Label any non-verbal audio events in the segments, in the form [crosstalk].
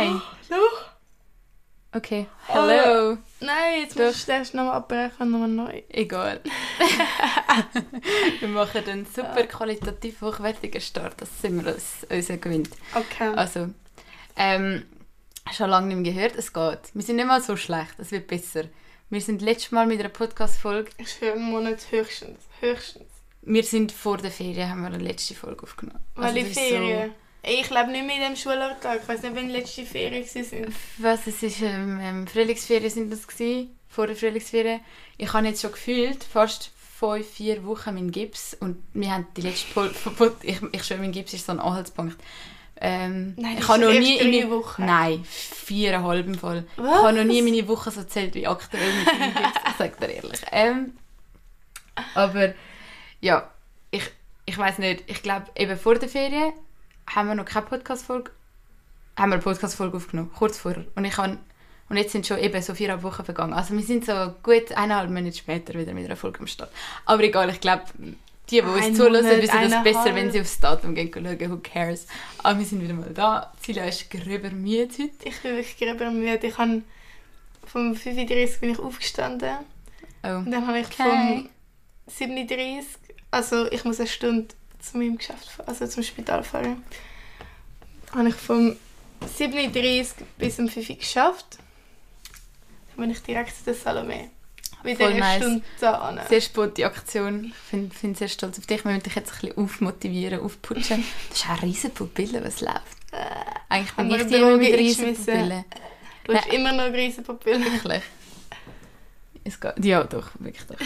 Nein. Doch. Okay. Hello. Nein, jetzt musst du erst nochmal abbrechen und nochmal neu. Egal. [laughs] wir machen einen super qualitativ hochwertigen Start. Das sind wir uns, unser Gewinn. Okay. Also, ähm, schon lange nicht mehr gehört. Es geht. Wir sind nicht mal so schlecht. Es wird besser. Wir sind letztes Mal mit einer Podcast-Folge. Ich einen Monat höchstens. Höchstens. Wir sind vor der Ferien, haben wir eine letzte Folge aufgenommen. Also, Welche ist Ferien? Ich lebe nicht mehr in diesem Schulalltag. Ich weiß nicht, wann die letzte Ferien waren. Was, es ist, ähm, ähm, Frühlingsferien sind das gewesen, vor der Frühlingsferien. Ich habe jetzt schon gefühlt, fast fünf, vier Wochen meinen Gips und wir haben die letzte Folge, [laughs] ich, ich schwöre, mein Gips ist so ein Anhaltspunkt. Ähm, Nein, ich habe noch nie drei meine, Wochen. Nein, viereinhalb im Fall. Ich Was? habe noch nie meine Woche so zählt wie aktuell mit meinem Gips, [laughs] ich sage dir ehrlich. Ähm, aber ja, ich, ich weiß nicht, ich glaube eben vor der Ferien haben wir noch keine Podcast-Folge, haben wir eine Podcast-Folge aufgenommen, kurz vorher. Und ich habe und jetzt sind schon eben so viereinhalb Wochen vergangen. Also wir sind so gut eineinhalb Monate später wieder mit einer Folge am Start. Aber egal, ich glaube, die, die uns Ein zuhören, Monat, wissen das besser, wenn sie aufs Datum gehen schauen. Who cares? Aber wir sind wieder mal da. Zila ist gröber müde heute. Ich bin wirklich gerade müde. Ich habe vom 35 bin ich aufgestanden. Oh. Und dann habe ich Okay. vom 37, also ich muss eine Stunde zu meinem Geschäft, also zum Spital fahren. Habe ich vom 37 bis um 5 Uhr geschafft. Dann bin ich direkt zu der Salome. Wieder Voll nice. Stunde da. Sehr spontane Aktion. Ich bin, bin sehr stolz auf dich. Wir müssen dich jetzt ein bisschen aufmotivieren, aufputschen. Das ist eine riesige Pupille, was läuft. Eigentlich bin ich die immer mit eingeschmissen? Pupillen. Du hast immer noch riesen Pupillen. Wirklich. Es geht, ja, doch, wirklich doch.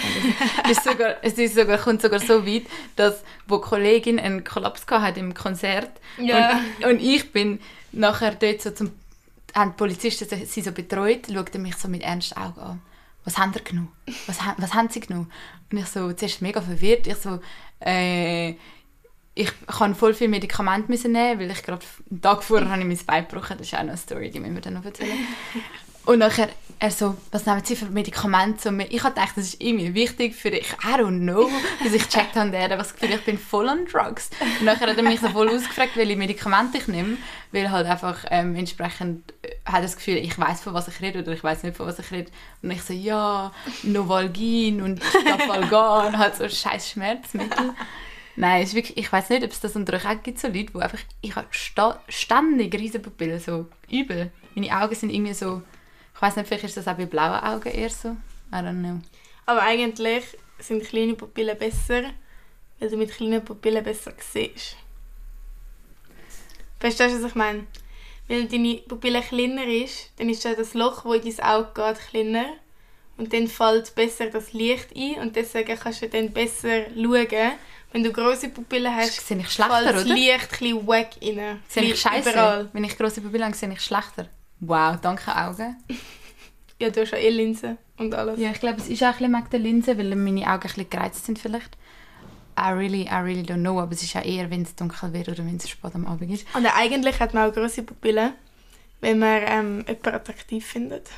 Es, ist sogar, es ist sogar, kommt sogar so weit, dass wo die Kollegin einen Kollaps gehabt hat im Konzert Ja. und, und ich bin nachher dort so zum haben die Polizisten sie- so betreut, schauten mich so mit ernsten Augen an. Was haben sie genommen? Was, was haben sie genommen? Und ich so, zuerst mega verwirrt. Ich so, äh, ich kann voll viel Medikamente müssen nehmen, weil ich gerade einen Tag vorher habe ich mein Bein gebrochen. Das ist auch noch eine Story, die müssen wir dann noch erzählen. Und nachher, er so, was nehmen Sie für Medikamente? So, ich habe gedacht, das ist irgendwie wichtig für ich, I don't know, bis ich gecheckt habe, der das Gefühl, ich bin voll on drugs. Und nachher hat er mich so voll ausgefragt, welche Medikamente ich nehme, weil halt einfach ähm, entsprechend äh, hat das Gefühl, ich weiß von was ich rede oder ich weiß nicht von was ich rede. Und ich so, ja, Novalgin und Stafalgan, [laughs] halt so scheiß Schmerzmittel. Nein, ist wirklich, ich weiß nicht, ob es das unter euch auch gibt, so Leute, die einfach, ich habe ständig riesen Pupillen, so übel. Meine Augen sind irgendwie so, weiß nicht, vielleicht ist das auch bei blauen Augen eher so. I don't know. Aber eigentlich sind kleine Pupillen besser, weil du mit kleinen Pupillen besser siehst. Verstehst du, was ich meine? Wenn deine Pupille kleiner ist, dann ist ja das Loch, das in dein Auge geht, kleiner. Und dann fällt besser das Licht ein und deswegen kannst du dann besser schauen. Wenn du große Pupillen hast, fällt das? Licht ein bisschen wack rein. Sehe ich scheiße? Wenn ich grosse Pupillen habe, sehe ich schlechter. Wow, danke Augen. [laughs] Ja, du hast ja eh Linsen und alles. Ja, ich glaube, es ist auch ein bisschen wegen der Linse, weil meine Augen ein bisschen gereizt sind vielleicht. I really, I really don't know, aber es ist auch eher, wenn es dunkel wird oder wenn es spät am Abend ist. Und eigentlich hat man auch grosse Pupillen, wenn man ähm, jemanden attraktiv findet.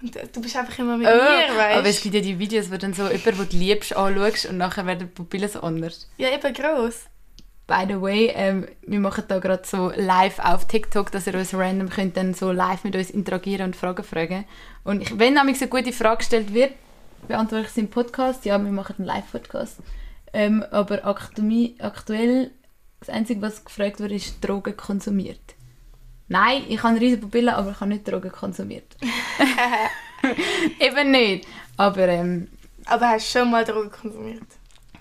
Und äh, du bist einfach immer mit mir, weißt Oh, aber es gibt ja die Videos, wo dann so jemand, den du liebst, anschaust und nachher werden die Pupillen so anders. Ja, eben gross. By the way, ähm, wir machen da gerade so live auf TikTok, dass ihr uns random könnt dann so live mit uns interagieren und Fragen fragen. Und ich, wenn nämlich eine gute Frage gestellt wird, beantworte ich sie im Podcast. Ja, wir machen einen Live-Podcast. Ähm, aber aktu aktuell, das Einzige, was gefragt wurde, ist Drogen konsumiert. Nein, ich habe riesige Pupillen, aber ich habe nicht Drogen konsumiert. [laughs] [laughs] Eben nicht. Aber ähm, Aber hast du schon mal Drogen konsumiert?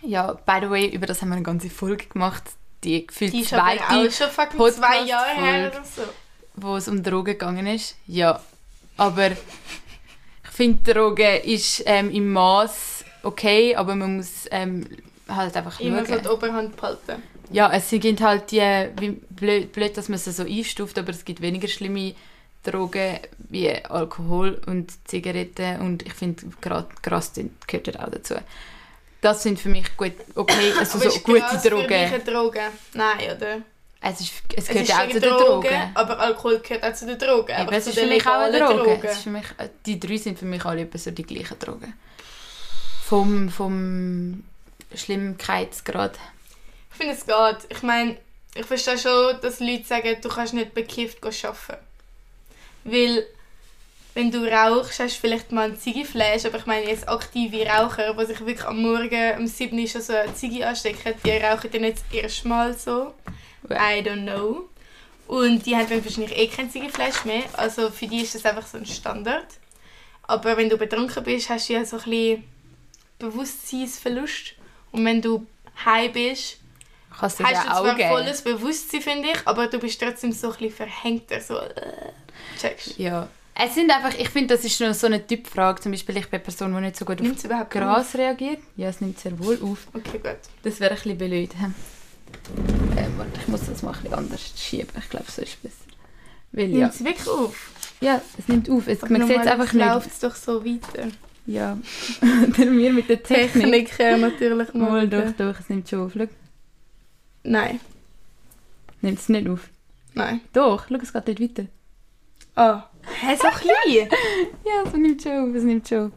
ja, by the way, über das haben wir eine ganze Folge gemacht. Die gefühlt Die zweite. auch schon fucking zwei Jahre her oder so. wo es um Drogen gegangen ist. Ja, aber ich finde, Drogen ist ähm, im Maß okay, aber man muss ähm, halt einfach Immer so schauen. die Oberhand behalten. Ja, es gibt halt die, wie blöd, blöd, dass man sie so einstuft, aber es gibt weniger schlimme Drogen wie Alkohol und Zigaretten und ich finde, gerade Gras sind- gehört auch dazu. Das sind für mich gut, okay, also so gute Gras Für dich Drogen. eine Droge? Nein, oder? Es, ist, es Es gehört ja auch eine zu den Droge, Drogen. aber Alkohol gehört auch zu den Drogen. Eben, aber es ist für mich auch eine legalen Droge. Drogen. Es ist für mich, äh, die drei sind für mich alle etwa so die gleichen Drogen. Vom, vom Schlimmkeitsgrad. Ich finde, es geht. Ich meine, ich verstehe schon, dass Leute sagen, du kannst nicht bekifft arbeiten. Weil, wenn du rauchst, hast du vielleicht mal ein Ziggiflash, aber ich meine jetzt aktive Raucher, die sich wirklich am Morgen um 7 Uhr schon so eine Ziggy anstecken, die rauchen dann nicht das erste Mal so. I don't know. Und die haben dann wahrscheinlich eh kein Ziggiflash mehr, also für die ist das einfach so ein Standard. Aber wenn du betrunken bist, hast du ja so ein bisschen Bewusstseinsverlust. Und wenn du high bist, hast du auch zwar geben. volles Bewusstsein, finde ich, aber du bist trotzdem so ein bisschen verhängter, so äh, checkst. Ja. Es sind einfach, ich finde, das ist noch so eine Typfrage. Zum Beispiel, ich bin eine Person, die nicht so gut auf Nimmt es überhaupt Gras reagiert. Ja, es nimmt sehr wohl auf. Okay, gut. Das wäre ein bisschen blöd. hä? Äh, warte, ich muss das mal ein bisschen anders schieben. Ich glaube, so ist es besser. Weil, ja. Nimmt es wirklich auf? ja, es nimmt auf. Es, man sieht es einfach nicht. läuft es doch so weiter. Ja. [laughs] Der mir mit der Technik. Techniker natürlich Mal mal. doch, doch, es nimmt schon auf. Schau, Nein, nimmt es nicht auf. nein. Doch, schau, es geht dort weiter. Ah, hä, so klein? [laughs] Ja, es nimmt schon auf, es nimmt schon auf.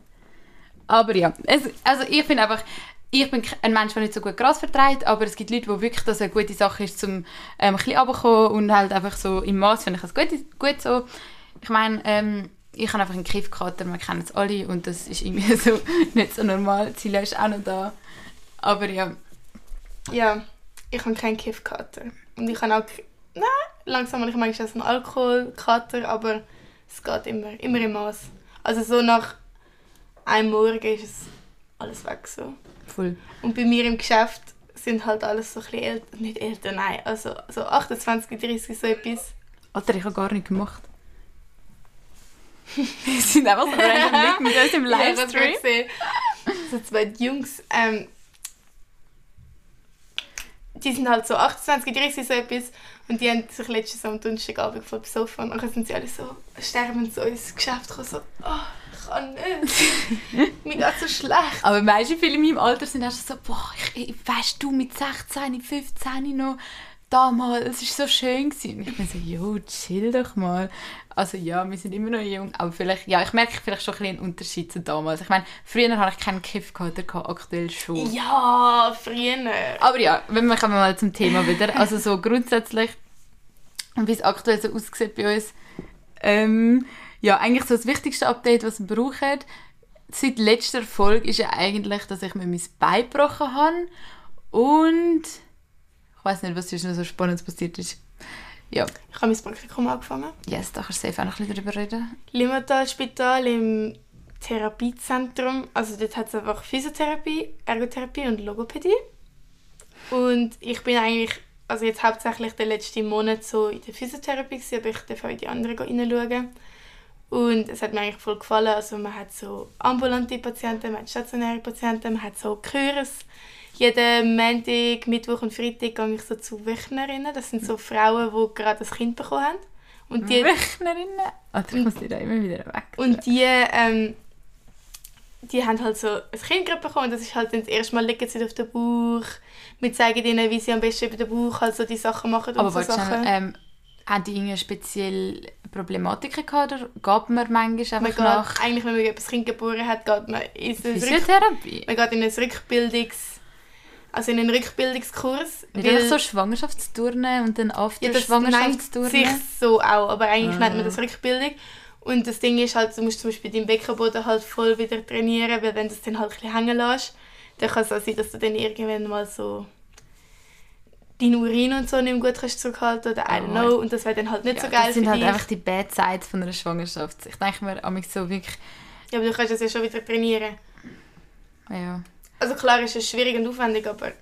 Aber ja, es, also ich finde einfach, ich bin ein Mensch, der nicht so gut Gras verträgt, aber es gibt Leute, die wirklich das eine gute Sache ist, um ähm, ein bisschen und halt einfach so im Maß finde ich das gut, gut so. Ich meine, ähm, ich habe einfach einen Kiffkater, wir kennen es alle und das ist irgendwie [laughs] so nicht so normal. Ziel ist auch noch da. Aber ja, ja, ich habe keinen Kiffkater. Und ich habe auch... Nein, langsam habe ich manchmal einen Alkoholkater, aber es geht immer, immer im Maß. Also so nach einem Morgen ist es alles weg so. voll. Und bei mir im Geschäft sind halt alles so ein bisschen älter, nicht älter, nein, also so 28, 30, so etwas. Alter, ich habe gar nicht gemacht. [laughs] Wir sind einfach so random mit uns im Ja, Livestream. gesehen. So zwei Jungs, ähm, die sind halt so 28, 30, so etwas. Und die haben sich letztes am Donnerstagabend voll besoffen. Und dann sind sie alle so sterbend so ins Geschäft gekommen, so, oh, ich kann nicht. [laughs] Mir geht so schlecht. Aber manche viele in meinem Alter sind schon so, boah, ich, ich, weißt du, mit 16, 15 noch, damals, es war so schön. Gewesen. Und ich bin so, jo, chill doch mal. Also ja, wir sind immer noch jung, aber vielleicht, ja, ich merke vielleicht schon ein bisschen einen Unterschied zu damals. Ich meine, früher hatte ich keinen Kiff gehabt, der aktuell schon. Ja, früher. Aber ja, wenn wir kommen mal zum Thema wieder. Also so grundsätzlich, wie es aktuell so aussieht bei uns, ähm, ja, eigentlich so das wichtigste Update, was wir brauchen, seit letzter Folge ist ja eigentlich, dass ich mir mein Bein gebrochen habe und ich weiß nicht, was noch so Spannendes passiert ist. Ja, Ich habe mein Praktikum angefangen. yes, da kannst du safe auch noch ein bisschen drüber reden. Limmatal-Spital im Therapiezentrum. Also dort hat es einfach Physiotherapie, Ergotherapie und Logopädie. Und ich bin eigentlich, also jetzt hauptsächlich den letzten Monat so in der Physiotherapie gewesen, aber ich darf auch in die anderen reinschauen. Und es hat mir eigentlich voll gefallen. Also man hat so ambulante Patienten, man hat stationäre Patienten, man hat so Kurs. Jeden Montag, Mittwoch und Freitag gehe ich so zu Wöchnerinnen. Das sind so Frauen, die gerade ein Kind bekommen haben. Und die, Wöchnerinnen? Alter, ich muss die da immer wieder weg. und die, ähm, die haben halt so ein Kind gerade bekommen. Das ist halt dann das erste Mal liegen sie auf dem Bauch. Wir zeigen ihnen, wie sie am besten über den Bauch halt so die Sachen machen und Aber so Sachen. schnell, ähm, haben die irgendeine spezielle Problematiken gehabt oder geht man manchmal man einfach geht, nach eigentlich, wenn man ein Kind geboren hat, geht man in ein, Rück, Physiotherapie? man geht in ein Rückbildungs... Also in einen Rückbildungskurs. Nicht einfach so Schwangerschaftsturnen und dann after Ja, das Schwangerschaftsturnen? sich so auch, aber eigentlich Ah. nennt man das Rückbildung. Und das Ding ist halt, du musst zum Beispiel deinen Beckenboden halt voll wieder trainieren, weil wenn du es dann halt ein bisschen hängen lässt, dann kann es auch sein, dass du dann irgendwann mal so deinen Urin und so nicht mehr gut kannst zurückhalten oder I don't Oh. know und das wäre dann halt nicht ja, so geil das sind halt dich. einfach die Bad Sides von einer Schwangerschaft. Ich denke mir so wirklich, Ja, aber du kannst es ja schon wieder trainieren. ja. Also klar ist es schwierig und aufwendig, aber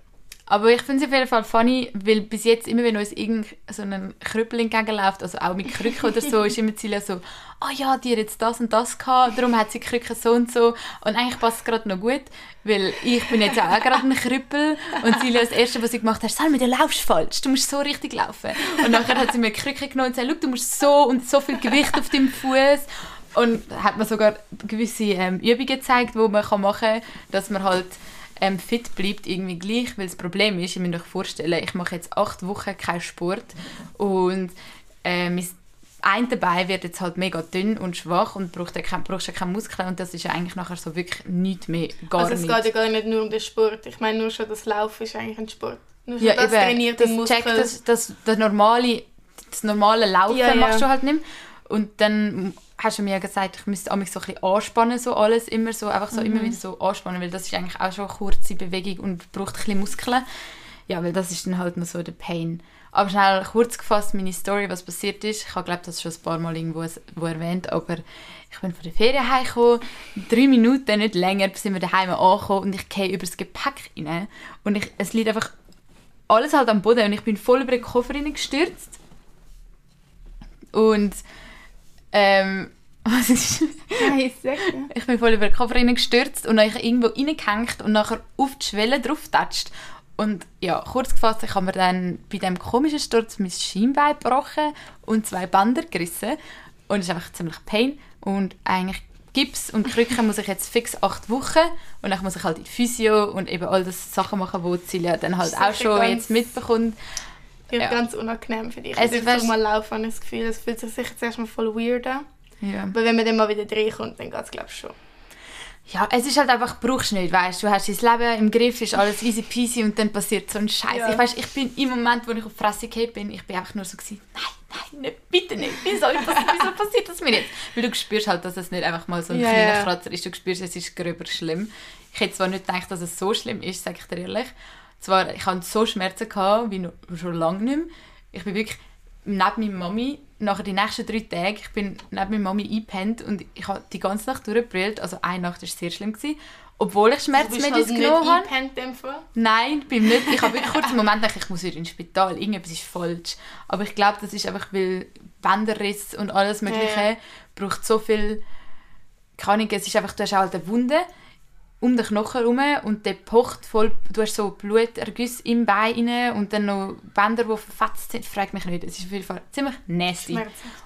Aber ich finde es auf jeden Fall funny, weil bis jetzt immer, wenn uns irgend so ein Krüppel entgegenläuft, also auch mit Krücken oder so, ist immer Ziel so, ah ja, die hat jetzt das und das gehabt, darum hat sie Krücken so und so. Und eigentlich passt es gerade noch gut, weil ich bin jetzt auch gerade ein Krüppel und Silja, das Erste, was sie gemacht hat, Salmi, du laufst falsch, du musst so richtig laufen. Und nachher hat sie mir die Krücke genommen und gesagt, du musst so und so viel Gewicht auf deinem Fuß. Und hat mir sogar gewisse ähm, Übungen gezeigt, die man machen kann, dass man halt ähm, fit bleibt irgendwie gleich, weil das Problem ist, ich muss euch vorstellen, ich mache jetzt acht Wochen keinen Sport und äh, mein eine Bein wird jetzt halt mega dünn und schwach und braucht ja kein, brauchst ja keine Muskeln und das ist ja eigentlich nachher so wirklich nichts mehr, gar also es nicht. geht ja gar nicht nur um den Sport. Ich meine, nur schon das Laufen ist eigentlich ein Sport. Nur schon ja, das eben, trainiert das den Muskel. checkt, das, das, das, normale, das normale Laufen Ja, ja. machst du halt nicht mehr. Und dann hast du mir gesagt, ich müsste mich so ein bisschen anspannen, so alles immer so, einfach so Mhm. immer wieder so anspannen, weil das ist eigentlich auch schon eine kurze Bewegung und braucht ein bisschen Muskeln. Ja, weil das ist dann halt noch so der Pain. Aber schnell kurz gefasst, meine Story, was passiert ist. Ich habe, glaube das schon ein paar Mal irgendwo wo erwähnt, aber ich bin von der Ferien heimgekommen, drei Minuten, nicht länger, bis sind wir daheim angekommen und ich gehe über das Gepäck rein und ich, es liegt einfach alles halt am Boden und ich bin voll über den Koffer gestürzt. Und ähm, [laughs] was ist ich bin voll über den Koffer gestürzt und dann irgendwo reingehängt und nachher auf die Schwelle drauf getatscht. Und ja, kurz gefasst, ich habe mir dann bei diesem komischen Sturz mein Schienbein gebrochen und zwei Bänder gerissen. Und es ist einfach ziemlich Pain. Und eigentlich Gips und Krücken muss ich jetzt fix acht Wochen. Und dann muss ich halt in die Physio und eben all das Sachen machen, die Celia dann halt auch schon jetzt mitbekommt. Wird Ja. ganz unangenehm für dich. Es Also, weißt- du mal laufen, habe ich das Gefühl, es fühlt sich sicher zuerst mal voll weird an. Ja. Aber wenn man dann mal wieder reinkommt, dann geht es glaube ich schon. Ja, es ist halt einfach, brauchst du nicht, weißt du, hast dein Leben im Griff, ist alles easy peasy und dann passiert so ein Scheiß. Ja. Ich, weißt, ich bin im Moment, wo ich auf die Fresse gefallen bin, ich bin einfach nur so gewesen, nein, nein, nicht, bitte nicht, wieso, wieso, [laughs] passiert das mir jetzt? Weil du spürst halt, dass es nicht einfach mal so ein Ja, kleiner. Kratzer ist, du spürst, es ist gröber schlimm. Ich hätte zwar nicht gedacht, dass es so schlimm ist, sage ich dir ehrlich. Zwar, ich hatte so Schmerzen gehabt, wie noch, schon lange nicht mehr. Ich bin wirklich neben meiner Mami, nachher die nächsten drei Tage, ich bin neben meiner Mami eingepennt und ich habe die ganze Nacht durchgebrüllt. Also eine Nacht war sehr schlimm. Gewesen, obwohl ich genommen habe. halt dem Fall. Nein, bin nicht. Ich habe wirklich [laughs] kurz einen Moment gedacht, ich muss wieder ins Spital. Irgendetwas ist falsch. Aber ich glaube, das ist einfach, weil Bänderriss und alles Mögliche Ja. braucht so viel. Keine Ahnung, es ist einfach, du hast halt eine Wunde um den Knochen herum und der pocht voll, du hast so Blutergüsse im Bein rein und dann noch Bänder, die verfetzt sind. Frag mich nicht, es ist auf jeden Fall ziemlich nasty.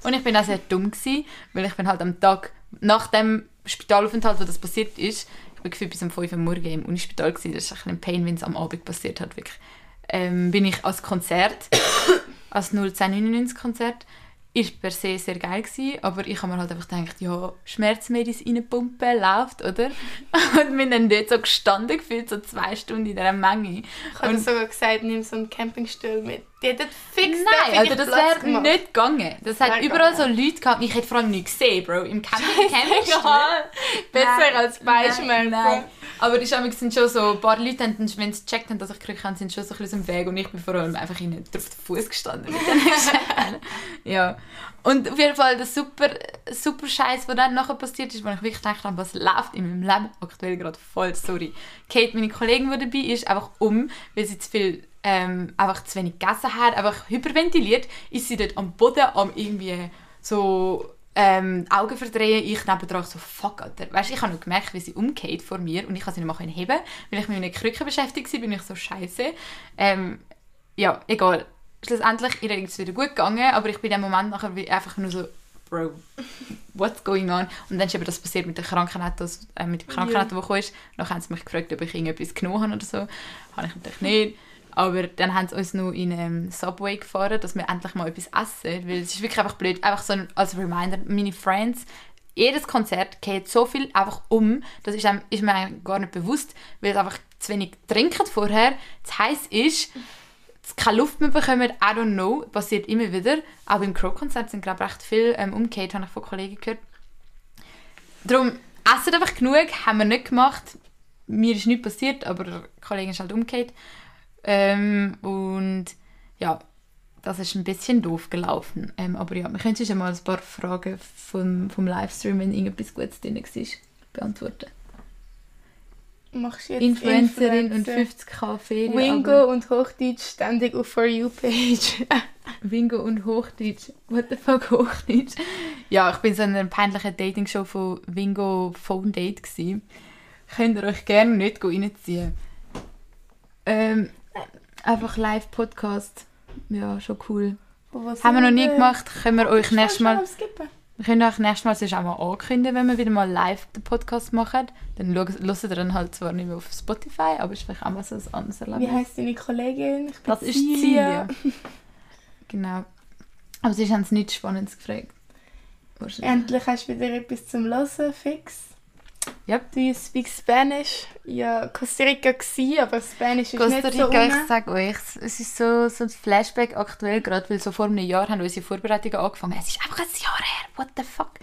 Und ich bin auch sehr dumm gewesen, weil ich bin halt am Tag nach dem Spitalaufenthalt, wo das passiert ist, ich bin gefühlt bis um 5 Uhr morgens im Unispital gewesen. Das ist ein bisschen ein Pain, wenn es am Abend passiert hat, wirklich. Ähm, bin ich als Konzert, [coughs] als 01099 Konzert, ist per se sehr geil gewesen, aber ich habe mir halt einfach gedacht, ja, Schmerzmedis reinpumpen, läuft, oder? [laughs] Und bin dann dort so gestanden gefühlt, so zwei Stunden in dieser Menge. Ich habe sogar gesagt, nimm so einen Campingstuhl mit. Die hätten fix Nein, also das wäre nicht gegangen. Das hat überall gegangen. so Leute gehabt. Ich hätte vor allem nichts gesehen, Bro. Im Camping Campingstuhl. Besser Nein, als Beischmerzen. Nein, nein. Aber die Schamig sind schon so, ein paar Leute, haben, wenn sie gecheckt haben, dass ich Krüche habe, sind schon so ein bisschen dem Weg und ich bin vor allem einfach ihnen drauf den Fuß gestanden. [laughs] Ja. Und auf jeden Fall der super, super Scheiß, was dann nachher passiert ist, wo ich wirklich gedacht habe, was läuft in meinem Leben aktuell gerade voll, sorry. Kate, meine Kollegin, die dabei ist, einfach um, weil sie zu viel, ähm, einfach zu wenig gegessen hat, einfach hyperventiliert, ist sie dort am Boden am irgendwie so ähm, Augen verdrehen, ich nebendran so, fuck, Alter. Weißt, ich habe noch gemerkt, wie sie umgeht vor mir und ich kann sie nicht mal heben, weil ich mit einer Krücke beschäftigt war, bin ich so scheiße. Ähm, ja, egal. Schlussendlich, ihr ist es wieder gut gegangen, aber ich bin in dem Moment nachher einfach nur so, Bro, what's going on? Und dann ist eben das passiert mit der Krankenauto, äh, mit dem Krankenauto, der gekommen ist. Dann haben sie mich gefragt, ob ich irgendetwas genommen habe oder so. Habe ich natürlich nicht. Aber dann haben sie uns noch in einem Subway gefahren, dass wir endlich mal etwas essen. Weil es ist wirklich einfach blöd. Einfach so ein, als Reminder, meine Friends, jedes Konzert geht so viel einfach um, das ist, einem, ist mir gar nicht bewusst, weil sie einfach zu wenig trinken vorher. Das heisst ist, keine Luft mehr bekommen, I don't know, passiert immer wieder. Auch beim Crow-Konzert sind glaube ich recht viel ähm, umgekehrt, habe ich von Kollegen gehört. Darum, essen einfach genug, haben wir nicht gemacht. Mir ist nichts passiert, aber der Kollege ist halt umgekehrt. Ähm, und ja, das ist ein bisschen doof gelaufen. Ähm, aber ja, wir können schon mal ein paar Fragen vom, vom Livestream, wenn irgendetwas Gutes drin war, beantworten. Machst du jetzt Influencerin und Influencer? 50k Ferien. Wingo und Hochdeutsch ständig auf For You-Page. [laughs] Wingo und Hochdeutsch. What the fuck Hochdeutsch? Ja, ich bin so in einer peinlichen Dating-Show von Wingo Phone Date gsi. Könnt ihr euch gerne nicht reinziehen. Ähm, einfach Live-Podcast. Ja, schon cool. Haben wir noch nie gemacht. Können wir euch nächstes Mal... Wir können euch nächstes Mal sonst auch mal ankündigen, wenn wir wieder mal live den Podcast machen. Dann hört ihr dann halt zwar nicht mehr auf Spotify, aber ist vielleicht auch mal so ein anderes Wie Erlebnis. heisst deine Kollegin? Ich bin Das ist Celia. [laughs] Genau. Aber sie haben es nichts Spannendes gefragt. Endlich hast du wieder etwas zum Hören, fix. Do you speak Spanish? Ja, Costa Rica war, aber Spanisch ist Costa nicht Rica, so ich rum. sage euch, es ist so, so ein Flashback aktuell, gerade weil so vor einem Jahr haben unsere Vorbereitungen angefangen. Es ist einfach ein Jahr her, what the fuck.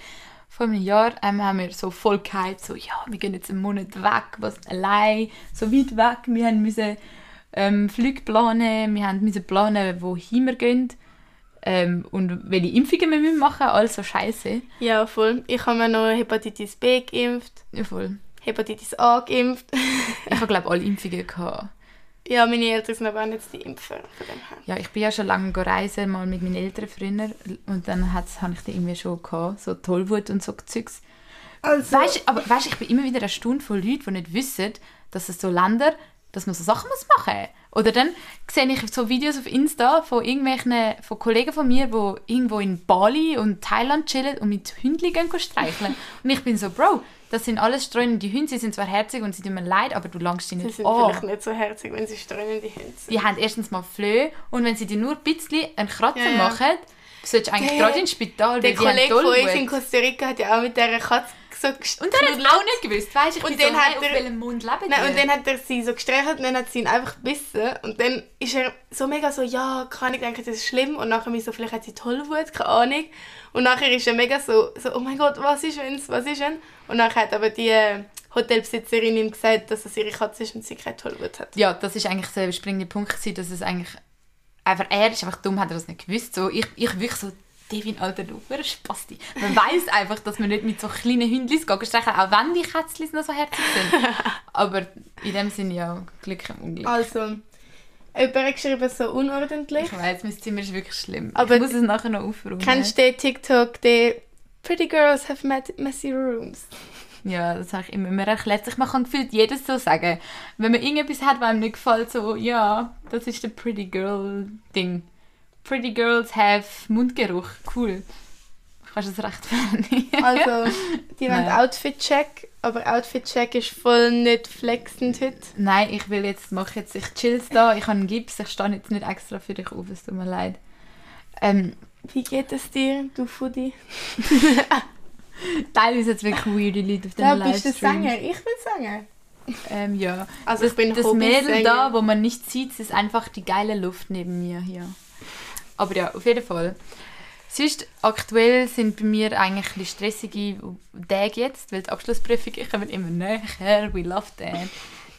Vor einem Jahr ähm, haben wir so voll gehypt, so ja, wir gehen jetzt einen Monat weg, was allein, so weit weg. Wir haben müssen ähm, Flüge planen, wir haben müssen planen, wohin wir gehen ähm, und welche Impfungen wir müssen machen, also scheiße. Ja, voll. Ich habe mir noch Hepatitis B geimpft, Ja, voll. Hepatitis A geimpft. [laughs] Ich habe glaube alle Impfungen gehabt. ja, meine Eltern sind aber auch nicht die Impfer. Von dem her. Ja, ich bin ja schon lange reisen, mal mit meinen Eltern früher. Und dann hat's, habe ich die irgendwie schon gehabt, so Tollwut und so Zeugs. Also, Weißt, aber weißt, ich bin immer wieder erstaunt von Leuten, die nicht wissen, dass es so Länder, dass man so Sachen muss machen Oder dann sehe ich so Videos auf Insta von irgendwelchen von Kollegen von mir, die irgendwo in Bali und Thailand chillen und mit Hündchen gehen streicheln. [laughs] und ich bin so, Bro, das sind alles streunende Hunde, sie sind zwar herzig und sie tun mir leid, aber du langst sie sie nicht sind an. vielleicht nicht so herzig, wenn sie streunende Hunde sind. Die haben erstens mal Flöhe und wenn sie dir nur ein bisschen einen Kratzer Ja, ja. machen, solltest du eigentlich Der- gerade ins Spital, Der weil haben Kollege von uns in. Costa Rica hat ja auch mit dieser Katze so Und der hat es auch nicht gewusst, weißt du? Und dann so, hey, hat auf er- welchem Mund leben Nein, und dann hat er sie so gestreichelt und dann hat sie ihn einfach gebissen. Und dann ist er so mega so, ja, kann ich denken, das ist schlimm. Und nachher mich so, vielleicht hat sie Tollwut, keine Ahnung. Und nachher ist er mega so, so oh mein Gott, was ist wenn's, was ist wenn? Und nachher hat aber die äh, Hotelbesitzerin ihm gesagt, dass es ihre Katze ist und sie keine Tollwut hat. ja, das ist eigentlich der springende Punkt dass es eigentlich einfach er ist einfach dumm, hat er das nicht gewusst. So, ich, ich wirklich so, Devin, Alter, du Spasti. Man weiß einfach, dass man nicht mit so kleinen Hündlis streicheln, auch wenn die Kätzchen noch so herzig sind. [laughs] Aber in dem Sinne ja Glück im Unglück. Also, jemand hat geschrieben, so unordentlich. Ich weiß, mein Zimmer ist wirklich schlimm. Aber ich muss es nachher noch aufräumen. Kennst du den TikTok, den Pretty Girls have messy rooms? Ja, das sage ich immer. Man erklärt sich, man kann gefühlt jedes so sagen. Wenn man irgendetwas hat, was einem nicht gefällt, so, ja, das ist der Pretty Girl Ding. Pretty Girls have Mundgeruch. Cool. Ich weiß es recht funny. Also, [laughs] die wollen. Outfit-Check, aber Outfit-Check ist voll nicht flexend heute. Nein, ich will jetzt, mach jetzt, ich chill jetzt da, ich habe einen Gips, ich stehe jetzt nicht extra für dich auf, es tut mir leid. Ähm, Wie geht es dir, du Foodie? [laughs] teilweise jetzt wirklich weirde Leute auf den Ja, bist du. Sänger? Ich bin Sänger. Ähm, ja. Also das, ich bin das Mädel da, wo man nicht sieht, ist einfach die geile Luft neben mir hier. Aber ja, auf jeden Fall. Sonst, aktuell sind bei mir eigentlich ein stressige Tage jetzt, weil die Abschlussprüfungen kommen immer näher. We love that.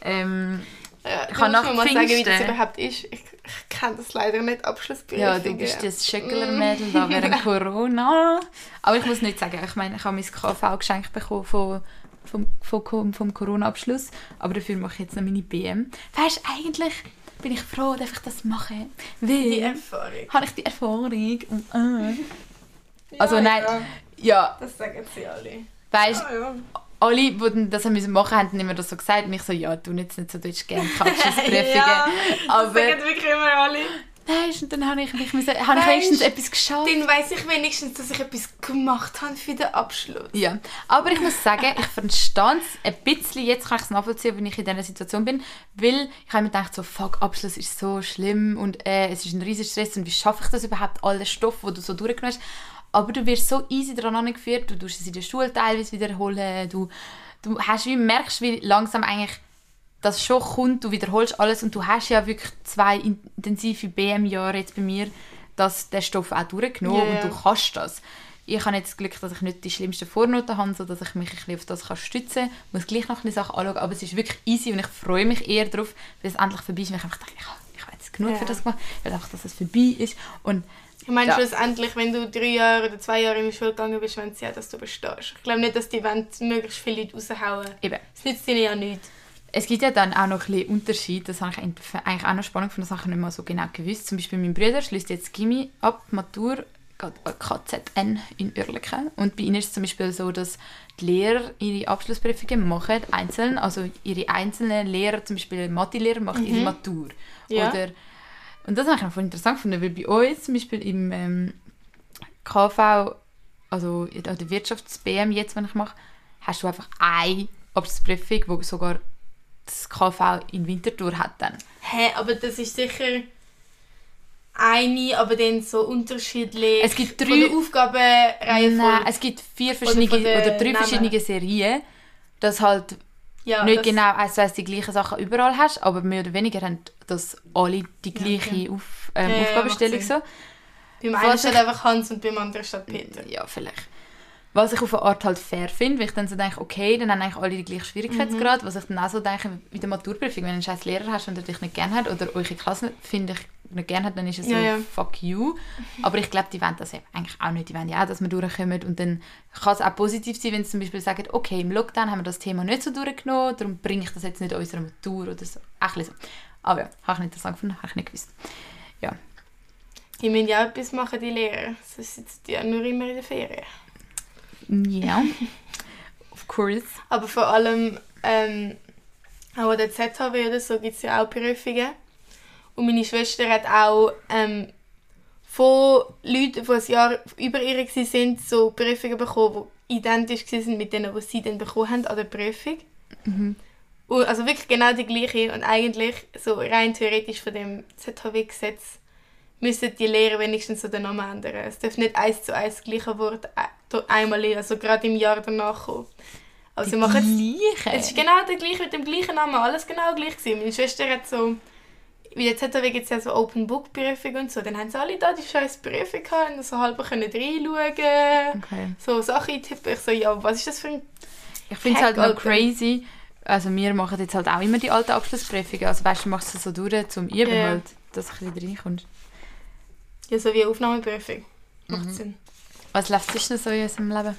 Ähm, Ja, Ich kann nach mal sagen, wie das überhaupt ist. Ich, ich kenne das leider nicht, Abschlussprüfung. ja, du bist das Schöckler-Mädel da [laughs] während Corona. Aber ich muss nicht sagen, ich meine, ich habe mein KV geschenkt bekommen von, vom, vom, vom Corona-Abschluss. Aber dafür mache ich jetzt noch meine BM. Weißt du, eigentlich bin ich froh, dass ich das mache. Weil Die Erfahrung. habe ich die Erfahrung. Und, äh. Also Ja, nein, Ja, ja, das sagen sie alle. weißt Ja, ja. alle, die das haben müssen machen haben, haben immer das so gesagt. Und ich so, ja, du jetzt nicht so deutsch gerne Abschlussprüfungen. [laughs] ja, aber das sagen wirklich immer alle. Nein, und dann habe ich, mich müssen, habe ich wenigstens etwas geschafft. Dann weiss ich wenigstens, dass ich etwas gemacht habe für den Abschluss. Ja, aber ich muss sagen, ich verstehe es ein bisschen, jetzt kann ich es nachvollziehen, wenn ich in dieser Situation bin, weil ich habe mir gedacht, so, fuck, Abschluss ist so schlimm und äh, es ist ein riesiger Stress und wie schaffe ich das überhaupt, all den Stoff, den du so durchgenommen hast. Aber du wirst so easy daran angeführt, du tust es in der Schule teilweise wiederholen, du, du hast wie, merkst, wie langsam eigentlich das schon kommt, du wiederholst alles und du hast ja wirklich zwei intensive BM-Jahre jetzt bei mir, dass der Stoff auch durchgenommen ja. und du kannst das. Ich habe jetzt das Glück, dass ich nicht die schlimmsten Vornoten habe, sodass ich mich ein bisschen auf das kann stützen kann. Ich muss gleich noch ein Sachen anschauen, aber es ist wirklich easy und ich freue mich eher darauf, weil es endlich vorbei ist. Und ich einfach denke, ich habe, ich habe jetzt genug Ja. für das gemacht, ich will einfach, dass es vorbei ist. Und Ich meine, Ja. schlussendlich, wenn du drei Jahre oder zwei Jahre in die Schule gegangen bist, wollen sie ja, dass du bestehst. Ich glaube nicht, dass die wollen möglichst viele Leute raushauen. eben, Das nützt ihnen ja nichts. Es gibt ja dann auch noch ein bisschen Unterschied, das habe ich eigentlich auch noch spannend von der Sache nicht mal so genau gewusst. Zum Beispiel mein Bruder schließt jetzt Gimmi ab, Matur, geht KZN in Oerlikon. Und bei ihnen ist es zum Beispiel so, dass die Lehrer ihre Abschlussprüfungen machen, einzeln. Also ihre einzelnen Lehrer, zum Beispiel Mathe-Lehrer, machen ihre Matur. Ja. Oder, und das habe ich noch voll interessant gefunden, weil bei uns zum Beispiel im ähm, KV, also in der Wirtschafts-BM jetzt, wenn ich mache, hast du einfach eine Abschlussprüfung, wo sogar das KV in Winterthur hat dann. Hä, aber das ist sicher eine, aber dann so unterschiedlich. Es gibt drei- der Aufgabenreihe Nein, es gibt vier verschiedene oder, den drei Namen. verschiedene Serien dass halt Ja, nicht das- genau eins zu eins die gleichen Sachen überall hast, aber mehr oder weniger haben das alle die Ja, gleiche okay. Auf, ähm, Ja, ja, Aufgabenstellung so. Beim einen steht ich- einfach Hans und beim anderen steht Peter. Ja, vielleicht. Was ich auf eine Art halt fair finde, weil ich dann so denke, okay, dann haben eigentlich alle die gleichen Schwierigkeitsgrad. Was ich dann auch so denke, wie der Maturprüfung, wenn du einen scheiß Lehrer hast und er dich nicht gerne hat oder eure Klasse finde ich nicht gerne hat, dann ist es so, Ja, ja. fuck you. Aber ich glaube, die wollen das eben eigentlich auch nicht. Die wollen ja auch, dass wir durchkommen. Und dann kann es auch positiv sein, wenn sie zum Beispiel sagen, okay, im Lockdown haben wir das Thema nicht so durchgenommen, darum bringe ich das jetzt nicht unserer Matur oder so. Auch ein bisschen so. Aber ja, habe ich nicht interessant gefunden, habe ich nicht gewusst. Die müssen ja auch etwas machen, die Lehrer. Sonst sitzen die ja nur immer in der Ferien. Ja, [laughs] of course. Aber vor allem ähm, auch an der ZHW oder so gibt es ja auch Prüfungen. Und meine Schwester hat auch ähm, von Leuten, die ein Jahr über ihr waren, so Prüfungen bekommen, die identisch waren mit denen, die sie dann bekommen haben an der Prüfung. Mhm. Und also wirklich genau die gleiche. Und eigentlich, so rein theoretisch von dem ZHW-Gesetz, müssen die Lehrer wenigstens so den Namen ändern. Es darf nicht eins zu eins das gleiche Wort ein- einmal, also gerade im Jahr danach kommen. Also sie machen es Gleiche. es ist genau der gleiche, mit dem gleichen Namen, alles genau gleich gewesen. Meine Schwester hat so, wie jetzt gibt es ja so Open Book Prüfung und so, dann haben sie alle da die scheiß Prüfung gehabt und so halb können reinschauen, Okay. so Sachen eintippen. Ich so, ja, was ist das für ein... Ich finde es halt noch crazy. Also wir machen jetzt halt auch immer die alten Abschlussprüfungen. Also weißt du, machst du so durch zum Üben Ja. halt, dass du ein bisschen reinkommst. Ja, so wie Aufnahmeprüfung. Macht Mhm. Sinn. Was läuft noch so in unserem Leben?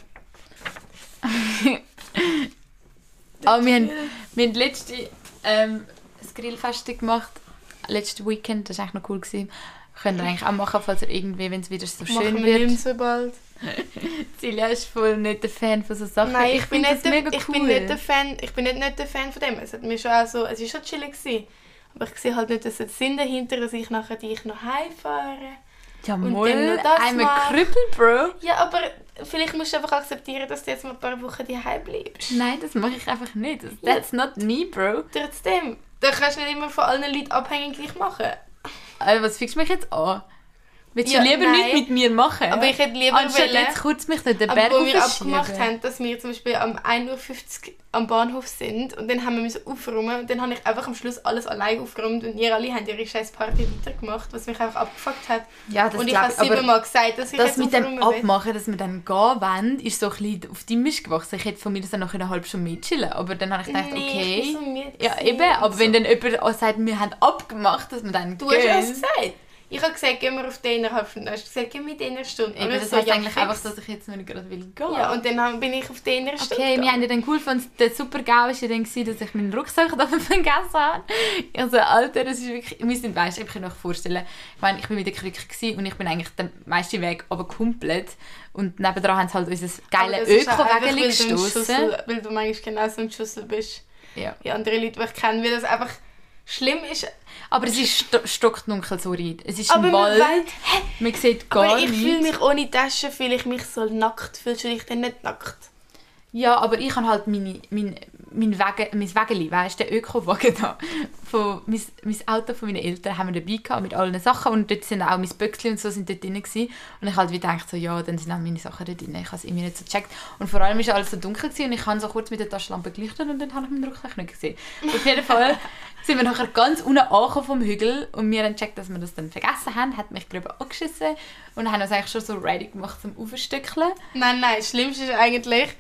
Aber [laughs] wir haben, wir haben letzte ähm, das Grillfest gemacht. Letztes Weekend, das war eigentlich noch cool. Gewesen. Könnt ihr eigentlich auch machen, falls ihr irgendwie, wenn es wieder so schön Machen wir wird. nicht mehr so bald. [laughs] Silja ist voll nicht der Fan von so Sachen. Nein, ich, bin find nicht, das der, mega ich cool. bin nicht der Fan, ich bin nicht, nicht der Fan von dem. Es hat mir schon auch so, es ist schon chillig gewesen. Aber ich sehe halt nicht, dass es Sinn dahinter, dass ich nachher dich noch heimfahre. Ja, moll, I'm a. Krüppel, Bro. Ja, aber vielleicht musst du einfach akzeptieren, dass du jetzt mal ein paar Wochen daheim bleibst. Nein, das mache ich einfach nicht. Das- Ja. That's not me, Bro. Trotzdem, da kannst du nicht immer von allen Leuten abhängig machen. Also, was fickst du mich jetzt an? Willst Ja, du lieber nein. nichts mit mir machen? Aber ich hätte lieber Anstatt wollen- jetzt kurz mich den Berg Aber wo wir abgemacht haben, dass wir zum Beispiel am 1.50 Uhr am Bahnhof sind und dann haben wir müssen aufräumen und dann habe ich einfach am Schluss alles allein aufgeräumt und ihr alle habt ihre scheiß Party weitergemacht, was mich einfach abgefuckt hat. Ja, das und ich habe siebenmal gesagt, dass ich das jetzt mit dem will. Abmachen, dass wir dann gehen wollen, ist so ein bisschen auf die Misch gewachsen. Ich hätte von mir das dann noch eine halbe Stunde mitchillen aber dann habe ich gedacht, Nee, okay. ich so ja, eben, aber so. wenn dann jemand auch sagt, wir haben abgemacht, dass wir dann Du hast gehen. es gesagt. Ich habe gesagt, gehen wir auf die innerhalb von... Du hast gesagt, gehen wir in einer Stunde. Ich das so, heißt ja, eigentlich fix. einfach, dass ich jetzt nicht gerade will gehen. Ja, und dann bin ich auf die innere Stunde Okay, wir haben ja dann cool gefunden, der super GAU war ja dann, gewesen, dass ich meinen Rucksack da [laughs] vergessen habe. Also, Alter, das ist wirklich, wir sind, weißt ich kann mir noch vorstellen, ich meine, ich bin mit der Krücke gewesen und ich bin eigentlich den meisten Weg aber kumpelt und nebendran haben sie halt unser Aber geile das ist auch einfach, Öko-Wägeli weil du manchmal genau so ein Schüssel bist. Ja. Wie andere Leute, die ich kenne. Weil das einfach schlimm ist. Aber es ist sto stockdunkel, sorry. Es ist Aber ein man Wald, weiss- man sieht gar Aber ich fühle nichts. mich ohne Tasche, fühle ich mich so nackt. Fühlst du dich denn nicht nackt? Ja, aber ich habe halt meine, mein, mein, Wagen, mein Wägeli, weißt du, der Öko-Wagen da. Von, mein, mein Auto von meinen Eltern haben wir dabei gehabt, mit allen Sachen und dort sind auch mein Böckchen und so sind dort drin gewesen. Und ich halt wie gedacht so, ja, dann sind auch meine Sachen dort drin. Ich habe es irgendwie nicht so gecheckt. Und vor allem war alles so dunkel gewesen und ich habe so kurz mit der Taschenlampe geleuchtet und dann habe ich meinen Rucksack nicht gesehen. Auf jeden Fall sind wir nachher ganz unten angekommen vom Hügel und wir haben gecheckt, dass wir das dann vergessen haben, hat mich darüber angeschissen und haben uns eigentlich schon so ready gemacht zum Aufstückeln. Nein, nein. Das Schlimmste ist eigentlich,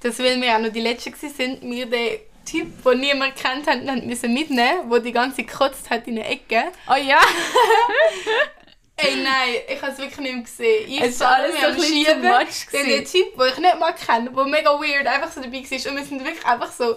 dass weil wir auch noch die Letzten waren, wir den Typ, den niemand kennt haben müssen mitnehmen, der die ganze gekotzt hat in der Ecke. Oh ja! [laughs] Ey, nein, ich habe es wirklich nicht mehr gesehen. Ich Es war alles so ein bisschen much der Typ, den ich nicht mal kenne, der mega weird einfach so dabei war. Und wir sind wirklich einfach so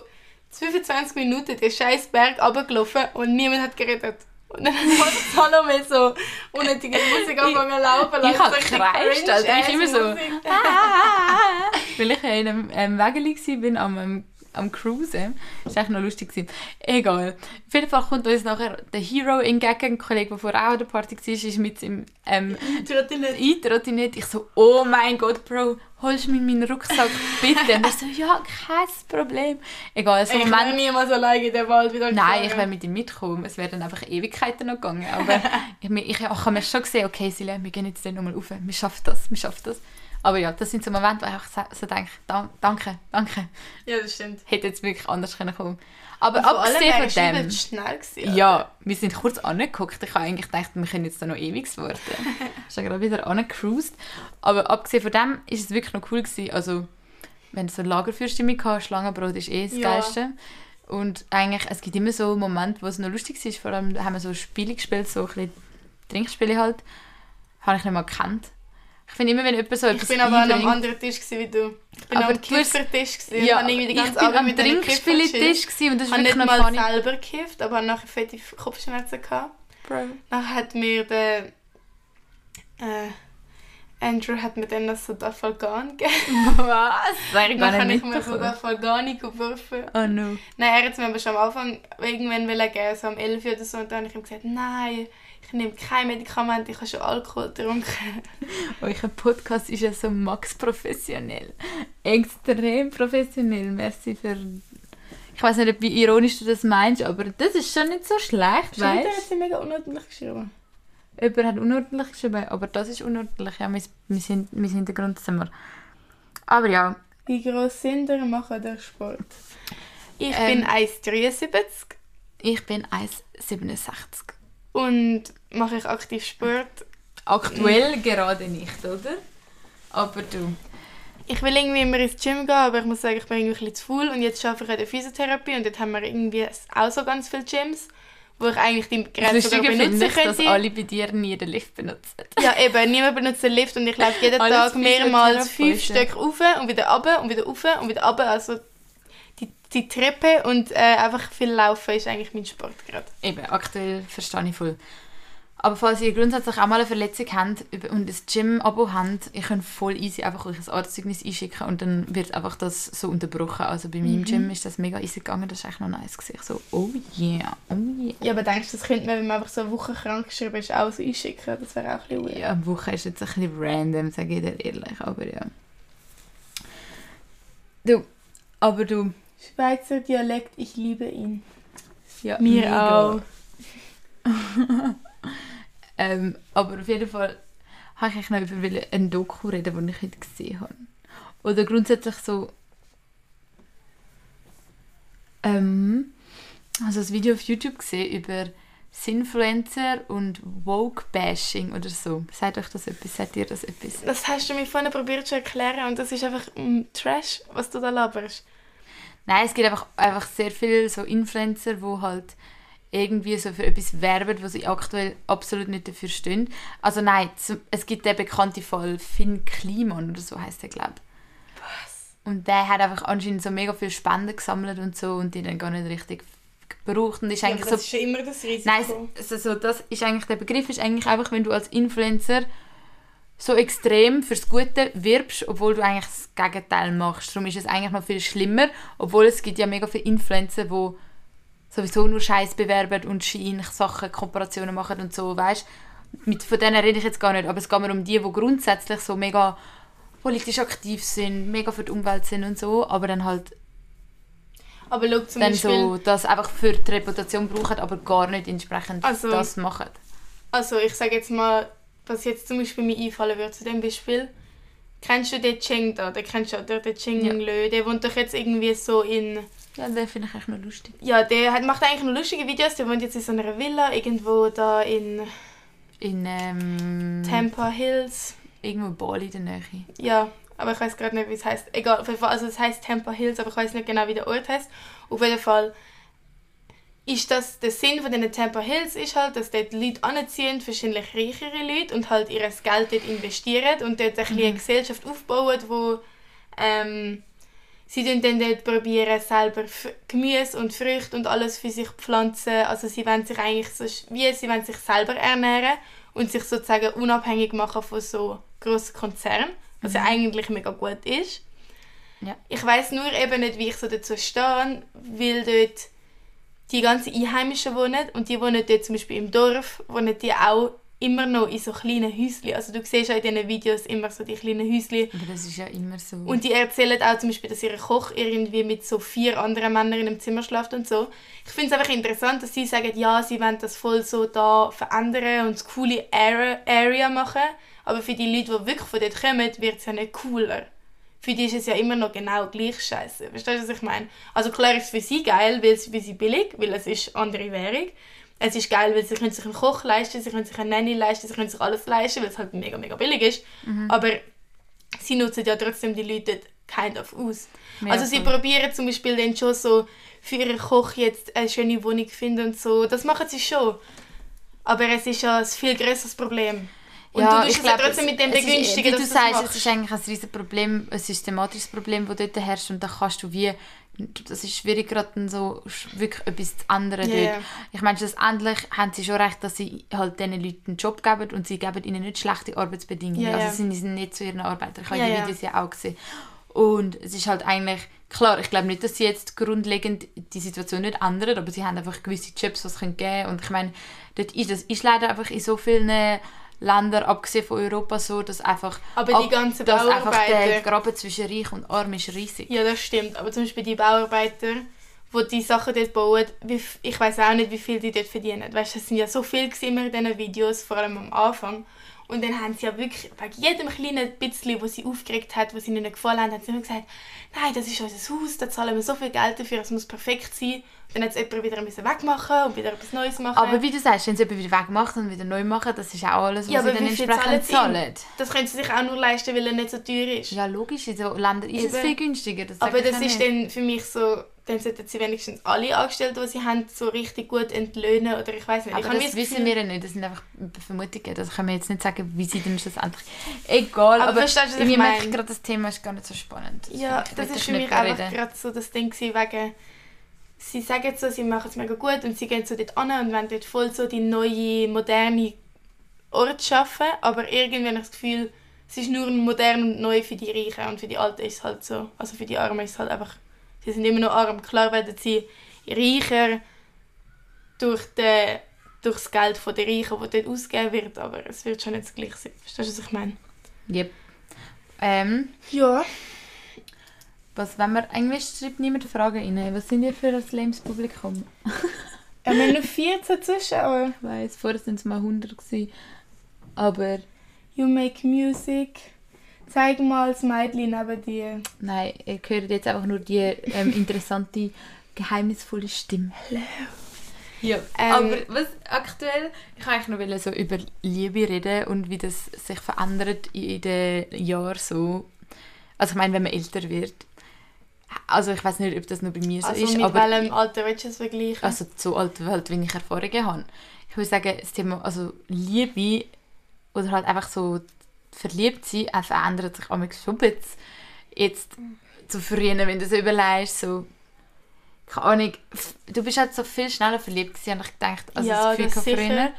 25 Minuten den scheiß Berg runtergelaufen und niemand hat geredet. Und dann [laughs] hat Salome so unnötige Musik angefangen laufen. ich so hab richtig gekreischt, also ich immer so. cringe-ass Musik. [laughs] Weil ich ja in einem ähm, Wägeli war, am, am, am Cruisen. Das war eigentlich noch lustig. Gewesen. Egal. Auf jeden Fall kommt uns nachher der Hero entgegen, ein Kollege, der vorher auch an der Party war, ist mit seinem ähm, Trottinett. Eintrottinett. Ich so, oh mein Gott, Bro, holst du mir meinen Rucksack, bitte? Und er so, ja, kein Problem. Egal, so Ich einen wäre Moment... niemals alleine in den Wald wieder Nein, ich wäre mit ihm mitgekommen. Es wäre dann einfach Ewigkeiten noch gegangen. Aber [laughs] ich, ich, ich habe mir schon gesehen, okay, Silja, wir gehen jetzt dann nochmal rauf. Wir schaffen das, wir schaffen das. Aber ja, das sind so Momente, wo ich so denke, "Dan- danke, danke. Ja, das stimmt. Hätte jetzt wirklich anders können kommen Aber abgesehen von dem... übelst schnell gewesen. Ja, wir sind kurz angeguckt. Ich habe eigentlich gedacht, wir können jetzt da noch ewig warten. [laughs] Ich bin gerade wieder angecruised. Aber abgesehen von dem ist es wirklich noch cool gewesen. Also, wenn du so Lagerfeuerstimmung hast, Schlangenbrot ist eh das Ja. Geilste. Und eigentlich, es gibt immer so Momente, wo es noch lustig ist. Vor allem haben wir so Spiele gespielt, so ein bisschen Trinkspiele halt. Habe ich nicht mal gekannt. Ich finde immer, wenn jemand so Ich etwas bin aber an einem anderen Tisch wie du. Ich bin Aber am Kiffertisch gewesen. Ja, ich bin am. Trinkspieletisch gewesen und das ist habe wirklich nicht mal funny. selber gekifft, aber habe nachher fette Kopfschmerzen gehabt. Dann hat mir der äh, Andrew hat mir dann das Sodafalgan [laughs] gegeben. Was? Ich gar Dann habe nicht ich mir mitbekommen. Sodafalgani geworfen. Oh no. Nein, er hat es mir aber schon am Anfang irgendwann geben, so am 11 Uhr oder so. Und dann habe ich ihm gesagt, nein, ich nehme kein Medikament, ich habe schon Alkohol getrunken. [laughs] Euer Podcast ist ja so max professionell. Extrem professionell. Merci für. Ich weiß nicht, wie ironisch du das meinst, aber das ist schon nicht so schlecht, Schon wieder hat weißt sie mega unordentlich geschrieben. du? Jemand hat unordentlich geschrieben, aber das ist unordentlich. Ja, mein, mein, mein Hintergrundzimmer. Aber ja, Wie gross sind ihr machen der Sport? Ich Ähm. bin 1,73 ich bin 1,67. Und mache ich aktiv Sport. Aktuell gerade nicht, oder? Aber du. Ich will irgendwie immer ins Gym gehen, aber ich muss sagen, ich bin irgendwie ein bisschen zu faul. Und jetzt arbeite ich in der Physiotherapie und dort haben wir irgendwie auch so ganz viele Gyms, wo ich eigentlich die Geräte sogar benutzen ich, dass könnte. alle bei dir nie den Lift benutzen. Ja, eben, niemand benutzt den Lift und ich laufe jeden Tag mehrmals fünf. Stück rauf und wieder runter und wieder rauf und wieder runter. Also die, die Treppe und äh, einfach viel Laufen ist eigentlich mein Sport gerade. Eben, aktuell verstehe ich voll. Aber falls ihr grundsätzlich auch mal eine Verletzung habt und ein Gym-Abo habt, ihr könnt voll easy einfach euch ein Arztzeugnis einschicken und dann wird einfach das so unterbrochen. Also bei meinem Gym ist das mega easy gegangen, das ist eigentlich noch nice gewesen. So, oh yeah, oh yeah. Ja, aber denkst du, das könnte man, wenn man einfach so eine Woche krank geschrieben ist, auch so einschicken? Das wäre auch ein bisschen weird. Ja, eine Woche ist jetzt ein bisschen random, sage ich dir ehrlich, aber ja. Du, aber du, Schweizer Dialekt, ich liebe ihn. ja, Mir mega. auch. [laughs] Ähm, aber auf jeden Fall habe ich noch über ein Doku reden, das ich heute gesehen habe. Oder grundsätzlich so... Ähm, also ein Video auf YouTube gesehen über Sinfluencer und Woke-Bashing oder so. Sagt euch das etwas? Sagt ihr das etwas? Das hast du mir vorhin probiert zu erklären und das ist einfach mm, Trash, was du da laberst. Nein, es gibt einfach, einfach sehr viele so Influencer, die halt irgendwie so für etwas werben, was sie aktuell absolut nicht dafür stehen. Also nein, es gibt den bekannten Fall Finn Kliman oder so heißt der, glaube ich. Was? Und der hat einfach anscheinend so mega viele Spenden gesammelt und so und die dann gar nicht richtig gebraucht und ist Ja, eigentlich das so ist ja immer das Risiko. Nein, also das ist eigentlich der Begriff ist eigentlich einfach, wenn du als Influencer so extrem fürs Gute wirbst, obwohl du eigentlich das Gegenteil machst. Darum ist es eigentlich noch viel schlimmer, obwohl es gibt ja mega viele Influencer, die sowieso nur Scheiß bewerben und Schein Sachen, Kooperationen machen und so, weißt mit Von denen rede ich jetzt gar nicht, aber es geht mir um die, die grundsätzlich so mega politisch aktiv sind, mega für die Umwelt sind und so, aber dann halt aber schau zum dann Beispiel, so das einfach für die Reputation brauchen, aber gar nicht entsprechend Also- das machen. also ich sage jetzt mal, was jetzt zum Beispiel mir einfallen würde zu dem Beispiel. Kennst du den Cheng da? Den kennst du, oder? Den Cheng Ja. Lö. Der wohnt doch jetzt irgendwie so in... Ja, den finde ich echt noch lustig. Ja, der hat, macht eigentlich noch lustige Videos. Der wohnt jetzt in so einer Villa irgendwo da in In ähm, Tampa Hills. irgendwo Bali in der Nähe. Ja, aber ich weiß gerade nicht, wie es heißt. Egal, also es heißt Tampa Hills, aber ich weiß nicht genau, wie der Ort heißt. Auf jeden Fall ist das der Sinn von den Tampa Hills ist halt, dass dort Leute anziehen, wahrscheinlich reichere Leute und halt ihr Geld dort investieren und dort ein bisschen eine Gesellschaft aufbauen, wo ähm, sie tun dann dort probieren selber Gemüse und Früchte und alles für sich pflanzen. Also sie wollen sich eigentlich so, wie sie wollen sich selber ernähren und sich sozusagen unabhängig machen von so grossen Konzernen, was ja eigentlich mega gut ist. Ja. Ich weiß nur eben nicht, wie ich so dazu stehe, weil dort die ganzen Einheimischen wohnen und die wohnen dort zum Beispiel im Dorf, wohnen die auch immer noch in so kleinen Häuschen. Also du siehst ja in diesen Videos immer so die kleinen Häuschen. Aber das ist ja immer so. Und die erzählen auch zum Beispiel, dass ihr Koch irgendwie mit so vier anderen Männern in einem Zimmer schläft und so. Ich finde es einfach interessant, dass sie sagen, ja, sie wollen das voll so da verändern und das coole Area, Area machen. Aber für die Leute, die wirklich von dort kommen, wird es ja nicht cooler. Für die ist es ja immer noch genau gleich scheiße. Verstehst du, was ich meine? Also klar ist es für sie geil, weil es für sie billig, weil es ist andere Währung. Es ist geil, weil sie können sich einen Koch leisten, sie können sich eine Nanny leisten, sie können sich alles leisten, weil es halt mega, mega billig ist. Mhm. Aber sie nutzen ja trotzdem die Leute kind of aus. Ja, also sie probieren zum Beispiel dann schon so für ihren Koch jetzt eine schöne Wohnung finden und so. Das machen sie schon. Aber es ist ja ein viel größeres Problem. Und du tust es ja trotzdem mit dem ist- begünstigen, dass du sagst, es ist eigentlich ein riesiges Problem, ein systematisches Problem, das dort herrscht und da kannst du wie das ist schwierig gerade so wirklich etwas zu ändern Ja, dort. ja. Ich meine, schlussendlich haben sie schon recht, dass sie halt diesen Leuten einen Job geben und sie geben ihnen nicht schlechte Arbeitsbedingungen. Ja, ja. Also sie sind nicht zu ihren Arbeitern. Ich habe Ja, die ja. Videos ja auch gesehen. Und es ist halt eigentlich, klar, ich glaube nicht, dass sie jetzt grundlegend die Situation nicht ändern, aber sie haben einfach gewisse Jobs, die sie geben können. Und ich meine, dort ist, das ist leider einfach in so vielen Ländern, abgesehen von Europa, so, dass einfach, Aber die ganzen dass einfach der Graben zwischen Reich und Arm ist riesig. Ja, das stimmt. Aber zum Beispiel die Bauarbeiter, die die Sachen dort bauen, ich weiß auch nicht, wie viel die dort verdienen. Weißt, es sind ja so viel immer in diesen Videos, vor allem am Anfang. Und dann haben sie ja wirklich, wegen jedem kleinen bisschen, was sie aufgeregt hat, was ihnen nicht gefallen hat, haben sie immer gesagt, nein, das ist unser Haus, da zahlen wir so viel Geld dafür, es muss perfekt sein. Dann hat es jemand wieder wegmachen und wieder etwas Neues machen. Aber wie du sagst, wenn sie jemand wieder wegmacht und wieder neu machen, das ist auch alles, was ja, sie dann entsprechend zahlen. Das können sie sich auch nur leisten, weil er nicht so teuer ist. Ja, logisch, in so Ländern ist es viel günstiger. Das Aber das ist dann für mich so, dann sollten sie wenigstens alle Angestellten, die sie haben, so richtig gut entlöhnen oder ich weiß nicht. ich Aber das wissen wir ja nicht, das sind einfach Vermutungen. Das können wir jetzt nicht sagen, wie sie dann schlussendlich... Egal, Aber aber, verstehst du, ich irgendwie merke meine? ich gerade, das Thema ist gar nicht so spannend. Ja, Ich das will ist für mich einfach gerade so das Ding wegen, sie sagen so, sie machen es mega gut und sie gehen so dort an und wollen dort voll so die neue, moderne Ort schaffen, aber irgendwie habe ich das Gefühl, es ist nur modern und neu für die Reichen und für die Alten ist es halt so, also für die Armen ist es halt einfach, sie sind immer noch arm. Klar werden sie reicher durch, den, durch das Geld von den Reichen, das dort ausgegeben wird, aber es wird schon nicht das Gleiche sein. Verstehst du, was ich meine? Yep. Ähm, Ja. was, wenn wir eigentlich schreibt niemand Fragen rein. Was sind ihr für ein lames Publikum? [laughs] Wir haben nur 14 Zuschauer. Ich weiss, vorher waren es mal 100 gewesen. Aber You make music. Zeig mal das Mädchen neben dir. nein, ihr hört jetzt einfach nur die ähm, [laughs] interessante, geheimnisvolle Stimme. Ja, Ähm, aber was aktuell, ich wollte eigentlich noch so über Liebe reden und wie das sich verändert in den Jahren so. Also ich meine, wenn man älter wird. Also ich weiß nicht, ob das nur bei mir so Also ist, mit aber welchem Alter willst du es vergleichen? also so alt, halt, wie ich Erfahrungen habe. Ich würde sagen, das Thema also Liebe oder halt einfach so verliebt sein, äh, verändert sich auch schon ein bisschen. Jetzt zu früher, wenn du so überlegst, so keine Ahnung, du bist halt so viel schneller verliebt gewesen, habe ich gedacht, als Ja, das Gefühl früher.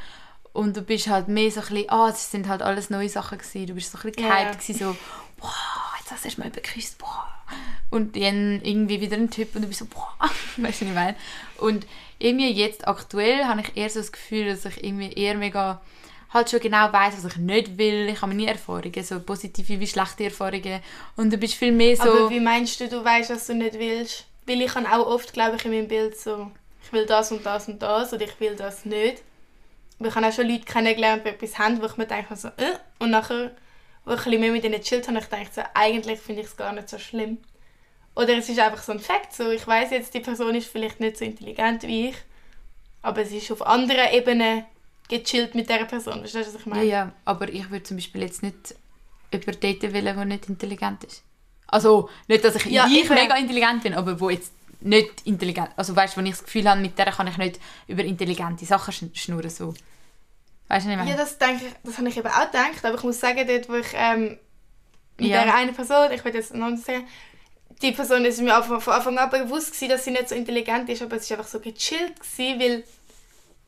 Und du bist halt mehr so ein bisschen, ah, es sind halt alles neue Sachen gewesen. Du bist so ein bisschen Ja. gehypt gewesen, so, wow, jetzt hast du erst mal geküsst, boah. Und dann irgendwie wieder ein Typ und du bist so, boah, [laughs] weißt du, was ich meine? Und irgendwie jetzt aktuell habe ich eher so das Gefühl, dass ich irgendwie eher mega halt schon genau weiß, was ich nicht will. Ich habe nie Erfahrungen, so positive wie schlechte Erfahrungen. Und du bist viel mehr so... Aber wie meinst du, du weißt, was du nicht willst? Weil ich habe auch oft, glaube ich, in meinem Bild so, ich will das und das und das oder ich will das nicht. Aber ich habe auch schon Leute kennengelernt, die etwas haben, wo ich mir denke so, äh, und nachher, wo ich mehr mit ihnen gechillt habe, ich denke so, eigentlich finde ich es gar nicht so schlimm. Oder es ist einfach so ein Fakt, so, ich weiß jetzt, die Person ist vielleicht nicht so intelligent wie ich, aber sie ist auf anderen Ebenen gechillt mit dieser Person, verstehst du, was ich Ja, meine? ja, aber ich würde zum Beispiel jetzt nicht jemanden daten wollen, der nicht intelligent ist. Also, nicht, dass ich, Ja, ich eben. mega intelligent bin, aber wo jetzt nicht intelligent... Also weißt du, wenn ich das Gefühl habe, mit der kann ich nicht über intelligente Sachen schn- schnurren, so. Weißt du, was ich meine? Ja, das denke ich, das habe ich eben auch gedacht, aber ich muss sagen, dort, wo ich ähm, mit Ja. der einen Person, ich will jetzt noch nicht sagen, die Person ist mir von von Anfang an bewusst gewesen, dass sie nicht so intelligent ist, aber es war einfach so gechillt gewesen, weil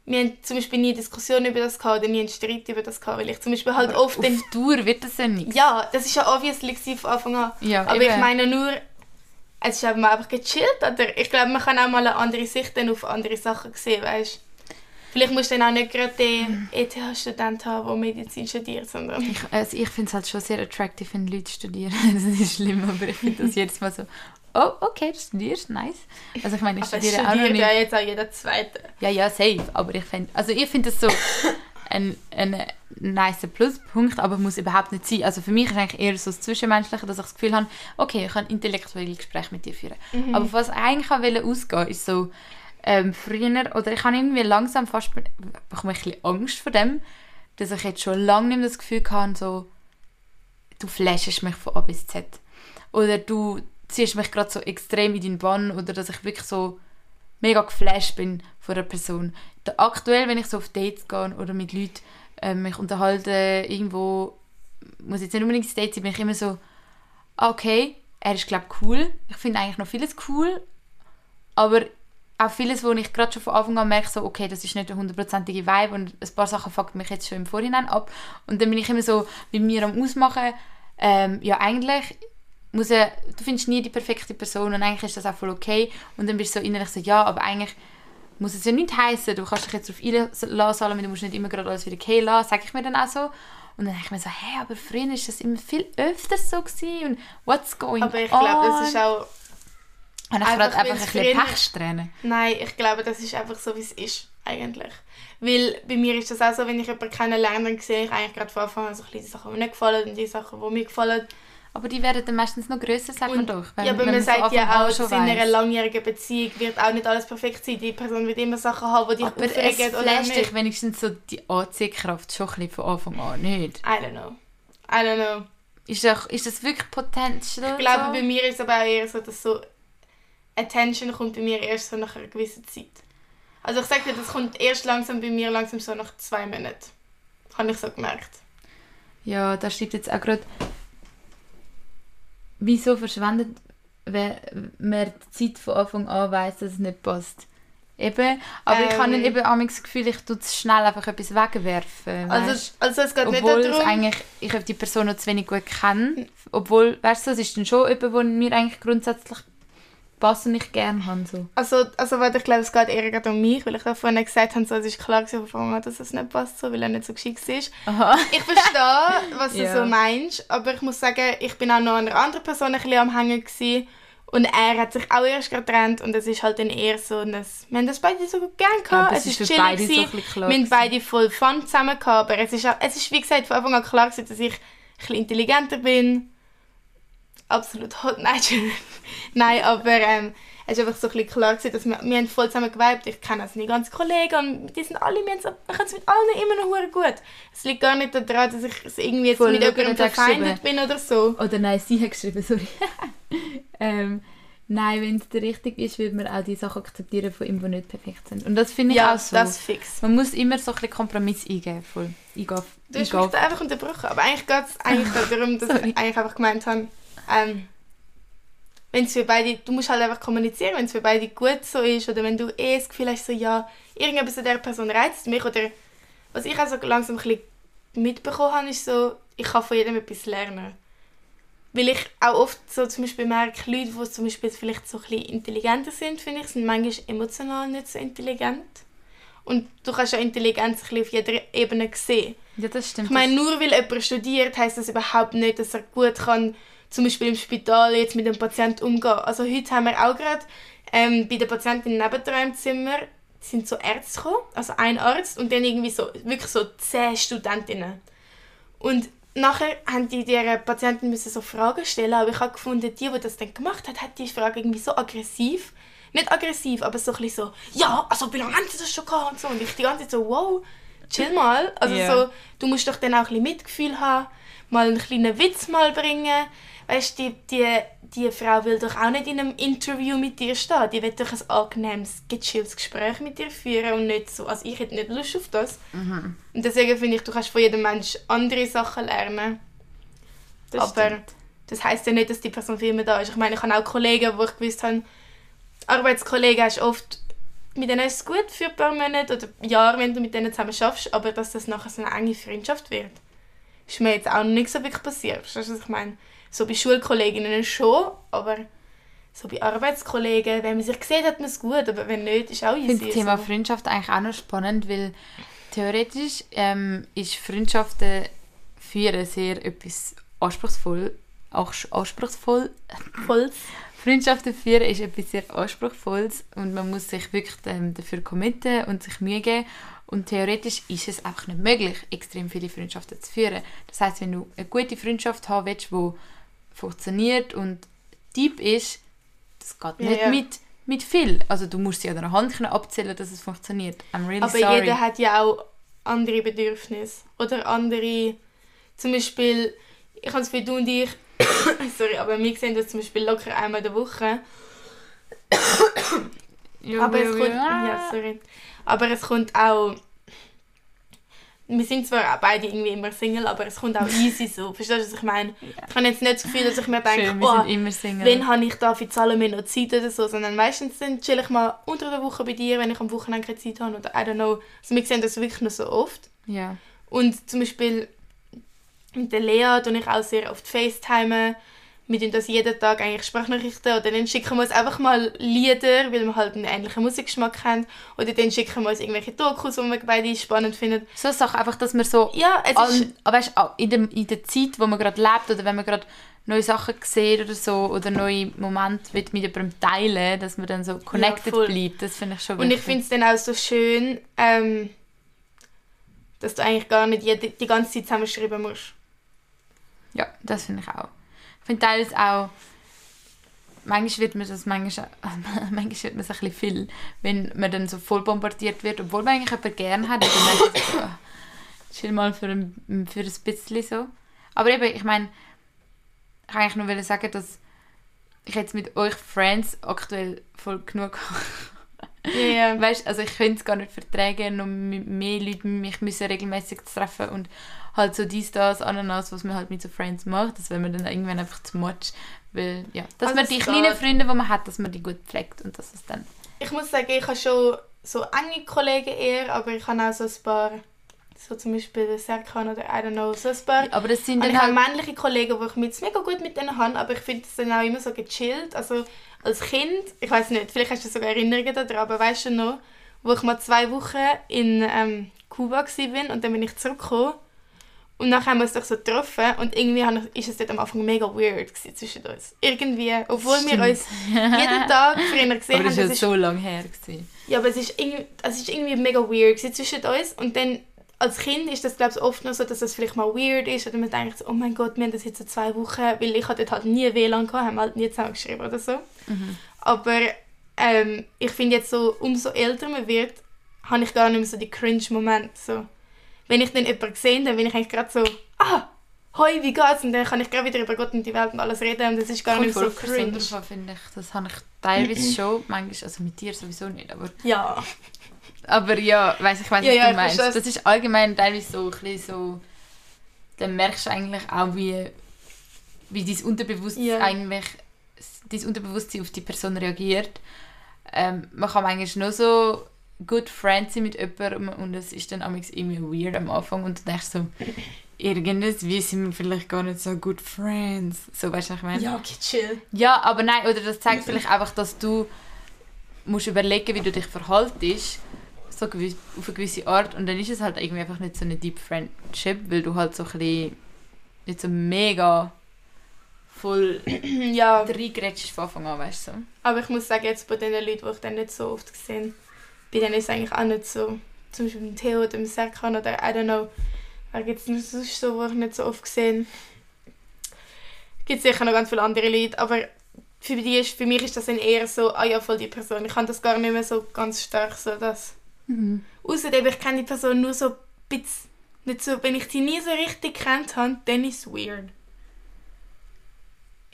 wir haben zum Beispiel nie Diskussionen über das gehabt oder nie einen Streit über das gehabt, weil ich zum Beispiel halt Aber oft auf den, Tour wird das ja nichts. ja, das ist ja obviously von Anfang an, Ja, aber eben. ich meine nur, es ist eben einfach gechillt, oder ich glaube, man kann auch mal eine andere Sicht dann auf andere Sachen sehen, weißt Vielleicht musst du dann auch nicht gerade den ETH-Student haben, der Medizin studiert, sondern... Ich, also ich finde es halt schon sehr attraktiv, wenn Leute studieren. [laughs] Das ist schlimm, aber ich finde das jedes Mal so, oh, okay, du studierst, nice. Also ich meine, ich Aber studiere auch noch nicht. ja jetzt auch jeder Zweite. Ja, ja, safe. Aber ich finde, also ich finde es so, ein, ein nice Pluspunkt, aber muss überhaupt nicht sein. Also für mich ist eigentlich eher so das Zwischenmenschliche, dass ich das Gefühl habe, okay, ich kann intellektuelle Gespräche mit dir führen. Mhm. Aber was ich eigentlich wollte ausgehen, ist so, ähm, früher, oder ich habe irgendwie langsam fast, be- bekomme ich ein bisschen Angst vor dem, dass ich jetzt schon lange nicht mehr das Gefühl habe, so, du flashest mich von A bis Z. Oder du ziehst mich gerade so extrem in deinen Bann, oder dass ich wirklich so mega geflasht bin von einer Person. Da, aktuell, wenn ich so auf Dates gehe oder mit Leuten äh, mich unterhalte, irgendwo, muss jetzt nicht unbedingt ein Date sein, bin ich immer so, ah, okay, er ist glaube cool. Ich finde eigentlich noch vieles cool, aber auch vieles, wo ich gerade schon von Anfang an merke, so, okay, das ist nicht der hundertprozentige Vibe und ein paar Sachen fuckt mich jetzt schon im Vorhinein ab. Und dann bin ich immer so bei mir am Ausmachen, ähm, ja eigentlich muss er, du findest nie die perfekte Person und eigentlich ist das auch voll okay. Und dann bist du so innerlich so, ja, aber eigentlich muss es ja nicht heißen, du kannst dich jetzt darauf einlassen, Salome, du musst nicht immer gerade alles wieder gehen lassen, sage ich mir dann auch so. Und dann denke ich mir so, hey, aber früher ist das immer viel öfter so gewesen und what's going Aber ich on? glaube, das ist auch... Und ich einfach, gerade einfach ein bisschen Pechsträhnen. Nein, ich glaube, das ist einfach so, wie es ist, eigentlich. Weil bei mir ist das auch so, wenn ich jemanden kennenlerne, dann sehe ich eigentlich gerade von Anfang an so ein bisschen die Sachen, die mir nicht gefallen und die Sachen, die mir gefallen. Aber die werden dann meistens noch grösser, sagt man doch. wenn- ja, aber man von sagt ja Anfang an auch, in einer langjährigen Beziehung wird auch nicht alles perfekt sein. Die Person wird immer Sachen haben, die dich Aber es aufregen oder flasht nicht. dich wenigstens so die Anziehkraft schon ein bisschen von Anfang an, nicht? I don't know. I don't know. Ist, doch, ist das wirklich Potential? Ich glaube, so? bei mir ist es aber auch eher so, dass so Attention kommt bei mir erst so nach einer gewissen Zeit. Also ich sage dir, das kommt erst langsam bei mir, langsam so nach zwei Monaten. Habe ich so gemerkt. Ja, da schreibt jetzt auch gerade, wieso verschwendet man die Zeit von Anfang an weiss, dass es nicht passt. Eben, aber ich habe dann Ähm. eben manchmal das Gefühl, ich tue es schnell einfach etwas wegwerfen. Also, also es geht nicht obwohl es darum... eigentlich, ich die Person noch zu wenig gut kenne. Obwohl, weißt du, es ist dann schon jemand, der mir eigentlich grundsätzlich passt und ich gerne habe. So. Also, also warte, ich glaube, es geht eher um mich, weil ich da vorhin gesagt habe, so, es ist klar von Anfang an, dass es nicht passt, so, weil er nicht so geschickt ist. Aha. Ich verstehe, [laughs] was du Ja. so meinst, aber ich muss sagen, ich bin auch noch einer anderen Person ein bisschen am Hängen gewesen. Und er hat sich auch erst getrennt und es ist halt dann eher so ein... Wir haben das beide so gut gern gehabt, Aber es ist ist chillig beide so gewesen. klar wir haben beide voll Fun zusammen gehabt, aber es ist, auch, es ist wie gesagt von Anfang an klar gewesen, dass ich ein bisschen intelligenter bin. Absolut hot, [laughs] nein, nein, aber ähm, es ist einfach so ein bisschen klar gewesen, dass wir, wir haben voll zusammen geweibt. Ich kenne also meine ganzen Kollegen und die sind alle, wir, so- wir können es mit allen immer noch gut. Es liegt gar nicht daran, dass ich es irgendwie jetzt Voll, mit jemandem er verfeindet bin oder so. Oder nein, sie hat geschrieben, sorry. [laughs] ähm, nein, wenn es dir richtig ist, würde man auch die Sachen akzeptieren von ihm, die nicht perfekt sind. Und das finde ich Ja, auch so. das fix. Man muss immer so ein bisschen Kompromiss eingehen. Voll. Eingehen. Du hast mich da einfach unterbrochen. Aber eigentlich geht es eigentlich [laughs] darum, dass ich eigentlich einfach gemeint habe, ähm, wenn es für beide, du musst halt einfach kommunizieren, wenn es für beide gut so ist oder wenn du eh das Gefühl hast, so ja, irgendetwas an dieser Person reizt mich oder was ich auch so langsam ein bisschen mitbekommen habe, ist so, ich kann von jedem etwas lernen. Weil ich auch oft so zum Beispiel merke, Leute, die zum Beispiel vielleicht so ein bisschen intelligenter sind, finde ich, sind manchmal emotional nicht so intelligent. Und du kannst ja Intelligenz ein bisschen auf jeder Ebene sehen. Ja, das stimmt. Ich meine, nur weil jemand studiert, heißt das überhaupt nicht, dass er gut kann, zum Beispiel im Spital jetzt mit dem Patienten umgehen. Also heute haben wir auch gerade ähm, bei der Patientin neben der im Zimmer sind so Ärzte gekommen, also ein Arzt und dann irgendwie so wirklich so zehn Studentinnen. Und nachher haben die der Patientin müssen so Fragen stellen, aber ich habe gefunden, die, die das dann gemacht hat, hat die Frage irgendwie so aggressiv, nicht aggressiv, aber so ein bisschen so, ja, also wie lange haben sie das schon gehabt und so. Und ich die ganze Zeit so, wow, chill mal. Also Ja. so, du musst doch dann auch ein bisschen Mitgefühl haben, mal einen kleinen Witz mal bringen. Weißt du, die, die, die Frau will doch auch nicht in einem Interview mit dir stehen. Die will doch ein angenehmes, gechilltes Gespräch mit dir führen und nicht so, also ich hätte nicht Lust auf das. Mhm. Und deswegen finde ich, du kannst von jedem Menschen andere Sachen lernen. Das aber stimmt. das heißt ja nicht, dass die Person für immer da ist. Ich meine, ich habe auch Kollegen, wo ich gewusst habe, Arbeitskollegen hast oft, mit denen ist es gut für ein paar Monate oder Jahre, wenn du mit denen zusammen schaffst, aber dass das nachher so eine enge Freundschaft wird, ist mir jetzt auch noch nicht so wirklich passiert. Verstehst du, was ich meine? So bei Schulkolleginnen schon, aber so bei Arbeitskollegen, wenn man sich sieht, hat man es gut, aber wenn nicht, ist auch Ich easy. finde das Thema so. Freundschaft eigentlich auch noch spannend, weil theoretisch ähm, ist Freundschaften führen sehr etwas anspruchsvoll, auch anspruchsvoll, Volles. [laughs] Freundschaften führen ist etwas sehr Anspruchsvolles und man muss sich wirklich ähm, dafür committen und sich Mühe geben. Und theoretisch ist es einfach nicht möglich, extrem viele Freundschaften zu führen. Das heißt, wenn du eine gute Freundschaft haben willst, die funktioniert und deep ist, das geht Ja, nicht ja. mit, mit viel. Also du musst sie an der Hand können abzählen, dass es funktioniert. I'm really Aber sorry. jeder hat ja auch andere Bedürfnisse. Oder andere, zum Beispiel, ich habe das Gefühl, du und ich, [coughs] sorry, aber wir sehen das zum Beispiel locker einmal in der Woche. [coughs] Aber es kommt, ja, sorry. Aber es kommt auch, wir sind zwar auch beide irgendwie immer Single, aber es kommt auch easy so. Verstehst du, was ich meine? Ich habe jetzt nicht das Gefühl, dass ich mir denke, Schön, oh, immer Single. wenn habe ich da für Zahlen noch Zeit oder so, sondern meistens dann chill ich mal unter der Woche bei dir, wenn ich am Wochenende keine Zeit habe oder I don't know. Also wir sehen das wirklich noch so oft. ja. Und zum Beispiel mit der Lea tue ich auch sehr oft FaceTime. Wir tun das jeden Tag eigentlich Sprachnachrichten oder dann schicken wir uns einfach mal Lieder, weil wir halt einen ähnlichen Musikgeschmack haben. Oder dann schicken wir uns irgendwelche Dokus, die wir beide spannend finden. So eine Sache, einfach, dass man so Ja, es an, ist... aber weißt, auch in, dem, in der Zeit, wo man gerade lebt oder wenn man gerade neue Sachen sieht oder so oder neue Momente wird mit jemandem teilen, dass man dann so connected voll. bleibt, das finde ich schon Und ich finde es dann auch so schön, ähm, dass du eigentlich gar nicht jede, die ganze Zeit zusammenschreiben musst. Ja, das finde ich auch. Ich finde teilweise auch, manchmal wird mir das manchmal, [laughs] manchmal wird mir das ein bisschen viel, wenn man dann so voll bombardiert wird, obwohl man eigentlich jemanden gerne hat. Und dann so, ah, chill mal für ein, für ein bisschen so. Aber eben, ich meine, ich wollte eigentlich nur sagen, dass ich jetzt mit euch Friends aktuell voll genug habe. Ja, Weißt, also ich könnte es gar nicht vertragen, noch mehr Leuten mich müssen regelmäßig zu treffen und halt so dies, das, Ananas, was man halt mit so Friends macht, das wäre mir dann irgendwann einfach zu much, weil, ja, dass Also man die kleinen Freunde, die man hat, dass man die gut pflegt und dass es dann, Ich muss sagen, ich habe schon so enge Kollegen eher, aber ich habe auch so ein paar, so zum Beispiel Serkan oder I don't know, so ein paar. aber das sind Und ich habe halt, männliche Kollegen, wo ich mit mega gut mit denen habe, aber ich finde es dann auch immer so gechillt. Also als Kind, ich weiß nicht, vielleicht hast du sogar Erinnerungen daran, aber weißt du noch, wo ich mal zwei Wochen in ähm, Kuba war und dann bin ich zurückgekommen und nachher haben wir uns doch so getroffen und irgendwie ist es dort am Anfang mega weird zwischen uns. Irgendwie, obwohl wir Stimmt. uns jeden Tag [laughs] früher gesehen aber haben. ja das ist- so lange her gewesen. ja, aber es ist irgendwie, es ist irgendwie mega weird zwischen uns. Und dann als Kind ist das, glaube ich, oft noch so, dass das vielleicht mal weird ist. Oder man denkt, oh mein Gott, wir haben das jetzt so zwei Wochen, weil ich dort halt nie WLAN gehabt, haben halt nie zusammengeschrieben oder so. Aber ähm, ich finde jetzt so, umso älter man wird, habe ich gar nicht mehr so die Cringe-Momente. So. Wenn ich dann jemanden sehe, dann bin ich eigentlich gerade so, ah, hoi, wie geht's? Und dann kann ich gerade wieder über Gott und die Welt und alles reden und das ist gar nicht so cringe. an, finde ich. Das habe ich teilweise schon, manchmal, also mit dir sowieso nicht, aber Ja. Aber ja, weiss, ich weiß, Ja, was ja, du meinst. Das ist allgemein teilweise so ein bisschen so... Dann merkst du eigentlich auch, wie, wie dein Unterbewusstsein Ja. eigentlich... Dein Unterbewusstsein auf die Person reagiert. Ähm, man kann manchmal nur so good friends sein mit jemandem und es ist dann amigs irgendwie weird am Anfang und du denkst so, irgendwie sind wir vielleicht gar nicht so good friends. So, weißt du, was ich meine? Ja, okay, chill. Ja, aber nein, oder das zeigt vielleicht einfach, dass du musst überlegen, wie du dich verhaltest, so gewiss, auf eine gewisse Art und dann ist es halt irgendwie einfach nicht so eine Deep Friendship, weil du halt so ein bisschen nicht so mega voll [clears throat] Ja, reingerätscht von Anfang an, weißt du? so. aber ich muss sagen, jetzt bei den Leuten, die ich dann nicht so oft gesehen bei denen ist es eigentlich auch nicht so. Zum Beispiel mit Theo oder dem Serkan oder I don't know. Wer gibt es sonst so, die ich nicht so oft gesehen Es gibt sicher noch ganz viele andere Leute, aber für, die ist, für mich ist das dann eher so, ah ja, voll die Person. Ich kann das gar nicht mehr so ganz stark so, das. Außerdem, ich kenne die Person nur so ein bisschen, nicht so, wenn ich die nie so richtig kennt habe, dann ist es weird.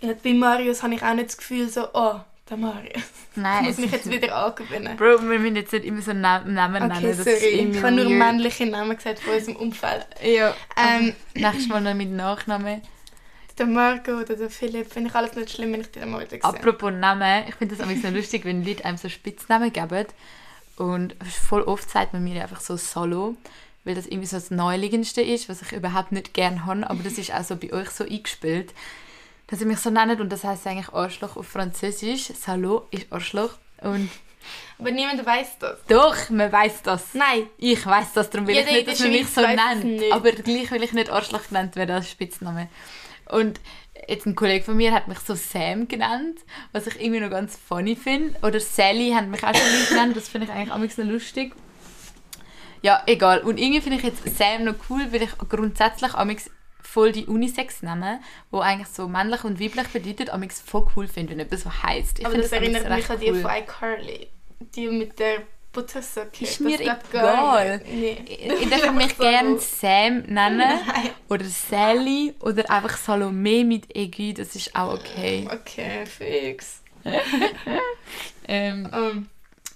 Ja, bei Marius habe ich auch nicht das Gefühl so, oh, der Marius. Ich Nein, muss mich jetzt wieder angewöhnen. Bro, wir müssen jetzt nicht immer so Na- Namen Okay, nennen. das sorry. Ich habe nur männliche Namen gesagt von unserem Umfeld. Ja, Ähm, nächstes Mal noch mit Nachnamen. der Marco oder der Philipp, finde ich alles nicht schlimm, wenn ich dann mal wieder sehe. Apropos Namen, ich finde das immer so lustig, wenn Leute einem so Spitznamen geben. Und voll oft sagt man mir einfach so Solo, weil das irgendwie so das Neuliegendste ist, was ich überhaupt nicht gerne habe. Aber das ist auch so bei euch so eingespielt, dass ihr mich so nennt. Und das heißt eigentlich Arschloch auf Französisch. Salo ist Arschloch. Und Aber niemand weiß das. doch, man weiß das. Nein. Ich weiß das, darum will Jeder ich nicht, dass man mich so nennt. Aber gleich will ich nicht Arschloch genannt werden als Spitzname. Und jetzt ein Kollege von mir hat mich so Sam genannt, was ich irgendwie noch ganz funny finde. Oder Sally hat mich auch schon genannt, das finde ich eigentlich auch noch lustig. Ja, egal. Und irgendwie finde ich jetzt Sam noch cool, weil ich grundsätzlich amix voll die Unisex nehmen, wo eigentlich so männlich und weiblich bedeutet, amix voll cool finde, wenn etwas so heisst. Ich Aber finde das erinnert mich an die von iCarly. Die mit der Buttersocke. Ist mir Das egal. Nee. Ich darf [laughs] mich So gerne. Sam nennen. [laughs] Nein. Oder Sally. Oder einfach Salome mit Egi. Das ist auch okay. Okay, fix. [laughs] Ähm, Um,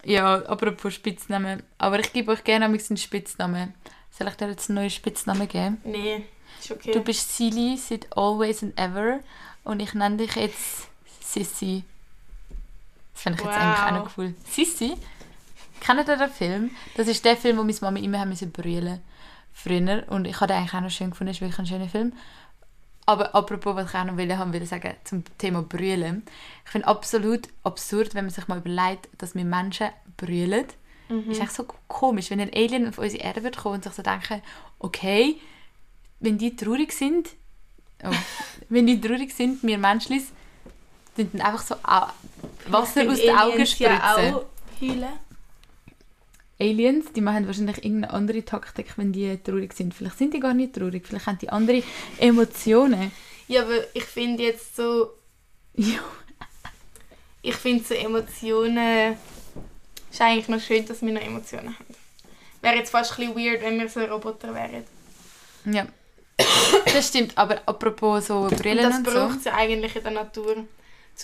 ja, apropos Spitznamen. Aber ich gebe euch gerne einen Spitznamen. Soll ich dir jetzt einen neuen Spitznamen geben? nee, ist okay. Du bist Silly seit Always and Ever. Und ich nenne dich jetzt Sissy. Das finde ich jetzt Wow. eigentlich auch noch cool. Sissy? Kennt ihr den Film? Das ist der Film, wo meine Mama immer haben brüllen früher. Und ich habe den eigentlich auch noch schön gefunden. Das ist wirklich ein schöner Film. Aber apropos, was ich auch noch will, haben will sagen zum Thema Brüllen. Ich finde absolut absurd, wenn man sich mal überlegt, dass wir Menschen brüllen. Ist echt so komisch, wenn ein Alien auf unsere Erde wird kommen und sich so denken, okay, wenn die traurig sind, oh, [laughs] wenn die traurig sind, wir Menschlis, dann einfach so Wasser aus den Augen spritzen. Ja auch heulen. Aliens, die machen wahrscheinlich irgendeine andere Taktik, wenn die traurig sind. Vielleicht sind die gar nicht traurig, vielleicht haben die andere Emotionen. Ja, aber ich finde jetzt so, Ja. ich finde so Emotionen, ist eigentlich noch schön, dass wir noch Emotionen haben. Wäre jetzt fast ein bisschen weird, wenn wir so Roboter wären. ja. [coughs] Das stimmt, aber apropos so Und Brillen das und, braucht so. es ja eigentlich in der Natur.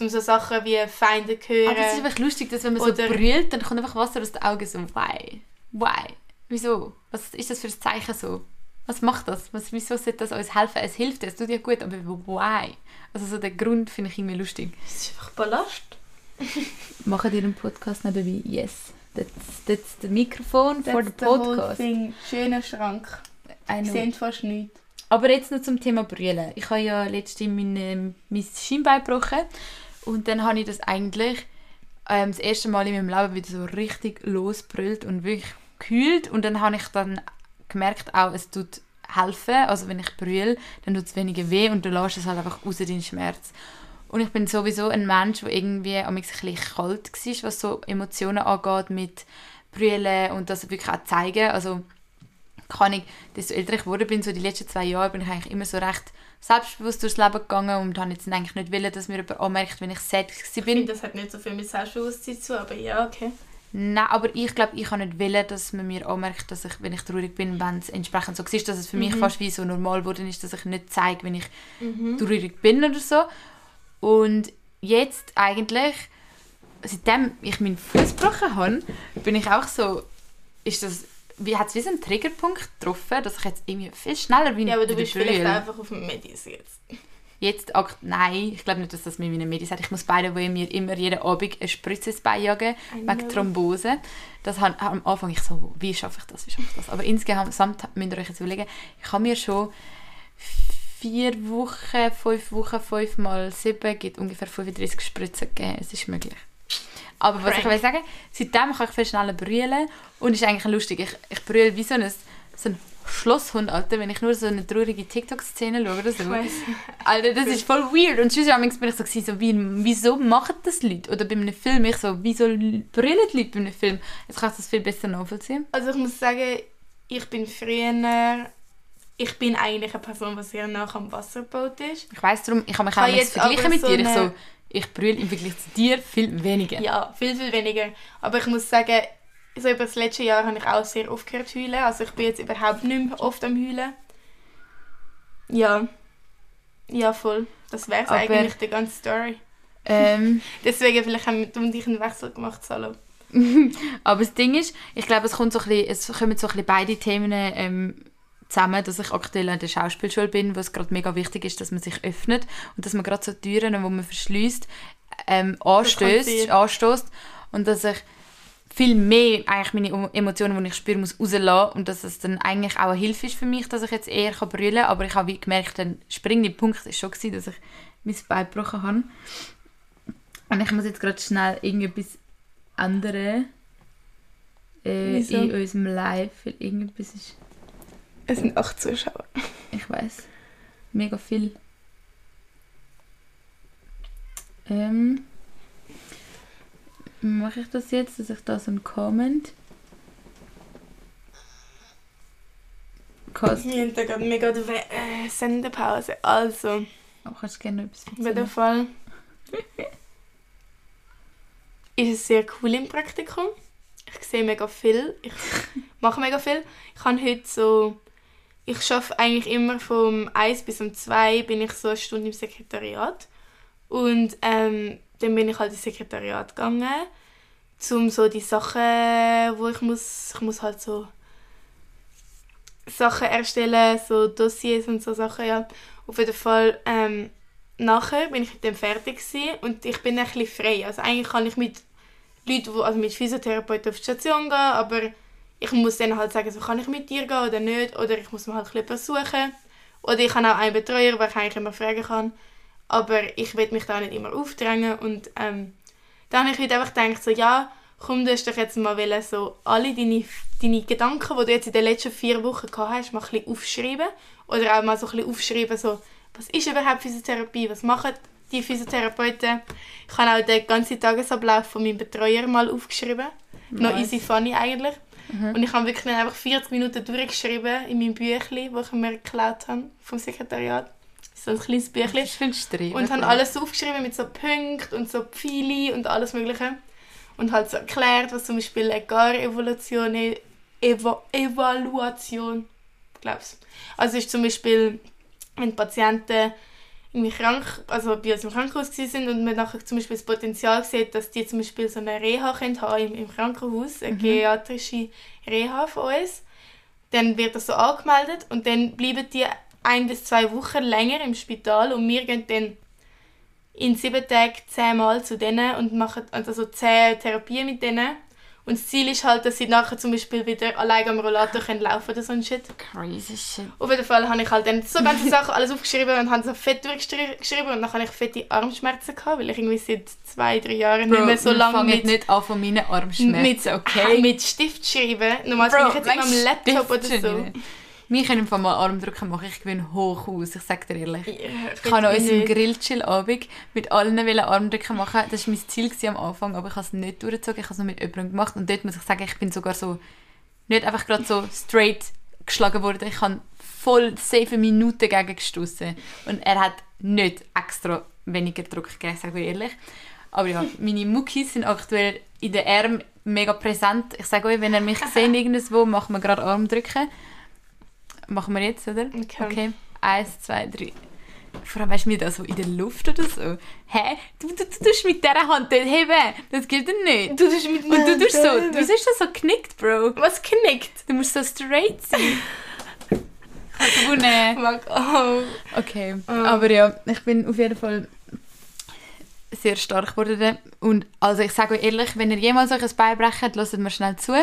Um so Sachen wie Feinde zu hören. Aber es ist einfach lustig, dass wenn man so Oder- brüllt, dann kommt einfach Wasser aus den Augen. So, why? Why? Wieso? Was ist das für ein Zeichen so? Was macht das? Was, wieso sollte das uns helfen? Es hilft, es tut ja gut, aber why? Also so den Grund finde ich irgendwie lustig. Es ist einfach Ballast. [laughs] Machen ihr einen Podcast nebenbei? Yes. Microphone for the That's the whole podcast. Schöner Schrank. Sehen fast nichts. Aber jetzt noch zum Thema Brüllen. Ich habe ja letztens mein, ähm, mein Schienbein gebrochen und dann habe ich das eigentlich ähm, das erste Mal in meinem Leben wieder so richtig losbrüllt und wirklich gekühlt und dann habe ich dann gemerkt auch, es tut helfen, also wenn ich brülle, dann tut es weniger weh und du lässt es halt einfach raus, deinen Schmerz. Und ich bin sowieso ein Mensch, der irgendwie am ein bisschen kalt war, was so Emotionen angeht mit Brüllen und das wirklich auch zeigen. Also kann ich, desto älter ich geworden bin, so die letzten zwei Jahre, bin ich eigentlich immer so recht selbstbewusst durchs Leben gegangen und habe jetzt eigentlich nicht wollen, dass mir jemand anmerkt, wenn ich sad Ich bin. finde, das hat nicht so viel mit Selbstbewusstsein zu, aber ja, okay. Nein, aber ich glaube, ich kann nicht wollen, dass man mir anmerkt, dass ich, wenn ich traurig bin, wenn es entsprechend so ist, dass es für mich fast wie so normal geworden ist, dass ich nicht zeige, wenn ich traurig bin oder so. Und jetzt eigentlich, seitdem ich meinen Fuß gebrochen habe, bin ich auch so, ist das, wie hat es wie so einen Triggerpunkt getroffen, dass ich jetzt irgendwie viel schneller bin. Ja, aber du bist vielleicht brülle. einfach auf dem Medis jetzt. Jetzt, akt nein, ich glaube nicht, dass das mir meine Medis hat. Ich muss beide wo mir immer jeden Abend eine Spritze ins Bein jagen, I wegen. Thrombose. Das hat, am Anfang ich so, wie schaffe ich das, wie schaffe ich das? Aber insgesamt müsst ihr euch jetzt überlegen, ich habe mir schon vier Wochen, fünf Wochen, fünf mal sieben, gibt ungefähr 35 Spritzen gegeben. Es ist möglich. Aber was ich will sagen, seitdem kann ich viel schneller brüllen und ist eigentlich lustig. Ich, ich brülle wie so ein, so ein Schlosshund, Alter, wenn ich nur so eine traurige TikTok-Szene schaue oder so. Ich. Alter, das ist voll weird. Und manchmal bin ich so, so wie, wieso machen das Leute? Oder bei einem Film, ich so, wieso brüllen die Leute bei einem Film? Jetzt kann ich das viel besser nachvollziehen. Also ich muss sagen, ich bin früher... Ich bin eigentlich eine Person, die sehr nah am Wasserboot ist. Ich weiss darum, ich kann mich auch nicht jetzt vergleichen aber mit so dir. Ich eine- so, ich brülle im Vergleich zu dir viel weniger. Ja, viel, viel weniger. Aber ich muss sagen, so über das letzte Jahr habe ich auch sehr oft gehört heulen. Also ich bin jetzt überhaupt nicht mehr oft am heulen. Ja. Ja, voll. Das wäre eigentlich die ganze Story. Ähm, [laughs] Deswegen vielleicht haben wir du und ich einen Wechsel gemacht, Salo. [laughs] aber das Ding ist, ich glaube, es, kommt so ein bisschen, es kommen so ein bisschen beide Themen ähm, zusammen, dass ich aktuell an der Schauspielschule bin, wo es gerade mega wichtig ist, dass man sich öffnet und dass man gerade so Türen, die man verschließt, ähm, anstößt, und dass ich viel mehr eigentlich meine Emotionen, die ich spüre, muss rauslassen und dass es dann eigentlich auch eine Hilfe ist für mich, dass ich jetzt eher kann brüllen kann, aber ich habe wie gemerkt, der springende Punkt ist schon gewesen, dass ich mein Bein gebrochen habe. Und ich muss jetzt gerade schnell irgendetwas ändern äh, in unserem Live, weil irgendetwas ist, Es sind acht Zuschauer. ich weiß mega viel. Ähm, mache ich das jetzt, dass ich da so einen Comment... Kost. Wir haben da gerade mega die äh, Sendepause. Also, Aber kannst du gerne noch etwas auf jeden Fall [laughs] ist es sehr cool im Praktikum. Ich sehe mega viel. Ich [laughs] mache mega viel. Ich habe heute so... Ich schaffe eigentlich immer vom 1 bis um 2 bin ich so eine Stunde im Sekretariat. Und ähm, dann bin ich halt ins Sekretariat gegangen, um so die Sachen, wo ich muss... Ich muss halt so Sachen erstellen, so Dossiers und so Sachen, ja. Auf jeden Fall, ähm, nachher bin ich mit dem fertig und ich bin ein frei. Also eigentlich kann ich mit Leuten, also mit Physiotherapeuten auf die Station gehen, aber ich muss dann halt sagen, so kann ich mit dir gehen oder nicht, oder ich muss mir halt bisschen suchen. Oder ich habe auch einen Betreuer, den ich eigentlich immer fragen kann. Aber ich will mich da nicht immer aufdrängen und ähm, dann habe ich heute einfach gedacht, so, ja, komm, du hast doch jetzt mal wollen, so alle deine, deine Gedanken, die du jetzt in den letzten vier Wochen gehabt hast, mal ein bisschen aufschreiben. Oder auch mal so ein bisschen aufschreiben, so, was ist überhaupt Physiotherapie, was machen die Physiotherapeuten. Ich habe auch den ganzen Tagesablauf von meinem Betreuer mal aufgeschrieben. Noch Nice. easy funny eigentlich. Und ich habe wirklich einfach 40 Minuten durchgeschrieben in meinem Büchlein, das ich mir geklaut habe vom Sekretariat. So ein kleines Büchlein. Ich finde Streben. Und haben alles aufgeschrieben mit so Punkten und so Pfeile und alles mögliche. Und halt so erklärt, was zum Beispiel eine Gar-Evaluation ist. Eva Evaluation, glaub's. Also ist zum Beispiel, wenn Patienten irgendwie krank, also bei uns im Krankenhaus sind und man nachher zum Beispiel das Potenzial sieht, dass die zum Beispiel so eine Reha können haben im, im Krankenhaus, eine geriatrische Reha von uns, dann wird das so angemeldet und dann bleiben die ein bis zwei Wochen länger im Spital und wir gehen dann in sieben Tagen zehnmal zu denen und machen also zehn Therapien mit denen. Und das Ziel ist halt, dass sie nachher zum Beispiel wieder allein am Rollator können laufen oder so ein Shit. Crazy shit. Auf jeden Fall habe ich halt dann so ganze Sachen alles aufgeschrieben und habe so fett durchgeschrieben und dann habe ich fette Armschmerzen gehabt, weil ich irgendwie seit zwei, drei Jahren nicht mehr so lange mit... mit, nicht an von meinen Armschmerzen, mit, okay? mit Stift schreiben. Normalerweise bin ich jetzt immer am Laptop oder so. Wir können einfach mal Armdrücken machen, ich gewinne hoch aus, ich sage dir ehrlich. Ja, Ich habe an unserem. Grillchill-Abend mit allen Armdrücken machen. Das war mein Ziel am Anfang, aber ich habe es nicht durchgezogen. Ich habe es nur mit jemandem gemacht. Und dort muss ich sagen, ich bin sogar so, nicht einfach gerade so straight geschlagen worden. Ich habe voll safe Minuten gegen gestoßen Und er hat nicht extra weniger Druck gegeben, sage ich ehrlich. Aber ja, [laughs] meine Muckis sind aktuell in den Armen mega präsent. Ich sage euch, wenn ihr mich [laughs] seht irgendwo, machen wir gerade Armdrücken. Machen wir jetzt, oder? Okay. Okay. Eins, zwei, drei. Vor allem, weißt du, mir da so in der Luft oder so. Hä? Du, du, du tust mit dieser Hand dort heben. Das geht dir nicht. Du tust mit Und du tust so, du bist so geknickt, Bro. Was knickt? Du musst so straight sein. Ich habe gewonnen. Mag, oh. Okay, Ähm. aber ja, ich bin auf jeden Fall sehr stark geworden. Und also ich sage euch ehrlich, wenn ihr jemals euch ein Bein brecht, hört mir schnell zu.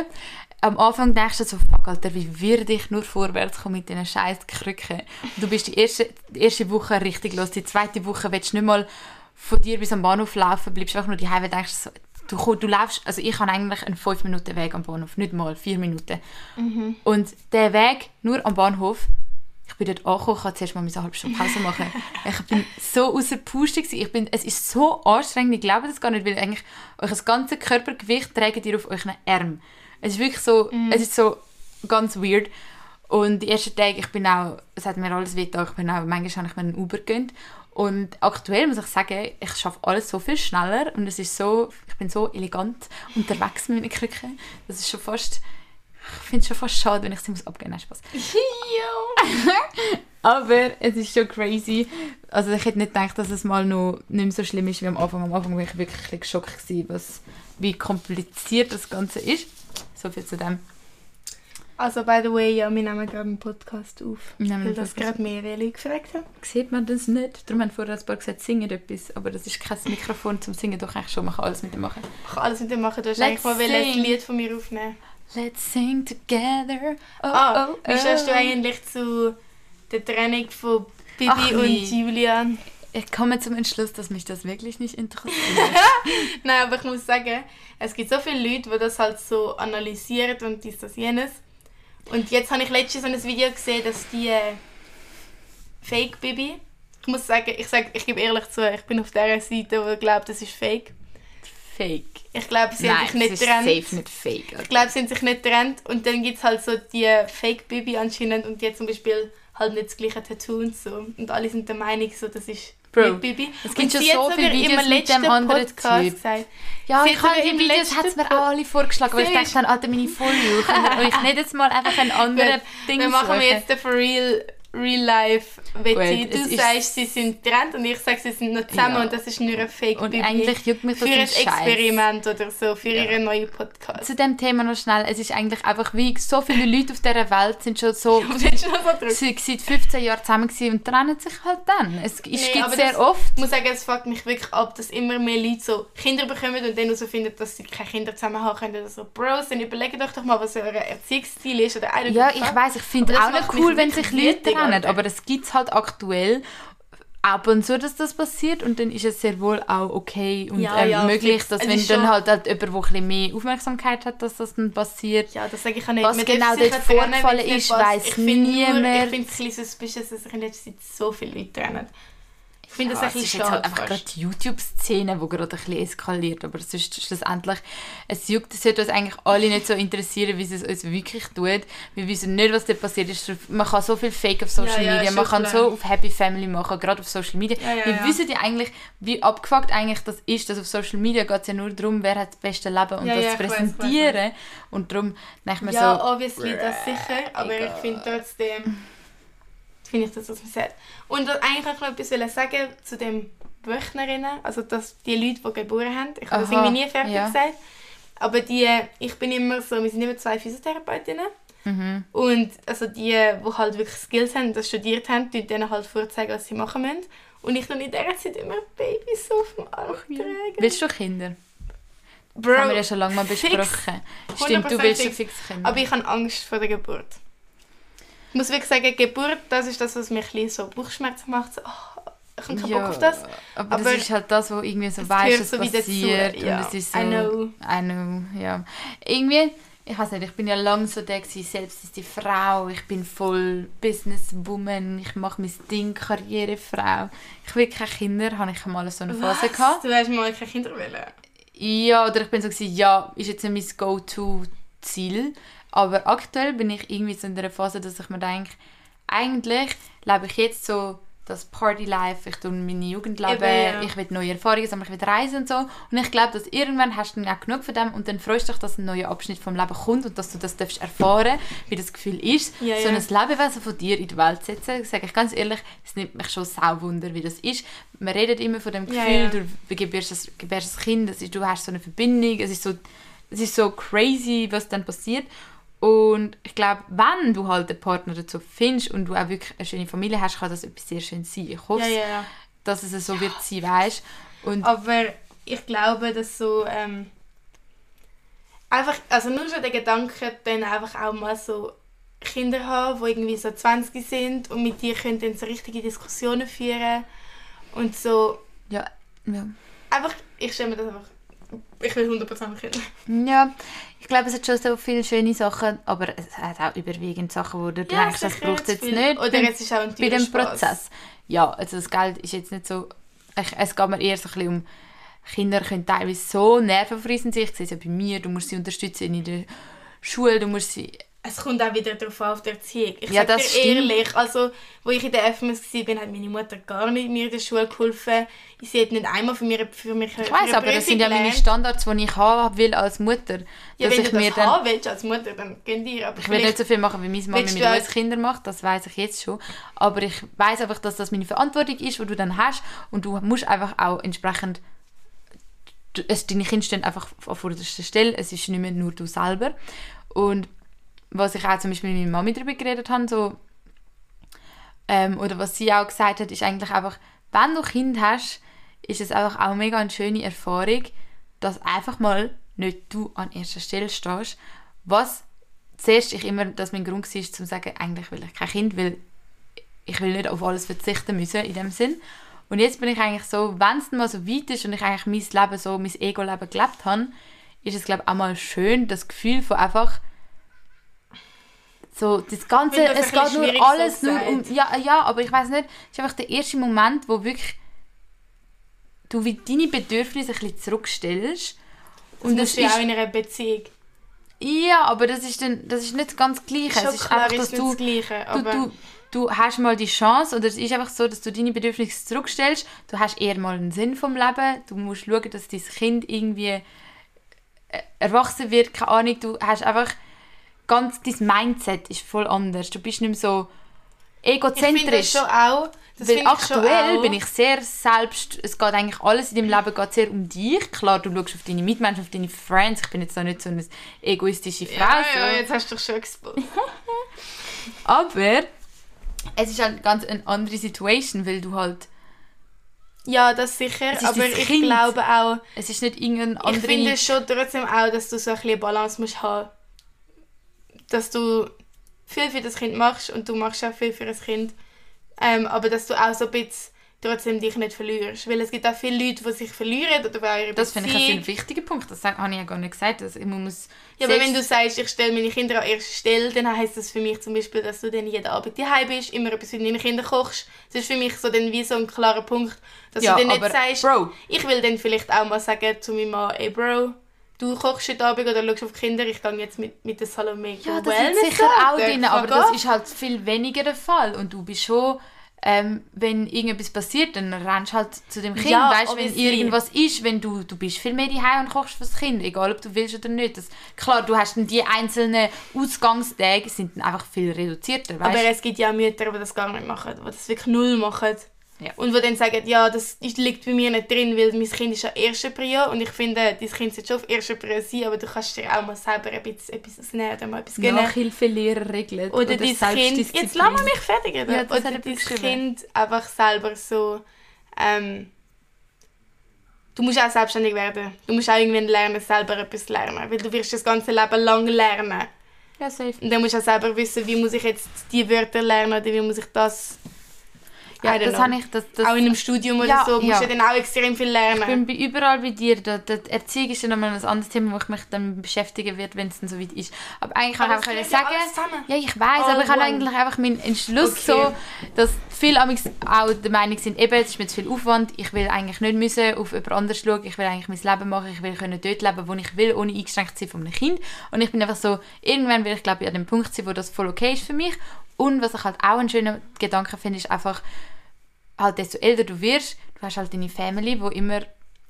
Am Anfang denkst du so, fuck Alter, wie würde ich nur vorwärts kommen mit diesen scheiß Krücken. Du bist die erste, die erste Woche richtig los, die zweite Woche willst du nicht mal von dir bis am Bahnhof laufen, bleibst einfach nur die weil denkst so, du, komm- du laufst, also ich habe eigentlich einen 5 Minuten Weg am Bahnhof, nicht mal 4 Minuten. Und der Weg nur am Bahnhof, ich bin dort angekommen, ich musste zuerst mal eine halbe Stunde Pause machen. [laughs] ich bin so außer Puste. Ich bin, es ist so anstrengend, ich glaube das gar nicht, weil eigentlich euer ganzes Körpergewicht trägt ihr auf euren Arm. Es ist wirklich so, es ist so ganz weird. Und die ersten Tage, ich bin auch, es hat mir alles wehgetan, ich bin auch, manchmal habe ich mir einen Uber gegönnt. Und aktuell muss ich sagen, ich schaffe alles so viel schneller und es ist so, ich bin so elegant unterwegs mit meinen Krücken. Das ist schon fast, ich finde es schon fast schade, wenn ich sie muss abgeben muss. Spaß. [laughs] Aber es ist schon crazy. Also ich hätte nicht gedacht, dass es mal noch nicht mehr so schlimm ist wie am Anfang. Am Anfang war ich wirklich geschockt, gewesen, was, wie kompliziert das Ganze ist. So viel zu dem. Also, by the way, ja, wir nehmen gerade einen Podcast auf. Wir nehmen Weil das gerade mehrere gefragt haben. Sieht man das nicht? Darum haben vorher ein paar gesagt, singen etwas. Aber das ist kein Mikrofon zum Singen, doch eigentlich schon. Man kann alles mit dem machen. Ich kann alles mit dem machen. Du hast Let's eigentlich mal ein. Lied von mir aufnehmen. Let's sing together. Oh, ah, oh, wie stehst du oh. eigentlich zu der Trennung von Bibi Ach, und nee. Julian? Ich komme zum Entschluss, dass mich das wirklich nicht interessiert. [laughs] Nein, aber ich muss sagen, es gibt so viele Leute, die das halt so analysieren und dies, das, jenes. Und jetzt habe ich letztens so ein Video gesehen, dass die äh, Fake Bibi Ich muss sagen, ich, sag, ich gebe ehrlich zu, ich bin auf der Seite, wo glaubt, das ist fake. Fake. Ich glaube, sie Nein, haben sich nicht getrennt. safe nicht fake. Ich glaube, sie haben sich nicht getrennt. Und dann gibt es halt so die Fake-Baby anscheinend und die zum Beispiel halt nicht das gleiche Tattoo und so. Und alle sind der Meinung, so, das ist Bro, Bibi. es gibt schon so viele Videos mit dem anderen Podcast Typ. gesagt. Ja, Sie ich habe die Videos hat's mir auch alle vorgeschlagen, aber ich dachte dann, Alter, meine Folge, könnt ihr euch nicht jetzt mal einfach einen [laughs] anderen Ding Dann machen wir suchen? jetzt den for real, real life Wette. Gut, Du es sagst, sie sind getrennt und ich sage, sie sind noch zusammen Ja. und das ist nur ein fake Und Bibi. eigentlich juckt mich Für das ein ein Scheiß. Experiment oder so, für ihren neuen Podcast. Zu dem Thema noch schnell, es ist eigentlich einfach wie so viele Leute auf dieser Welt sind schon so [laughs] so drüber. sie seit 15 Jahren zusammen und trennen sich halt dann. Es, es Nee, gibt sehr das- oft. Ich muss sagen, es fuckt mich wirklich ab, dass immer mehr Leute so Kinder bekommen und dann herausfinden, dass sie keine Kinder zusammen haben können. Oder so, Bros, dann überlegt euch doch mal, was euer Erziehungsstil ist. Oder Ja, ich weiß, ich finde Aber auch nicht cool, wenn sich Leute wütend, trennen, Alter. aber es gibt halt aktuell ab und zu, dass das passiert und dann ist es sehr wohl auch okay und Ja, ähm, ja, möglich, dass Es wenn dann schon- halt, halt jemand, der ein mehr Aufmerksamkeit hat, dass das dann passiert. Ja, das sage ich auch nicht. Was Man genau dort trennen, vorgefallen nicht ist, nur- niemand. Ich finde es ein bisschen suspicious, dass sich in letzter Zeit so viele Leute trennen. Ich finde Ja, das es ein ist bisschen schade. halt einfach gerade die YouTube-Szene, die gerade ein bisschen eskaliert. Aber sonst schlussendlich, es juckt, es sollte uns eigentlich alle nicht so interessieren, wie es uns wirklich tut. Wir wissen nicht, was da passiert ist. Man kann so viel Fake auf Social Ja, ja, Media, ist man kann so auf Happy Family machen, gerade auf Social Media. Ja, ja, wir ja. wissen ja eigentlich, wie abgefuckt eigentlich das ist, dass auf Social Media geht es ja nur darum, wer hat das beste Leben und Ja, das ja, zu ich weiss, ich weiss, präsentieren. Und darum denke ich mir Ja, so, obviously, das sicher. Aber ich finde trotzdem, finde ich das, was man sagt. Und eigentlich wollte ich noch etwas sagen zu dem Wöchnerinnen, also dass die Leute, die geboren haben, ich habe das irgendwie nie fertig ja. gesagt, aber die, ich bin immer so, wir sind immer zwei Physiotherapeutinnen mhm. und also die, die halt wirklich Skills haben, das studiert haben, die denen halt vorzeigen, was sie machen müssen. Und ich dann in dieser Zeit immer Babys so auf dem Arm tragen. willst du Kinder? Bro, Das haben wir ja schon lange mal besprochen. Stimmt, du 100% willst fix. fix Kinder. Aber ich habe Angst vor der Geburt. Ich muss wirklich sagen, Geburt, das ist das, was mir ein so Bauchschmerzen macht. So, oh, ich habe keinen Bock auf das. Aber, Aber das ist halt das, wo irgendwie so weißt, es so passiert ja. und es ist so. I know. I know, ja. Irgendwie, ich weiß nicht, ich bin ja lange so der gewesen, selbst ist die Frau, ich bin voll Businesswoman, ich mache mein Ding, Karrierefrau. Ich will keine Kinder, habe ich mal so eine Phase gehabt. Du hast mal keine Kinder wollen? Ja, oder ich bin so gewesen, ja, ist jetzt mein Go-To-Ziel. Aber aktuell bin ich irgendwie so in der Phase, dass ich mir denke, eigentlich lebe ich jetzt so das Party-Life, ich tue meine Jugend leben, Eben, ja. ich will neue Erfahrungen sammeln, ich will reisen und so. Und ich glaube, dass irgendwann hast du dann auch genug von dem und dann freust du dich, dass ein neuer Abschnitt vom Leben kommt und dass du das darfst erfahren, wie das Gefühl ist, Ja, so ja. ein Lebewesen von dir in die Welt zu setzen. Sage ich ganz ehrlich, es nimmt mich schon sau Wunder, wie das ist. Man redet immer von dem Gefühl, du gebärst das, gebärst das Kind, das ist, du hast so eine Verbindung, es ist so, es ist so crazy, was dann passiert. Und ich glaube, wenn du halt einen Partner dazu findest und du auch wirklich eine schöne Familie hast, kann das etwas sehr schön sein. Ich hoffe, Ja, ja, ja. dass es so wird sein, weißt Und Aber ich glaube, dass so ähm, einfach, also nur schon der Gedanke, dann einfach auch mal so Kinder haben, die irgendwie so 20 sind und mit dir können dann so richtige Diskussionen führen und so ja, ja. einfach, ich stelle mir das einfach, ich will 100% Kinder. Ja, ich glaube, es hat schon so viele schöne Sachen, aber es hat auch überwiegend Sachen, wo du Ja, denkst, das braucht es jetzt viel. nicht. Oder beim- es ist auch ein bei dem Spass. Prozess. Ja, also das Geld ist jetzt nicht so... Ich, es geht mir eher so ein bisschen um... Kinder können teilweise so nervenfrissend sein. Ich sehe es ja bei mir. Du musst sie unterstützen in der Schule, du musst sie... Es kommt auch wieder darauf an, auf die Erziehung. Ich Ja, sag dir das stimmt. ehrlich, also, wo ich in der FMS war, hat meine Mutter gar nicht mir in der Schule geholfen. Sie hat nicht einmal für mich für mich Ich weiß, aber das sind ja meine Standards, die ich haben will als Mutter. Ja, wenn ich du mir das dann, haben willst als Mutter, dann geh dir. Aber Ich will nicht so viel machen, wie meine Mama mit uns auch- Kinder macht, das weiß ich jetzt schon. Aber ich weiß einfach, dass das meine Verantwortung ist, die du dann hast. Und du musst einfach auch entsprechend. Es, deine Kinder stehen einfach auf vorderster Stelle. Es ist nicht mehr nur du selber. Und was ich auch zum Beispiel mit meiner Mami darüber geredet habe, so, ähm, oder was sie auch gesagt hat, ist eigentlich einfach, wenn du Kind hast, ist es einfach auch mega eine schöne Erfahrung, dass einfach mal nicht du an erster Stelle stehst. Was zuerst ich immer, dass mein Grund war, zu sagen, eigentlich will ich kein Kind, weil ich will nicht auf alles verzichten müssen in dem Sinn. Und jetzt bin ich eigentlich so, wenn es mal so weit ist und ich eigentlich mein Leben so, mein Ego-Leben gelebt habe, ist es glaube ich auch mal schön, das Gefühl von einfach so das Ganze, das es geht nur alles so nur um, ja, ja, aber ich weiß nicht, es ist einfach der erste Moment, wo wirklich du wie deine Bedürfnisse ein bisschen zurückstellst. Und Und das ist ja auch in einer Beziehung. ja, aber das ist, dann, das ist nicht ganz das Gleiche. Schon es ist klar einfach, dass du, das Gleiche, du, du, du hast mal die Chance, oder es ist einfach so, dass du deine Bedürfnisse zurückstellst, du hast eher mal einen Sinn vom Leben, du musst schauen, dass dein Kind irgendwie äh, erwachsen wird, keine Ahnung, du hast einfach ganz, dein Mindset ist voll anders, du bist nicht mehr so ich finde das egozentrisch. schon auch. Das Weil ich aktuell auch. bin ich sehr selbst, es geht eigentlich alles in deinem Leben geht sehr um dich. Klar, du schaust auf deine Mitmenschen, auf deine Friends. Ich bin jetzt auch nicht so eine egoistische Frau. ja, so. ja, jetzt hast du dich schon exposed. [laughs] Aber es ist halt ganz eine andere Situation, weil du halt, Ja, das sicher, aber ich Kind. glaube auch, es ist nicht irgendeine ich andere... finde schon trotzdem auch, dass du so ein bisschen Balance musst haben. Dass du viel für das Kind machst und du machst auch viel für das Kind. Ähm, aber dass du auch so ein bisschen trotzdem dich nicht verlierst. Weil es gibt auch viele Leute, die sich verlieren oder die ihre das finde ich ein wichtiger Punkt. Das habe ich ja gar nicht gesagt. Also man muss Ja, aber wenn du sagst, ich stelle meine Kinder an erste Stelle, dann heisst das für mich zum Beispiel, dass du dann jeden Abend daheim bist, immer etwas für deine Kinder kochst. Das ist für mich so dann wie so ein klarer Punkt, dass ja, du dann nicht sagst, Bro, ich will dann vielleicht auch mal sagen zu meinem Mann, ey Bro, du kochst heute Abend oder schaust auf die Kinder, ich gehe jetzt mit, mit der Salome ja, das ist sicher auch drin, aber das ist halt viel weniger der Fall. Und du bist schon... Ähm, wenn irgendetwas passiert, dann rennst du halt zu dem Kind. Ja, weißt, wenn irgendwas ist, wenn du, du bist viel mehr daheim und kochst fürs Kind, egal ob du willst oder nicht. Das, klar, du hast dann die einzelnen Ausgangstage sind dann einfach viel reduzierter, weißt? Aber es gibt ja Mütter, die das gar nicht machen, die das wirklich null machen. Ja. Und die dann sagen, ja, das liegt bei mir nicht drin, weil mein Kind ist ja erste Prio und ich finde, dein Kind sollte schon auf erste Prio sein, aber du kannst dir auch mal selber ein bisschen etwas ausnehmen oder mal etwas gönnen. Nachhilfelehrer regelt Oder, dein Kind, jetzt lass mal mich fertig reden. Ja, das oder er dein. Kind einfach selber so, ähm, du musst auch selbstständig werden. Du musst auch irgendwann lernen, selber etwas lernen, weil du wirst das ganze Leben lang lernen. Ja, safe. Und dann musst du auch selber wissen, wie muss ich jetzt die Wörter lernen oder wie muss ich das... Ja, das habe ich... Das, das, auch in einem Studium oder Ja, so musst ja. du dann auch extrem viel ich lernen. bin bei überall bei dir. Da, die Erziehung ist ja nochmal ein anderes Thema, wo ich mich dann beschäftigen werde, wenn es dann so weit ist. Aber eigentlich kann Aber ich es einfach sagen... Ja, ich weiß, aber ich habe eigentlich einfach meinen Entschluss Okay. so, dass viele auch der Meinung sind, eben, es ist mir zu viel Aufwand, ich will eigentlich nicht müssen auf jemand anderes schauen, ich will eigentlich mein Leben machen, ich will können dort leben, wo ich will, ohne eingeschränkt zu sein von einem Kind. Und ich bin einfach so, irgendwann will ich glaube ich an dem Punkt sein, wo das voll okay ist für mich. Und was ich halt auch einen schönen Gedanke finde, ist einfach, halt desto älter du wirst, du hast halt deine Family, wo immer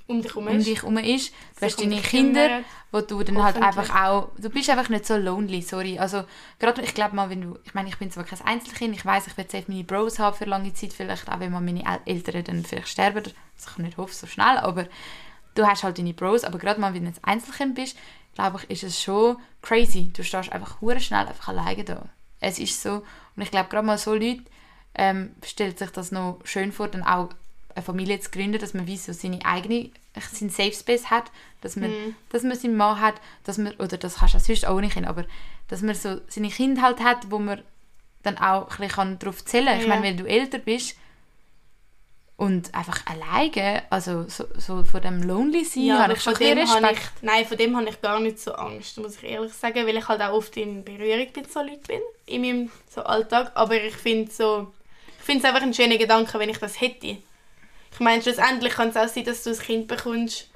Um dich herum um ist. dich herum ist. Du hast deine Kinder, kümmert. wo du dann halt einfach auch, du bist einfach nicht so lonely, sorry. Also gerade, ich glaube mal, wenn du, ich meine, ich bin zwar kein Einzelkind, ich weiß, ich werde safe meine Bros haben für lange Zeit, vielleicht auch wenn mal meine El Eltern dann vielleicht sterben, was ich nicht hoffe, so schnell, aber du hast halt deine Bros, aber gerade mal, wenn du ein Einzelkind bist, glaube ich, ist es schon crazy. Du stehst einfach hure schnell einfach alleine da. Es ist so, und ich glaube, gerade mal so Leute ähm, stellt sich das noch schön vor, dann auch eine Familie zu gründen, dass man wie so seine eigene seinen Safe Space hat, dass man, Mhm. dass man seinen Mann hat, dass man, oder das kannst du auch sonst auch nicht, aber dass man so seine Kinder halt hat, wo man dann auch ein bisschen darauf zählen kann. Ich Ja. meine, wenn du älter bist und einfach alleine, also so, so von dem Lonely sein, Ja, habe ich schon dem habe ich, Respekt. nein, von dem habe ich gar nicht so Angst, muss ich ehrlich sagen, weil ich halt auch oft in Berührung mit so Leuten bin, in meinem so Alltag. Aber ich finde so, finde es einfach ein schöner Gedanke, wenn ich das hätte. Ich meine, schlussendlich kann es auch sein, dass du ein Kind bekommst,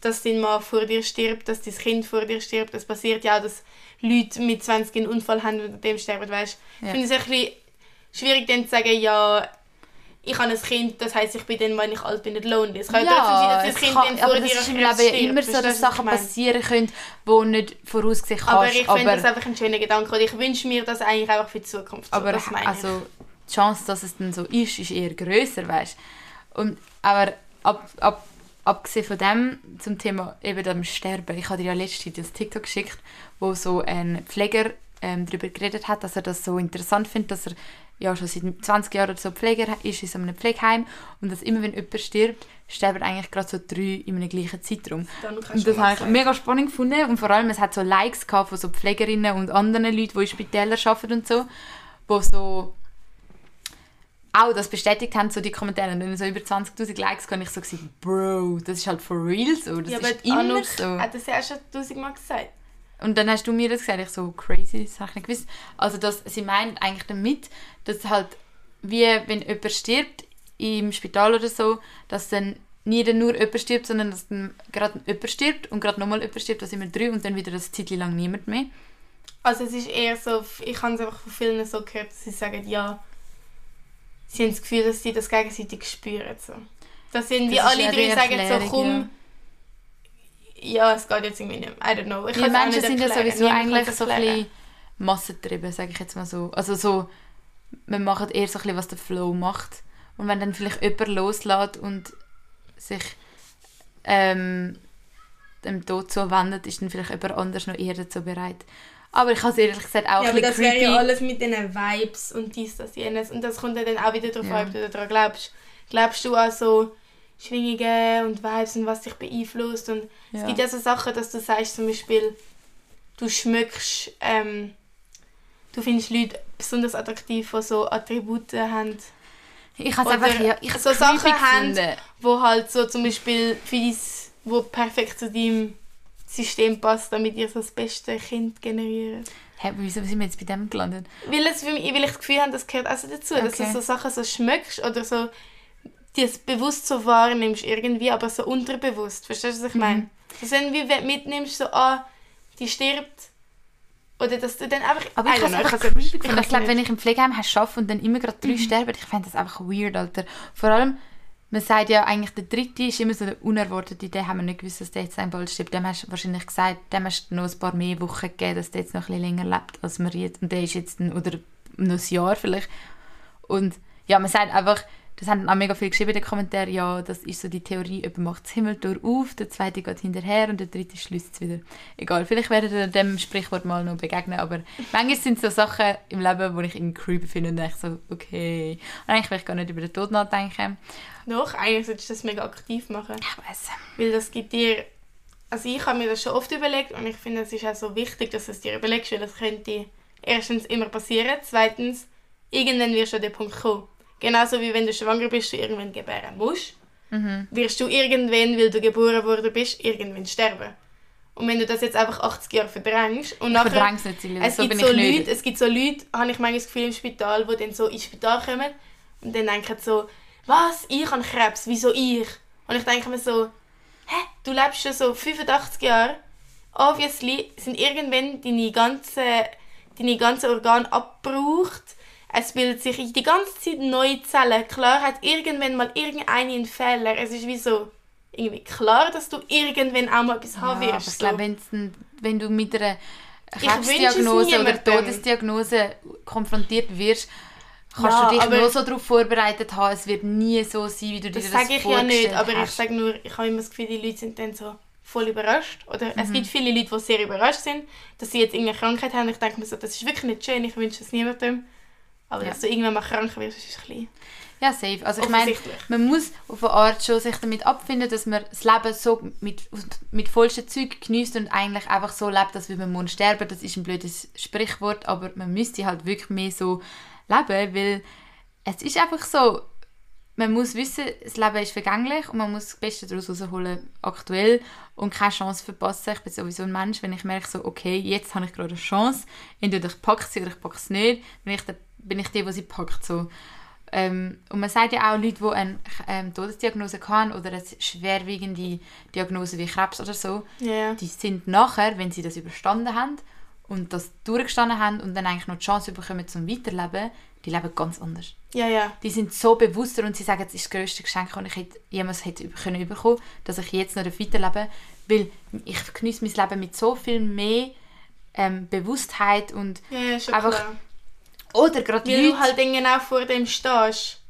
dass dein Mann vor dir stirbt, dass dein Kind vor dir stirbt. Es passiert ja auch, dass Leute mit 20 einen Unfall haben und dem sterben, weißt Ich Ja. finde es ein bisschen schwierig dann zu sagen, ja, ich habe ein Kind, das heisst, ich bin dann, wenn ich alt bin, nicht lonely. Es kann ja, trotzdem sein, dass das Kind kann- dann vor aber dir das ist im Leben stirbt. immer so, dass Sachen ich passieren können, die nicht voraussehen kannst. Aber ich finde das einfach ein schöner Gedanke und ich wünsche mir das eigentlich einfach für die Zukunft. So, aber das meine also, die Chance, dass es dann so ist, ist eher grösser, weißt Und Aber ab, ab, abgesehen von dem, zum Thema eben dem Sterben, ich habe dir ja letztens das TikTok geschickt, wo so ein Pfleger ähm, darüber geredet hat, dass er das so interessant findet, dass er ja schon seit 20 Jahren oder so Pfleger ist in so einem Pflegeheim und dass immer, wenn jemand stirbt, sterben eigentlich gerade so drei in einem gleichen Zeitraum. Und das habe ich mega spannend gefunden und vor allem, es hat so Likes gehabt von so Pflegerinnen und anderen Leuten, die in Spitälern arbeiten und so, wo so auch das bestätigt haben, so die Kommentare. Und dann so über 20'000 Likes kann ich so gesagt, Bro, das ist halt for real so, das ja, ist aber immer Anouk so. hat das ja schon tausendmal gesagt. und dann hast du mir das gesagt, ich so, crazy, das habe ich nicht gewusst. Also, dass sie meint eigentlich damit, dass halt, wie wenn jemand stirbt im Spital oder so, dass dann nie dann nur jemand stirbt, sondern dass dann gerade jemand stirbt und gerade nochmal jemand stirbt, das immer drei und dann wieder das Zeit lang niemand mehr. Also es ist eher so, ich habe es einfach von vielen so gehört, dass sie sagen, ja, sie haben das Gefühl, dass sie das gegenseitig spüren. So. Dass irgendwie Das alle drei sagen so, komm, ja. es geht jetzt irgendwie nicht mehr. I don't know. Ich Die Menschen sind ja sowieso eigentlich so ein bisschen massentrieben, sage ich jetzt mal so. Also so, man macht eher so ein bisschen, was der Flow macht. Und wenn dann vielleicht jemand loslässt und sich ähm, dem Tod zuwendet, ist dann vielleicht jemand anders noch eher dazu bereit. Aber ich habe es ehrlich gesagt auch Ja, ein aber das wäre creepy. ja alles mit diesen Vibes und dies, das, jenes. Und das kommt ja dann auch wieder darauf Ja. an, ob du daran glaubst. Glaubst du an so Schwingungen und Vibes und was dich beeinflusst? Und es Ja. gibt ja so Sachen, dass du sagst, zum Beispiel, du schmückst, ähm, du findest Leute besonders attraktiv, die so Attribute haben, Ich habe es Oder einfach ja, ich so Sachen haben, wo halt so zum Beispiel für dies, wo perfekt zu deinem System passt, damit ihr so das beste Kind generiert. Hä, wieso sind wir jetzt bei dem gelandet? Weil, es für mich, weil ich das Gefühl habe, das gehört also dazu, dass du Okay. so Sachen so schmeckst oder so die es bewusst so wahrnimmst irgendwie, aber so unterbewusst. Verstehst du, was ich meine? Das ist wie wenn du mitnimmst, so, ah, die stirbt. Oder dass du dann einfach... Aber ich I don't habe es know, einfach kann's- creepy gefunden. kann's Ich glaube, wenn ich im Pflegeheim arbeite und dann immer gerade drei sterben, ich fände das einfach weird, Alter. Vor allem, man sagt ja eigentlich, der dritte ist immer so der Unerwartete, den haben wir nicht gewusst, dass der jetzt bald stirbt. Dem hast du wahrscheinlich gesagt, dem hast du noch ein paar mehr Wochen gegeben, dass der jetzt noch ein bisschen länger lebt, als wir jetzt. Und der ist jetzt, ein, oder noch ein Jahr vielleicht. Und ja, man sagt einfach, das haben auch mega viel geschrieben in den Kommentaren, ja, das ist so die Theorie, jemand macht das Himmeltor auf, der zweite geht hinterher und der dritte schließt es wieder. Egal, vielleicht werdet ihr dem Sprichwort mal noch begegnen, aber manchmal sind es so Sachen im Leben, die ich irgendwie creepy finde und denke so, okay. Und eigentlich will ich gar nicht über den Tod nachdenken. Doch, eigentlich solltest du das mega aktiv machen. Ich weiß. Weil das gibt dir... Also ich habe mir das schon oft überlegt und ich finde, es ist auch so wichtig, dass du es dir überlegst, weil das könnte erstens immer passieren, zweitens, irgendwann wirst du an den Punkt kommen. Genauso wie wenn du schwanger bist, du irgendwann gebären musst, Mhm. wirst du irgendwann, weil du geboren worden bist, irgendwann sterben. Und wenn du das jetzt einfach 80 Jahre verdrängst und Ich nachher... nicht, Silvia, Es so gibt so ich nicht. Leute, es gibt so Leute, habe ich manchmal das Gefühl im Spital, die dann so ins Spital kommen und dann denken so, was, ich habe Krebs, wieso ich? Und ich denke mir so, hä, du lebst schon so 85 Jahre, obviously sind irgendwann deine ganzen, deine ganzen Organe abgebraucht, es bildet sich die ganze Zeit neue Zellen, klar hat irgendwann mal irgendeine einen Fehler, es ist wie so, irgendwie klar, dass du irgendwann auch mal etwas Ja, haben aber wirst. ich so. glaube, ein- wenn du mit einer Ich Krebsdiagnose oder. Todesdiagnose konfrontiert wirst, kannst Ja, du dich nur so darauf vorbereitet haben, es wird nie so sein, wie du dir Das das, sage ich ja nicht, vorgestellt aber ich hast. sage nur, ich habe immer das Gefühl, die Leute sind dann so voll überrascht. Oder Mhm. es gibt viele Leute, die sehr überrascht sind, dass sie jetzt irgendeine Krankheit haben. Ich denke mir so, das ist wirklich nicht schön, ich wünsche es niemandem. Aber Ja. dass du irgendwann mal krank wirst, ist ein bisschen Ja, safe. Also ich meine, man muss auf eine Art schon sich damit abfinden, dass man das Leben so mit, mit vollsten Zeug genießt und eigentlich einfach so lebt, dass man muss sterben. Das ist ein blödes Sprichwort, aber man müsste halt wirklich mehr so leben, weil es ist einfach so, man muss wissen, das Leben ist vergänglich und man muss das Beste daraus rausholen, aktuell und keine Chance verpassen. Ich bin sowieso ein Mensch, wenn ich merke, so, okay, jetzt habe ich gerade eine Chance, entweder ich packe sie oder ich packe sie nicht, bin ich, der, bin ich die, die sie packt. So. Ähm, und man sagt ja auch, Leute, die eine ähm, Todesdiagnose haben oder eine schwerwiegende Diagnose wie Krebs oder so, Ja. die sind nachher, wenn sie das überstanden haben und das durchgestanden haben und dann eigentlich noch die Chance bekommen zum Weiterleben, die leben ganz anders. Ja, ja. Die sind so bewusster und sie sagen, es ist das grösste Geschenk, das ich hätte, jemals hätte können bekommen, dass ich jetzt noch weiterlebe, weil ich genieße mein Leben mit so viel mehr ähm, Bewusstheit und Ja, ja, schon Einfach klar. oder gerade Weil Leute, du halt genau vor dem stehst.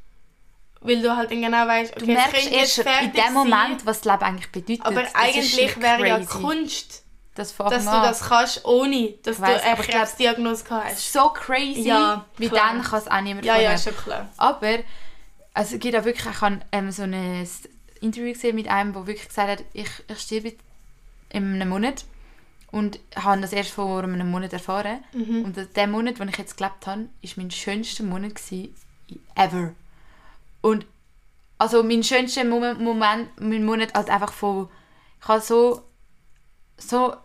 Weil du halt genau weißt, okay, du merkst erst in dem Moment, sein, was das Leben eigentlich bedeutet. aber Das eigentlich wäre ja. Kunst, das dass du das kannst, ohne dass weiss, du eine Krebsdiagnose hast. so crazy, Ja, wie klar. dann kann es auch niemand Ja, ja, schon klar. Aber also es gibt auch wirklich, ich habe ähm, so ein Interview gesehen mit einem, der wirklich gesagt hat, ich, ich sterbe in einem Monat und habe das erst vor einem Monat erfahren. Mhm. Und der Monat, den ich jetzt gelebt habe, war mein schönster Monat gewesen, ever. Und also mein schönster Moment, Moment mein Monat halt einfach von, ich habe so, so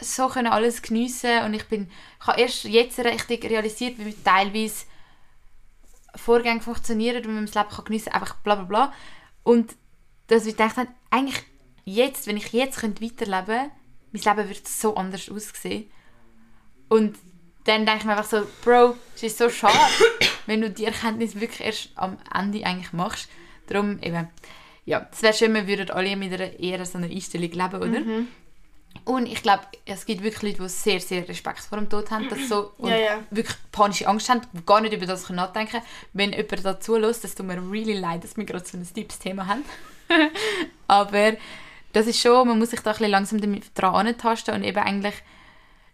so können alles geniessen und ich bin, ich habe erst jetzt richtig realisiert, wie teilweise Vorgänge funktionieren und wie man das Leben kann geniessen kann, einfach bla bla bla. Und dass ich gedacht habe, eigentlich jetzt, wenn ich jetzt könnte weiterleben könnte, mein Leben würde so anders aussehen. Und dann denke ich mir einfach so, Bro, es ist so schade, [coughs] wenn du die Erkenntnis wirklich erst am Ende eigentlich machst. Darum eben, ja, es wäre schön, wir würden alle mit einer eher so einer Einstellung leben, oder? Mhm. Und ich glaube, es gibt wirklich Leute, die sehr, sehr Respekt vor dem Tod haben, das so, [clears throat] und Ja, ja. wirklich panische Angst haben, gar nicht über das nachdenken können. Wenn jemand dazu lässt, das tut mir really leid, dass wir gerade so ein deepes Thema haben. [laughs] Aber das ist schon, man muss sich da ein bisschen langsam damit dran antasten und eben eigentlich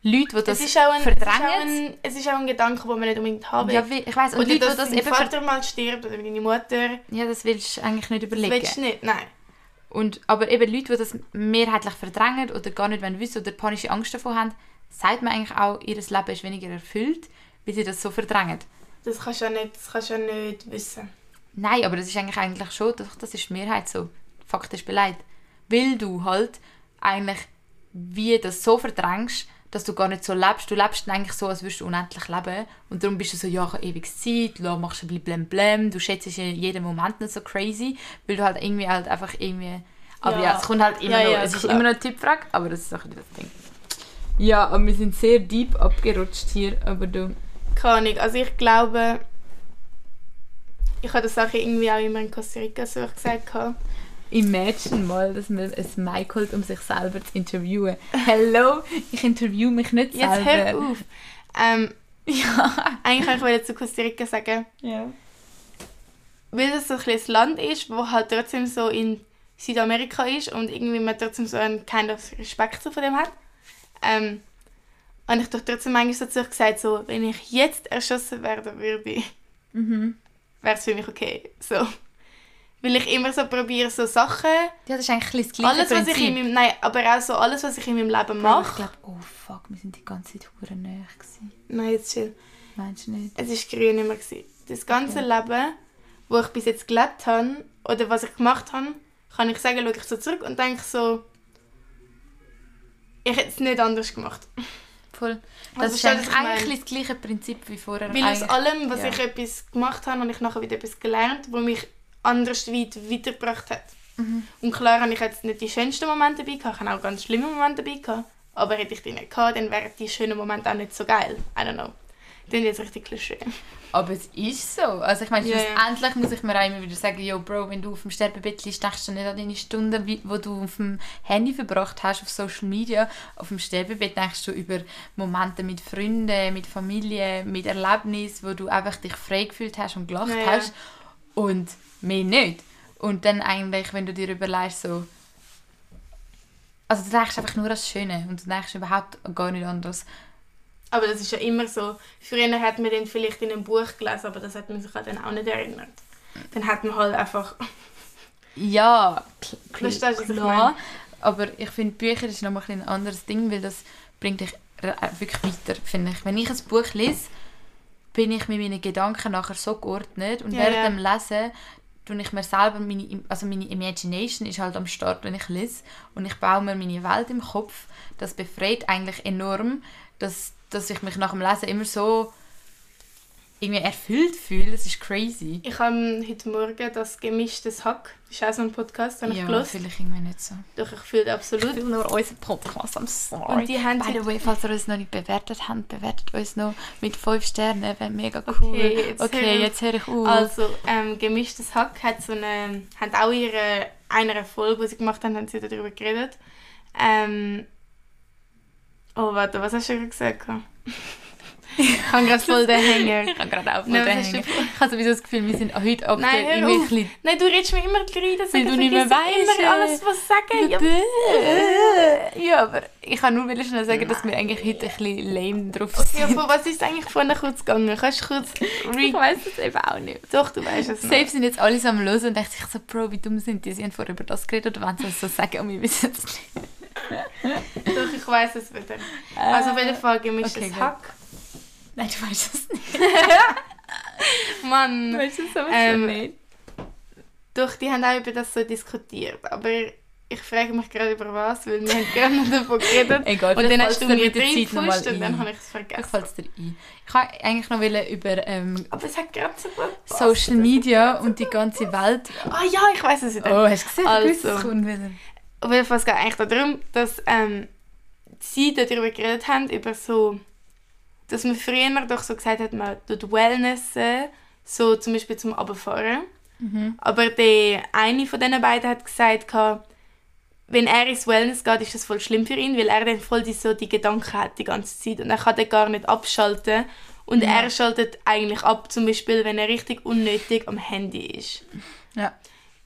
Leute, die das Es ist, auch ein, es, ist auch verdrängen. es ist auch ein Gedanke, den man nicht unbedingt haben will. Ja, ich weiß und Oder Leute, die dass das eben Vater mal stirbt oder deine Mutter. ja, das willst du eigentlich nicht Das überlegen. willst du nicht, nein. Und, aber eben Leute, die das mehrheitlich verdrängen oder gar nicht wissen oder panische Angst davor haben, sagt man eigentlich auch, ihr Leben ist weniger erfüllt, weil sie das so verdrängen. Das kannst du ja nicht, das kannst ja nicht wissen. Nein, aber das ist eigentlich, eigentlich schon, doch, das ist die Mehrheit so, faktisch beleidigt. Weil du halt eigentlich wie das so verdrängst, dass du gar nicht so lebst. Du lebst eigentlich so, als würdest du unendlich leben. Und darum bist du so, ja, ich habe ewig Zeit, la, machst ein bisschen blem du schätzt ja jeden Moment nicht so crazy, weil du halt irgendwie halt einfach irgendwie... Aber ja, Ja. es kommt halt immer Ja, noch, ja, es ist klar. immer noch eine Typfrage, aber das ist auch wieder das Ding. Ja, aber wir sind sehr deep abgerutscht hier, aber du... Keine Ahnung. Also ich glaube, ich habe das auch irgendwie auch immer in Costa Rica so gesagt. gehabt. Imagine mal, dass man ein Mic holt, um sich selber zu interviewen. Hello, ich interview mich nicht Jetzt selber. hör auf. Ähm, [laughs] Ja. eigentlich wollte ich zu Costa Rica sagen, ja. weil das so ein kleines Land ist, wo halt trotzdem so in Südamerika ist und irgendwie man trotzdem so einen kind of Respekt so von dem hat. Ähm, und ich doch trotzdem manchmal so zu euch gesagt, so, wenn ich jetzt erschossen werden würde, Mhm. wäre es für mich okay. So. Weil ich immer so probiere, so Sachen, Ja, das ist eigentlich das gleiche alles was ich in Prinzip. meinem, nein, aber auch so alles, was ich in meinem Leben Ich mache. glaube, oh fuck, wir sind die ganze Zeit hure näher gewesen. Nein, jetzt chill. Meinst du nicht? Es war grün immer. Gewesen. Das ganze Leben, wo ich bis jetzt gelebt habe, oder was ich gemacht habe, kann ich sagen, schaue ich so zurück und denke so, ich hätte es nicht anders gemacht. Voll. Das Also, ist eigentlich, ich eigentlich das gleiche Prinzip wie vorher. Weil aus allem, was ja. ich etwas gemacht habe, habe ich nachher wieder etwas gelernt, wo mich anders weit weitergebracht hat. Mhm. Und klar habe ich jetzt nicht die schönsten Momente dabei gehabt, ich habe auch ganz schlimme Momente dabei gehabt. Aber hätte ich die nicht gehabt, dann wären die schönen Momente auch nicht so geil. I don't know. Das ist jetzt richtig klischee. Aber es ist so. Also ich meine, ja. schlussendlich muss ich mir auch immer wieder sagen, yo Bro, wenn du auf dem Sterbebett liegst, denkst du nicht an deine Stunden, wo du auf dem Handy verbracht hast, auf Social Media. Auf dem Sterbebett denkst du über Momente mit Freunden, mit Familie, mit Erlebnissen, wo du einfach dich frei gefühlt hast und gelacht ja. hast. Und mehr nicht. Und dann eigentlich, wenn du dir überlegst, so... Also du denkst einfach nur an das Schöne und du denkst überhaupt gar nicht anders. Aber das ist ja immer so. Früher hat man den vielleicht in einem Buch gelesen, aber das hat man sich halt dann auch nicht erinnert. Dann hat man halt einfach... [laughs] Ja, kl du, ich klar. Aber ich finde, Bücher ist nochmal ein, ein anderes Ding, weil das bringt dich äh, wirklich weiter, finde ich. Wenn ich ein Buch lese, bin ich mit meinen Gedanken nachher so geordnet und Ja, während dem Lesen tue ich mir selber, meine, also meine Imagination ist halt am Start, wenn ich lese und ich baue mir meine Welt im Kopf. Das befreit eigentlich enorm, dass, dass ich mich nach dem Lesen immer so irgendwie erfüllt fühle. Das ist crazy. Ich habe heute Morgen das gemischtes Hack, das ist auch so ein Podcast, den ich Ja, gelesen. vielleicht irgendwie nicht so. Doch, ich fühle absolut. nur unseren Podcast, I'm sorry. Und die haben By the way, falls ihr uns noch nicht bewertet habt, bewertet uns noch mit 5 Sternen, wäre mega cool. Okay, jetzt okay, jetzt höre ich auf. Also, ähm, gemischtes Hack hat so eine, haben auch ihre, einer Folge, die sie gemacht haben, haben sie darüber geredet. Ähm, oh, warte, was hast du gerade gesagt? Ich habe gerade voll den Hänger. ich habe gerade auch voll Nein, den Hängen. Ich habe sowieso das Gefühl, wir sind heute ab Nein, auf. ein bisschen Nein, du redest mir immer rein, dass Weil du nicht mehr weisst, immer alles, was ich sage. Ja, aber ich kann nur will schnell sagen, dass wir eigentlich heute ein bisschen lame drauf sind. ja, von was ist eigentlich vorhin kurz gegangen? Kannst du kurz... ich weiß es eben auch nicht. Doch, du weißt es noch. Safe sind jetzt alle am Hören und denken sich so, Bro, wie dumm sind die? Sie haben vorher über das geredet oder wollen sie es so sagen und wir wissen es nicht. Doch, ich weiß es wieder. Also auf jeden Fall gemischtes okay, gut. Nein, du weißt es nicht. [laughs] Mann. Du weißt es aber Ähm, nicht. Doch, die haben auch über das so diskutiert. Aber ich frage mich gerade über was, weil wir haben gerade noch davon geredet. [laughs] Egal, und dann hast du mir drei Zeit noch mal gepusht und dann habe ich es vergessen. fällt es dir ein. Ich wollte eigentlich noch wollen über ähm, Aber es hat gerade so gut gepasst. Social Media und die ganze Welt. Ah ja, ich weiß es wieder. Oh, hast du gesehen? Also. Es kommt wieder. Auf jeden Fall es geht eigentlich darum, dass ähm, sie darüber geredet haben, über so, dass man früher doch so gesagt hat, man tut Wellness, äh, so zum Beispiel zum Abfahren. Mhm. Aber der eine von diesen beiden hat gesagt, wenn er ins Wellness geht, ist das voll schlimm für ihn, weil er dann voll die, so die Gedanken hat die ganze Zeit und er kann dann gar nicht abschalten. Und Ja. er schaltet eigentlich ab, zum Beispiel, wenn er richtig unnötig am Handy ist. Ja.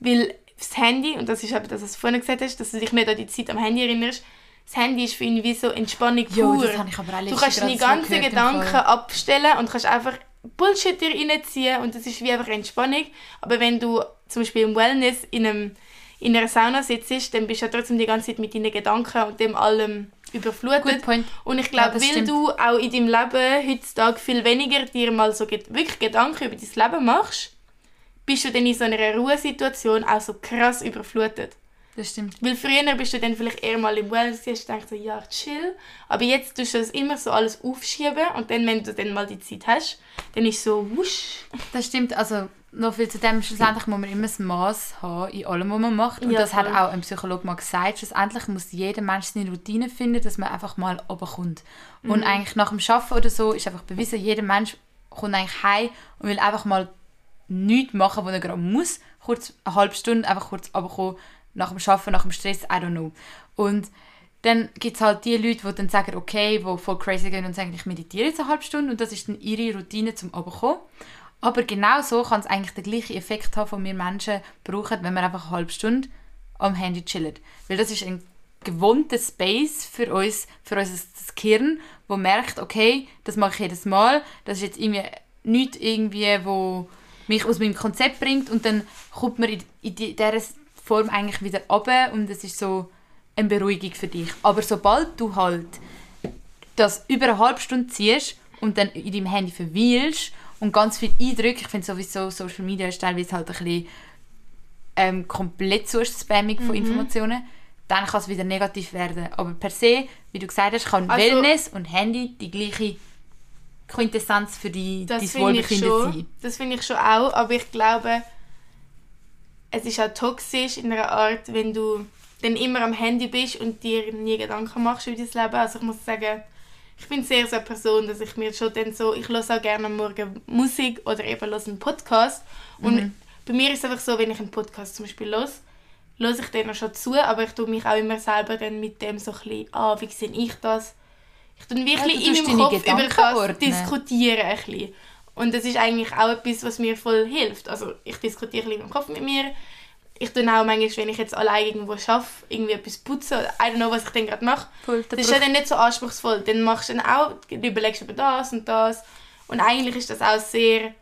Weil das Handy, und das ist eben das, was du vorhin gesagt hast, dass du dich nicht an die Zeit am Handy erinnerst, das Handy ist für ihn wie so Entspannung Jo, pur. das habe ich aber auch du kannst deine ganzen gehört Gedanken abstellen und kannst einfach Bullshit dir reinziehen und das ist wie einfach Entspannung. Aber wenn du zum Beispiel im Wellness in, einem, in einer Sauna sitzt, dann bist du ja trotzdem die ganze Zeit mit deinen Gedanken und dem allem überflutet. Und ich Ja, glaube, das weil stimmt. du auch in deinem Leben heutzutage viel weniger dir mal so wirklich Gedanken über dein Leben machst, bist du dann in so einer Ruhesituation auch so krass überflutet. Das stimmt. Weil früher bist du dann vielleicht eher mal im Wellness und denkst so, ja, chill. Aber jetzt tust du das immer so alles aufschieben und dann, wenn du dann mal die Zeit hast, dann ist so wusch. Das stimmt. Also, noch viel zu dem, schlussendlich muss man immer ein Maß haben in allem, was man macht. Und Ja, das hat voll. auch ein Psychologe mal gesagt. Schlussendlich muss jeder Mensch seine Routine finden, dass man einfach mal runterkommt. Mhm. Und eigentlich nach dem Arbeiten oder so ist einfach bewiesen, jeder Mensch kommt eigentlich heim und will einfach mal nichts machen, was er gerade muss. Kurz eine halbe Stunde einfach kurz runterkommen, nach dem Arbeiten, nach dem Stress, I don't know. Und dann gibt es halt die Leute, die dann sagen, okay, die voll crazy gehen und sagen, ich meditiere jetzt eine halbe Stunde und das ist dann ihre Routine zum Runterkommen. Aber genau so kann es eigentlich den gleichen Effekt haben, den wir Menschen brauchen, wenn wir einfach eine halbe Stunde am Handy chillen. Weil das ist ein gewohnter Space für uns, für unser Gehirn, wo merkt, okay, das mache ich jedes Mal, das ist jetzt irgendwie nichts irgendwie, wo mich aus meinem Konzept bringt und dann kommt man in, in die- dieser Form eigentlich wieder runter und das ist so eine Beruhigung für dich. Aber sobald du halt das über eine halbe Stunde ziehst und dann in deinem Handy verweilst und ganz viele Eindrücke, ich finde sowieso Social Media ist teilweise halt ein bisschen ähm, komplett so Spamming von Informationen, dann kann es wieder negativ werden. Aber per se, wie du gesagt hast, kann Also- Wellness und Handy die gleiche Quintessenz für die, dein Das finde ich Wohlbefinden schon. sein. Das finde ich schon auch, aber ich glaube, es ist auch toxisch in einer Art, wenn du dann immer am Handy bist und dir nie Gedanken machst über dein Leben. Also ich muss sagen, ich bin sehr so eine Person, dass ich mir schon dann so, ich höre auch gerne am Morgen Musik oder eben höre einen Podcast. Und bei mir ist es einfach so, wenn ich einen Podcast zum Beispiel höre, höre ich den auch schon zu, aber ich tue mich auch immer selber dann mit dem so ein bisschen, ah, wie sehe ich das? Ich tue wirklich du in meinem Kopf über Gedanken das ordnen. diskutieren ein bisschen. Und das ist eigentlich auch etwas, was mir voll hilft. Also ich diskutiere ein bisschen im Kopf mit mir. Ich tue auch manchmal, wenn ich jetzt allein irgendwo arbeite, irgendwie etwas putzen oder I don't know, was ich dann gerade mache. Voll, Das ist ja dann nicht so anspruchsvoll. Dann machst du dann auch, du überlegst über das und das. Und eigentlich ist das auch sehr,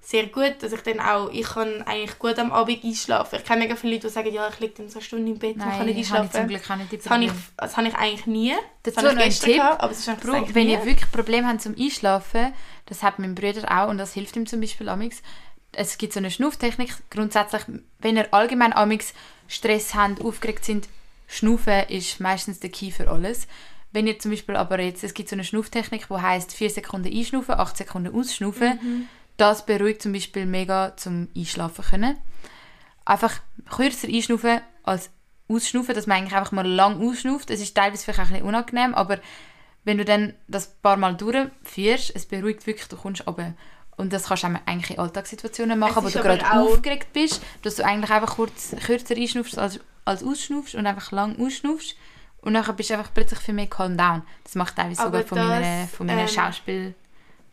sehr gut, dass ich dann auch, ich kann eigentlich gut am Abend einschlafen. Ich kenne mega viele Leute, die sagen, ja, ich liege dann so eine Stunde im Bett und kann Nein, nicht habe ich zum einschlafen. Glück auch nicht die Das habe ich, das habe ich eigentlich nie. Das Dazu noch ein Tipp. gehabt, aber es ist Bro, eigentlich wenn ihr wirklich Probleme habt zum Einschlafen, das hat mein Bruder auch und das hilft ihm zum Beispiel amix. Es gibt so eine Schnauftechnik. Grundsätzlich, wenn ihr allgemein amix Stress habt, aufgeregt sind, Schnaufen ist meistens der Key für alles. Wenn ihr zum Beispiel aber jetzt, es gibt so eine Schnauftechnik, die heißt 4 Sekunden einschnaufen, 8 Sekunden ausschnaufen. Das beruhigt zum Beispiel mega zum Einschlafen können. Einfach kürzer einschnaufen als ausschnaufen, dass man eigentlich einfach mal lang ausschnauft. Es ist teilweise vielleicht auch ein bisschen unangenehm, aber wenn du dann das ein paar Mal durchführst, es beruhigt wirklich, du kommst runter. Und das kannst du auch eigentlich in Alltagssituationen machen, wo du aber gerade aufgeregt bist, dass du eigentlich einfach kurz kürzer einschnaufst als, als ausschnaufst und einfach lang ausschnaufst. Und dann bist du einfach plötzlich für mich calm down. Das macht teilweise sogar von meiner, das, von meiner ähm, Schauspiel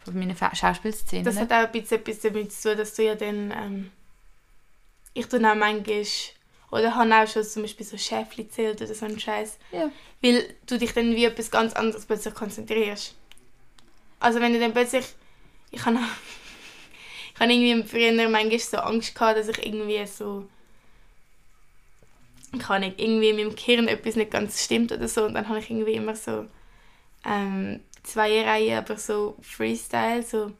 von meiner Schauspielszene. Das hat auch ein bisschen etwas damit zu tun, dass du ja dann... Ähm, ich tue auch manchmal... Oder habe auch schon zum Beispiel so Schäfli zählt oder so einen Scheiß. Ja. Weil du dich dann wie etwas ganz anderes plötzlich konzentrierst. Also wenn du dann plötzlich... Ich habe [laughs] ich habe irgendwie früher manchmal so Angst gehabt, dass ich irgendwie so... Ich kann nicht, irgendwie in meinem Gehirn etwas nicht ganz stimmt oder so. Und dann habe ich irgendwie immer so... Ähm, zwei Reihen, aber so Freestyle, so...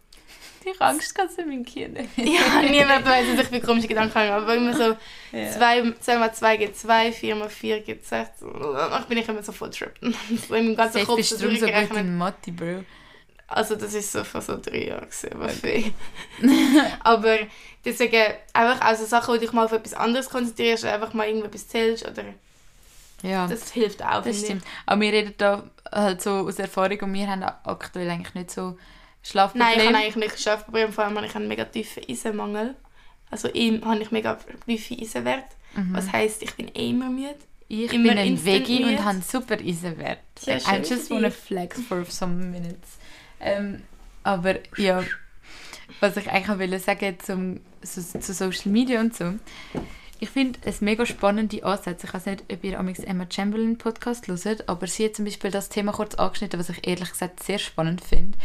[laughs] Ich habe Angst gehabt zu meinem Kind. ja, niemand weiß, dass ich für komische Gedanken habe, aber immer so [laughs] Ja. 2, 2 mal 2 gibt 2, 4 mal 4 gibt 6. Danach bin ich immer so voll tripped. [laughs] so im ganzen Safe Kopf bist du so gut in Mathe, Bro. Also das ist so vor so drei Jahren gewesen, aber viel. aber deswegen einfach also Sachen, wo du dich mal auf etwas anderes konzentrierst einfach mal irgendetwas zählst oder Ja, das hilft auch. das ich. stimmt. Aber wir reden da halt so aus Erfahrung und wir haben aktuell eigentlich nicht so Nein, ich habe eigentlich nicht Schlafprobleme, vor allem habe ich einen mega tiefen Eisenmangel. Also ihm habe ich mega tiefe Eisenwert. Mhm. Was heisst, ich bin eh immer müde. Ich immer bin ein Veggie und habe super Eisenwert. Sehr I schön just wanna dich. flex for some minutes. Ähm, aber ja, was ich eigentlich wollte sagen zum, zu, zu Social Media und so. Ich finde es mega spannende Ansätze. Ich weiß nicht, ob ihr amigs Emma Chamberlain Podcast hört, aber sie hat zum Beispiel das Thema kurz angeschnitten, was ich ehrlich gesagt sehr spannend finde,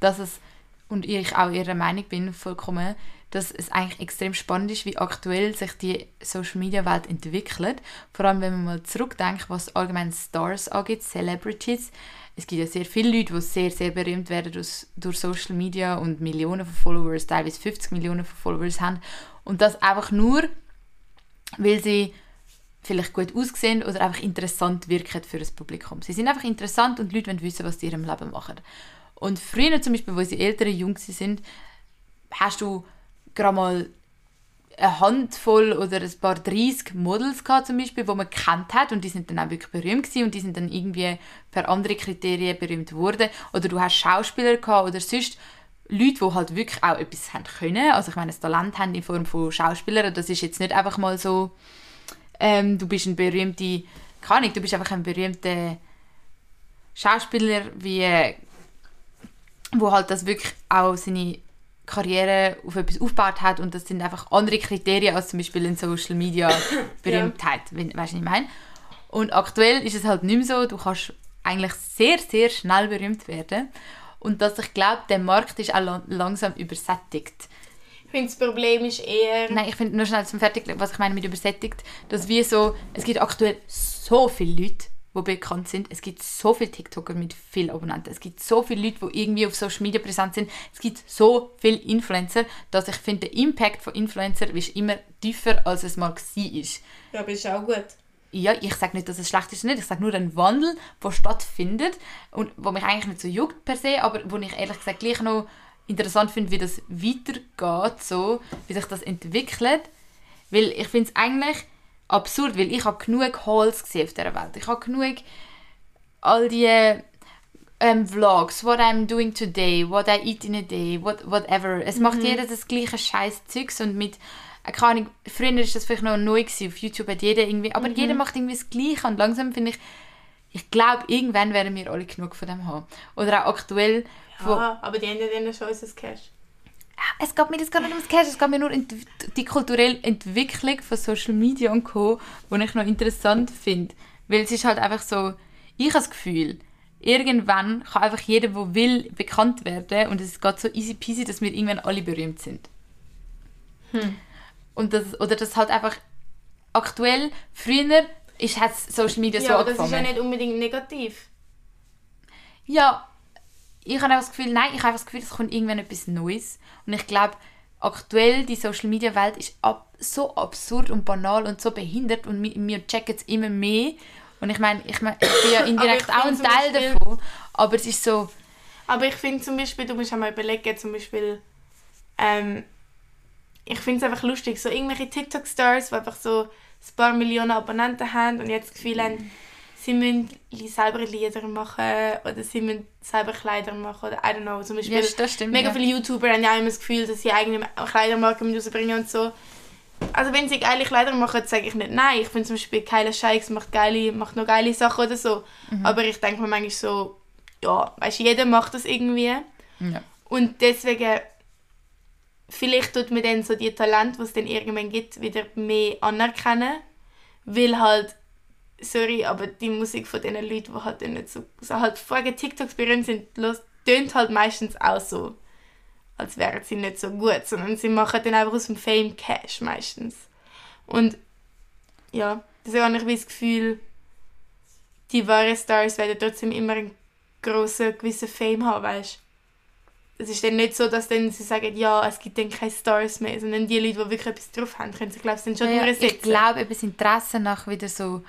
dass es, und ich auch ihrer Meinung bin, vollkommen, dass es eigentlich extrem spannend ist, wie aktuell sich die Social Media Welt entwickelt. Vor allem, wenn man mal zurückdenkt, was allgemein Stars angeht, Celebrities. Es gibt ja sehr viele Leute, die sehr, sehr berühmt werden durch, durch Social Media und Millionen von Followers, teilweise 50 Millionen von Followers haben. Und das einfach nur, weil sie vielleicht gut aussehen oder einfach interessant wirken für das Publikum. Sie sind einfach interessant und Leute wollen wissen, was sie in ihrem Leben machen. Und früher zum Beispiel, wo sie ältere jung sind, hast du gerade mal eine Handvoll oder ein paar 30 Models gehabt, zum Beispiel, die man gekannt hat und die sind dann auch wirklich berühmt gewesen und die sind dann irgendwie per andere Kriterien berühmt worden. Oder du hast Schauspieler gehabt oder sonst Leute, die halt wirklich auch etwas haben können. Also ich meine, das Talent haben in Form von Schauspielern. Das ist jetzt nicht einfach mal so, ähm, du bist ein berühmter, keine Ahnung, du bist einfach ein berühmter Schauspieler, wie, äh, wo halt das wirklich auch seine Karriere auf etwas aufgebaut hat und das sind einfach andere Kriterien als zum Beispiel in Social Media Berühmtheit, wenn, weißt du, was ich meine? Und aktuell ist es halt nicht mehr so, du kannst eigentlich sehr, sehr schnell berühmt werden und dass ich glaube, der Markt ist auch la- langsam übersättigt. Ich finde, das Problem ist eher... Nein, ich finde nur schnell zum Fertig, was ich meine mit übersättigt, dass wir so, es gibt aktuell so viele Leute, die bekannt sind. Es gibt so viele TikToker mit vielen Abonnenten. Es gibt so viele Leute, die irgendwie auf Social Media präsent sind. Es gibt so viele Influencer, dass ich finde, der Impact von Influencer ist immer tiefer, als es mal war. Ja, aber ist auch gut. Ja, ich sage nicht, dass es schlecht ist, nicht. Ich sage nur ein Wandel, der stattfindet und wo mich eigentlich nicht so juckt per se, aber wo ich ehrlich gesagt gleich noch interessant finde, wie das weitergeht, so, wie sich das entwickelt. Weil ich finde es eigentlich absurd, weil ich habe genug Hauls gesehen auf dieser Welt. Ich habe genug all die ähm, Vlogs, what I'm doing today, what I eat in a day, what, whatever. Es macht jeder das gleiche scheiß Zeugs und mit äh, keine Ahnung, früher ist das vielleicht noch neu gewesen, auf YouTube hat jeder irgendwie, aber jeder macht irgendwie das Gleiche und langsam finde ich, ich glaube, irgendwann werden wir alle genug von dem haben. Oder auch aktuell, Ja, aber die haben ja dann schon unser Cash. Es geht mir das gar nicht ums Cash, es geht mir nur um die kulturelle Entwicklung von Social Media und Co., die ich noch interessant finde. Weil es ist halt einfach so, ich habe das Gefühl, irgendwann kann einfach jeder, der will, bekannt werden und es geht so easy peasy, dass wir irgendwann alle berühmt sind. Und das, oder das halt einfach aktuell, früher ist, hat Social Media so Ja, aber das angefangen. ist ja nicht unbedingt negativ. Ja, ich habe auch das Gefühl, nein, ich habe einfach das Gefühl, es kommt irgendwann etwas Neues. Und ich glaube, aktuell die Social Media Welt ist ab, so absurd und banal und so behindert und wir, wir checken es immer mehr. Und ich meine, ich, mein, ich bin ja indirekt auch ein Teil Beispiel- davon. Aber es ist so, Aber ich finde zum Beispiel, du musst auch mal überlegen, zum Beispiel, ähm, ich finde es einfach lustig, so irgendwelche TikTok-Stars, die einfach so ein paar Millionen Abonnenten haben und jetzt das Gefühl haben, sie müssen selber Lieder machen oder sie müssen selber Kleider machen oder I don't know. Zum Beispiel ja, das stimmt. mega ja. viele YouTuber haben ja immer das Gefühl, dass sie eigene Kleidermarken rausbringen und so. Also wenn sie geile Kleider machen, sage ich nicht nein. Ich finde zum Beispiel Kyla Shikes macht, geile, macht noch geile Sachen oder so. Mhm. Aber ich denke mir manchmal so, ja, weißt du, jeder macht das irgendwie. Ja. Und deswegen, vielleicht tut man dann so die Talente, die es dann irgendwann gibt, wieder mehr anerkennen. Weil halt, sorry, aber die Musik von diesen Leuten, die halt nicht so, so halt vorher TikToks berühmt sind, tönt halt meistens auch so, als wären sie nicht so gut, sondern sie machen dann einfach aus dem Fame Cash meistens. Und ja, deswegen habe ich wie das Gefühl, die wahren Stars werden trotzdem immer einen grossen, gewissen Fame haben, weißt es ist dann nicht so, dass dann sie sagen, ja, es gibt dann keine Stars mehr, sondern die Leute, die wirklich etwas drauf haben, können sich, glaube ich, dann schon Ja, durchsetzen. ich glaube, das Interesse nach wieder so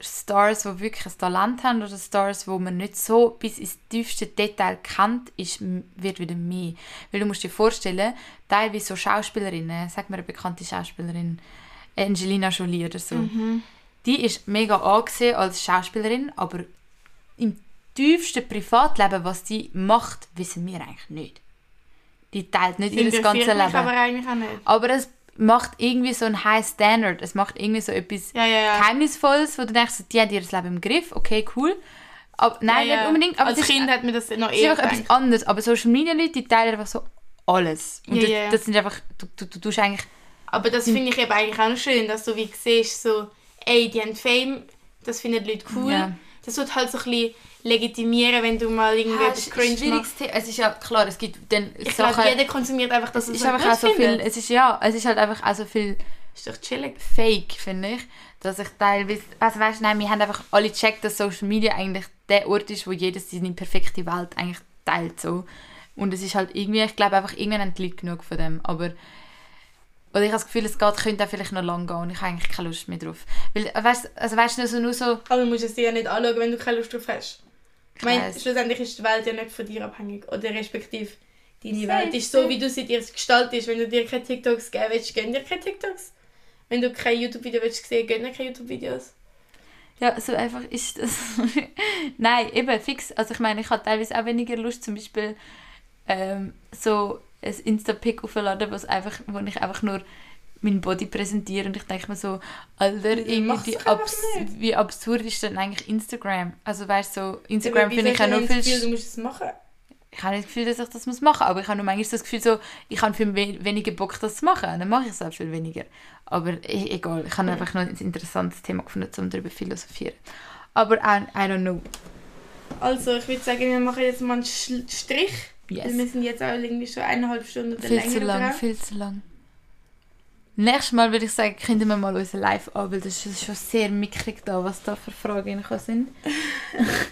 Stars, die wirklich ein Talent haben oder Stars, wo man nicht so bis ins tiefste Detail kennt, ist, wird wieder mehr. Weil du musst dir vorstellen, teilweise so Schauspielerinnen, sag mal eine bekannte Schauspielerin, Angelina Jolie oder so, Mhm. die ist mega angesehen als Schauspielerin, aber im tiefsten Privatleben, was die macht, wissen wir eigentlich nicht. Die teilt nicht ihr ganzes Leben. aber eigentlich auch nicht. Aber es macht irgendwie so ein High Standard. Es macht irgendwie so etwas Ja, ja, ja. Geheimnisvolles, wo du denkst, die hat ihr Leben im Griff, okay, cool. Aber, nein, nicht unbedingt. Aber Als es ist, Kind hat mir das noch es ist eher einfach etwas anderes. Aber Social Media Leute, die teilen einfach so alles. Und das, das sind einfach, du, du, du tust eigentlich, Aber das finde ich eben eigentlich auch noch schön, dass du wie siehst, so, ey, die haben Fame, das finden die Leute cool. Das wird halt so ein bisschen legitimieren, wenn du mal irgendwie Ja, cringe machst. schwieriges Thema. Es ist ja klar, es gibt dann Ich Sachen, glaube, jeder konsumiert einfach das, es was ist er einfach so viel, es ist ja, es ist halt einfach auch so viel Ist doch chillig. fake, finde ich, dass ich teilweise, also weißt du, nein, wir haben einfach alle gecheckt, dass Social Media eigentlich der Ort ist, wo jeder seine perfekte Welt eigentlich teilt, so. Und es ist halt irgendwie, ich glaube einfach, irgendwann haben die Leute genug von dem, aber oder ich habe das Gefühl, es geht, könnte auch vielleicht noch lang gehen und ich habe eigentlich keine Lust mehr drauf. Weil, weißt, also weißt du, nur so, nur so, Aber du musst es dir ja nicht anschauen, wenn du keine Lust drauf hast. Ich meine, schlussendlich ist die Welt ja nicht von dir abhängig. Oder respektive deine Welt ist so, wie du sie dir gestaltest. Wenn du dir keine TikToks geben willst, gönn dir keine TikToks. Wenn du kein YouTube-Video willst sehen, gönn dir keine YouTube-Videos. ja, so einfach ist das. [laughs] nein, eben, fix. Also ich meine, ich habe teilweise auch weniger Lust, zum Beispiel ähm, so ein Insta-Pick aufzuladen, was einfach, wo ich einfach nur meinen Body präsentiere und ich denke mir so, Alter, irgendwie abs wie absurd ist denn eigentlich Instagram? Also weißt du, so, Instagram finde ich auch du viel... das Gefühl, du musst es machen. Ich habe nicht das Gefühl, dass ich das machen muss, aber ich habe nur manchmal das Gefühl, so, ich habe viel we weniger Bock, das zu machen. Dann mache ich es auch viel weniger. Aber e egal, ich habe einfach noch ein interessantes Thema gefunden, um darüber zu philosophieren. Aber I, I don't know. Also, ich würde sagen, wir machen jetzt mal einen Strich. Yes. Weil wir sind jetzt auch irgendwie schon eineinhalb Stunden Viel länger zu lang, dran. viel zu lang. Nächstes Mal würde ich sagen, könnten wir mal unser Live an, weil das ist schon sehr mickrig da, was da für Fragen sind.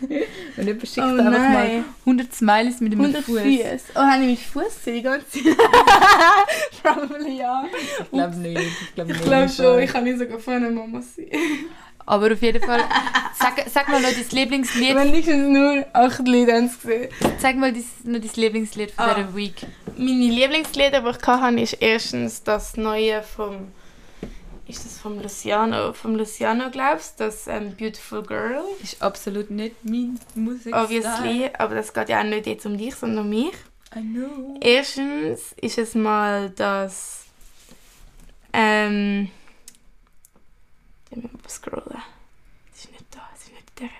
[laughs] Und jemand schickt Oh einfach mal nein. 100 Smileys mit 100 Fuß. Füße. Oh, habe ich mit Fuß Zeit? [laughs] Probably ja. Ich glaube nicht. Ich glaube glaube schon, ich kann nicht sogar von einer Mama sein. Aber auf jeden Fall, [laughs] sag, sag mal noch dein Lieblingslied. Wenn nicht nur acht Lieder gesehen. Sag mal noch dein Lieblingslied von Ah. dieser Week. Meine Lieblingslieder, die ich hatte, ist erstens das neue vom... Ist das vom Luciano? Vom Luciano, glaubst du? Das ähm, Beautiful Girl. Ist absolut nicht mein Musik. Obviously. Aber das geht ja auch nicht jetzt um dich, sondern um mich. I know. Erstens ist es mal das. Ähm. Ich muss mal scrollen. Es ist nicht da, es ist nicht der.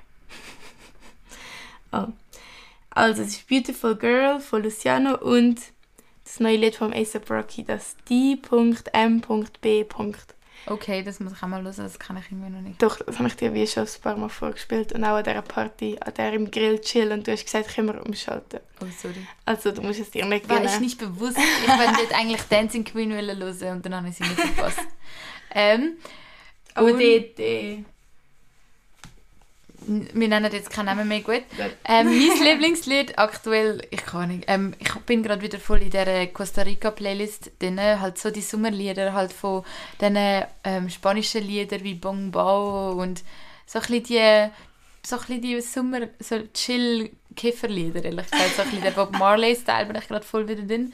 oh. Also, es ist Beautiful Girl von Luciano und das neue Lied vom A$AP Rocky, das D.M.B. Okay, das muss ich auch mal hören, das kann ich irgendwie noch nicht. Doch, das habe ich dir wie schon ein paar Mal vorgespielt und auch an dieser Party, an der im Grill chillen und du hast gesagt, können wir umschalten. Oh, sorry. Also, du musst es dir nicht War gönnen. ich nicht bewusst. Ich wollte dort eigentlich Dancing Queen hören und dann habe ich sie nicht verpasst. [laughs] ähm, Aber und- dort, äh, wir nennen jetzt keinen Namen mehr, gut. Ähm, mein [laughs] Lieblingslied aktuell, ich kann nicht, ähm, ich bin gerade wieder voll in der Costa Rica Playlist drin, halt so die Sommerlieder halt von den ähm, spanischen Liedern wie Bong Bao und so ein bisschen die, so ein die Sommer, so chill Kifferlieder, ehrlich gesagt, so ein bisschen der Bob Marley Style bin ich gerade voll wieder drin.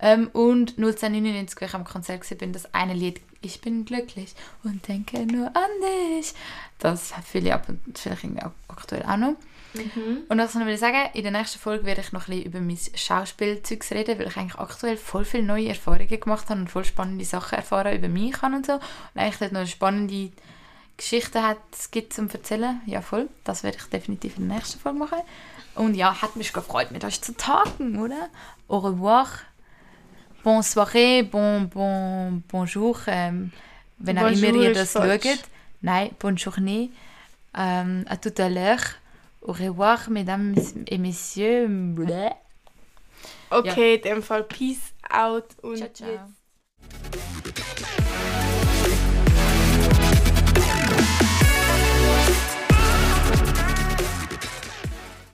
Ähm, und 1999, als ich am Konzert war, bin das eine Lied «Ich bin glücklich und denke nur an dich». Das fühle ich ab und vielleicht aktuell auch noch. Mhm. Und was ich noch will sagen, in der nächsten Folge werde ich noch ein bisschen über mein Schauspielzeugs reden, weil ich eigentlich aktuell voll viele neue Erfahrungen gemacht habe und voll spannende Sachen erfahren über mich habe und so. Und eigentlich dort noch spannende Geschichte hat, es gibt zum Erzählen. Ja, voll. Das werde ich definitiv in der nächsten Folge machen. Und ja, hat mich gefreut, mit euch zu talken, oder? Au revoir. Bonne soirée, bon, bon, bonjour. Ähm, wenn auch Bonjour immer ihr das schaut. Nein, bonne journée. Ähm, à tout à l'heure. Au revoir, mesdames et messieurs. Bleh. Okay, in dem Fall Peace out und Ciao, ciao.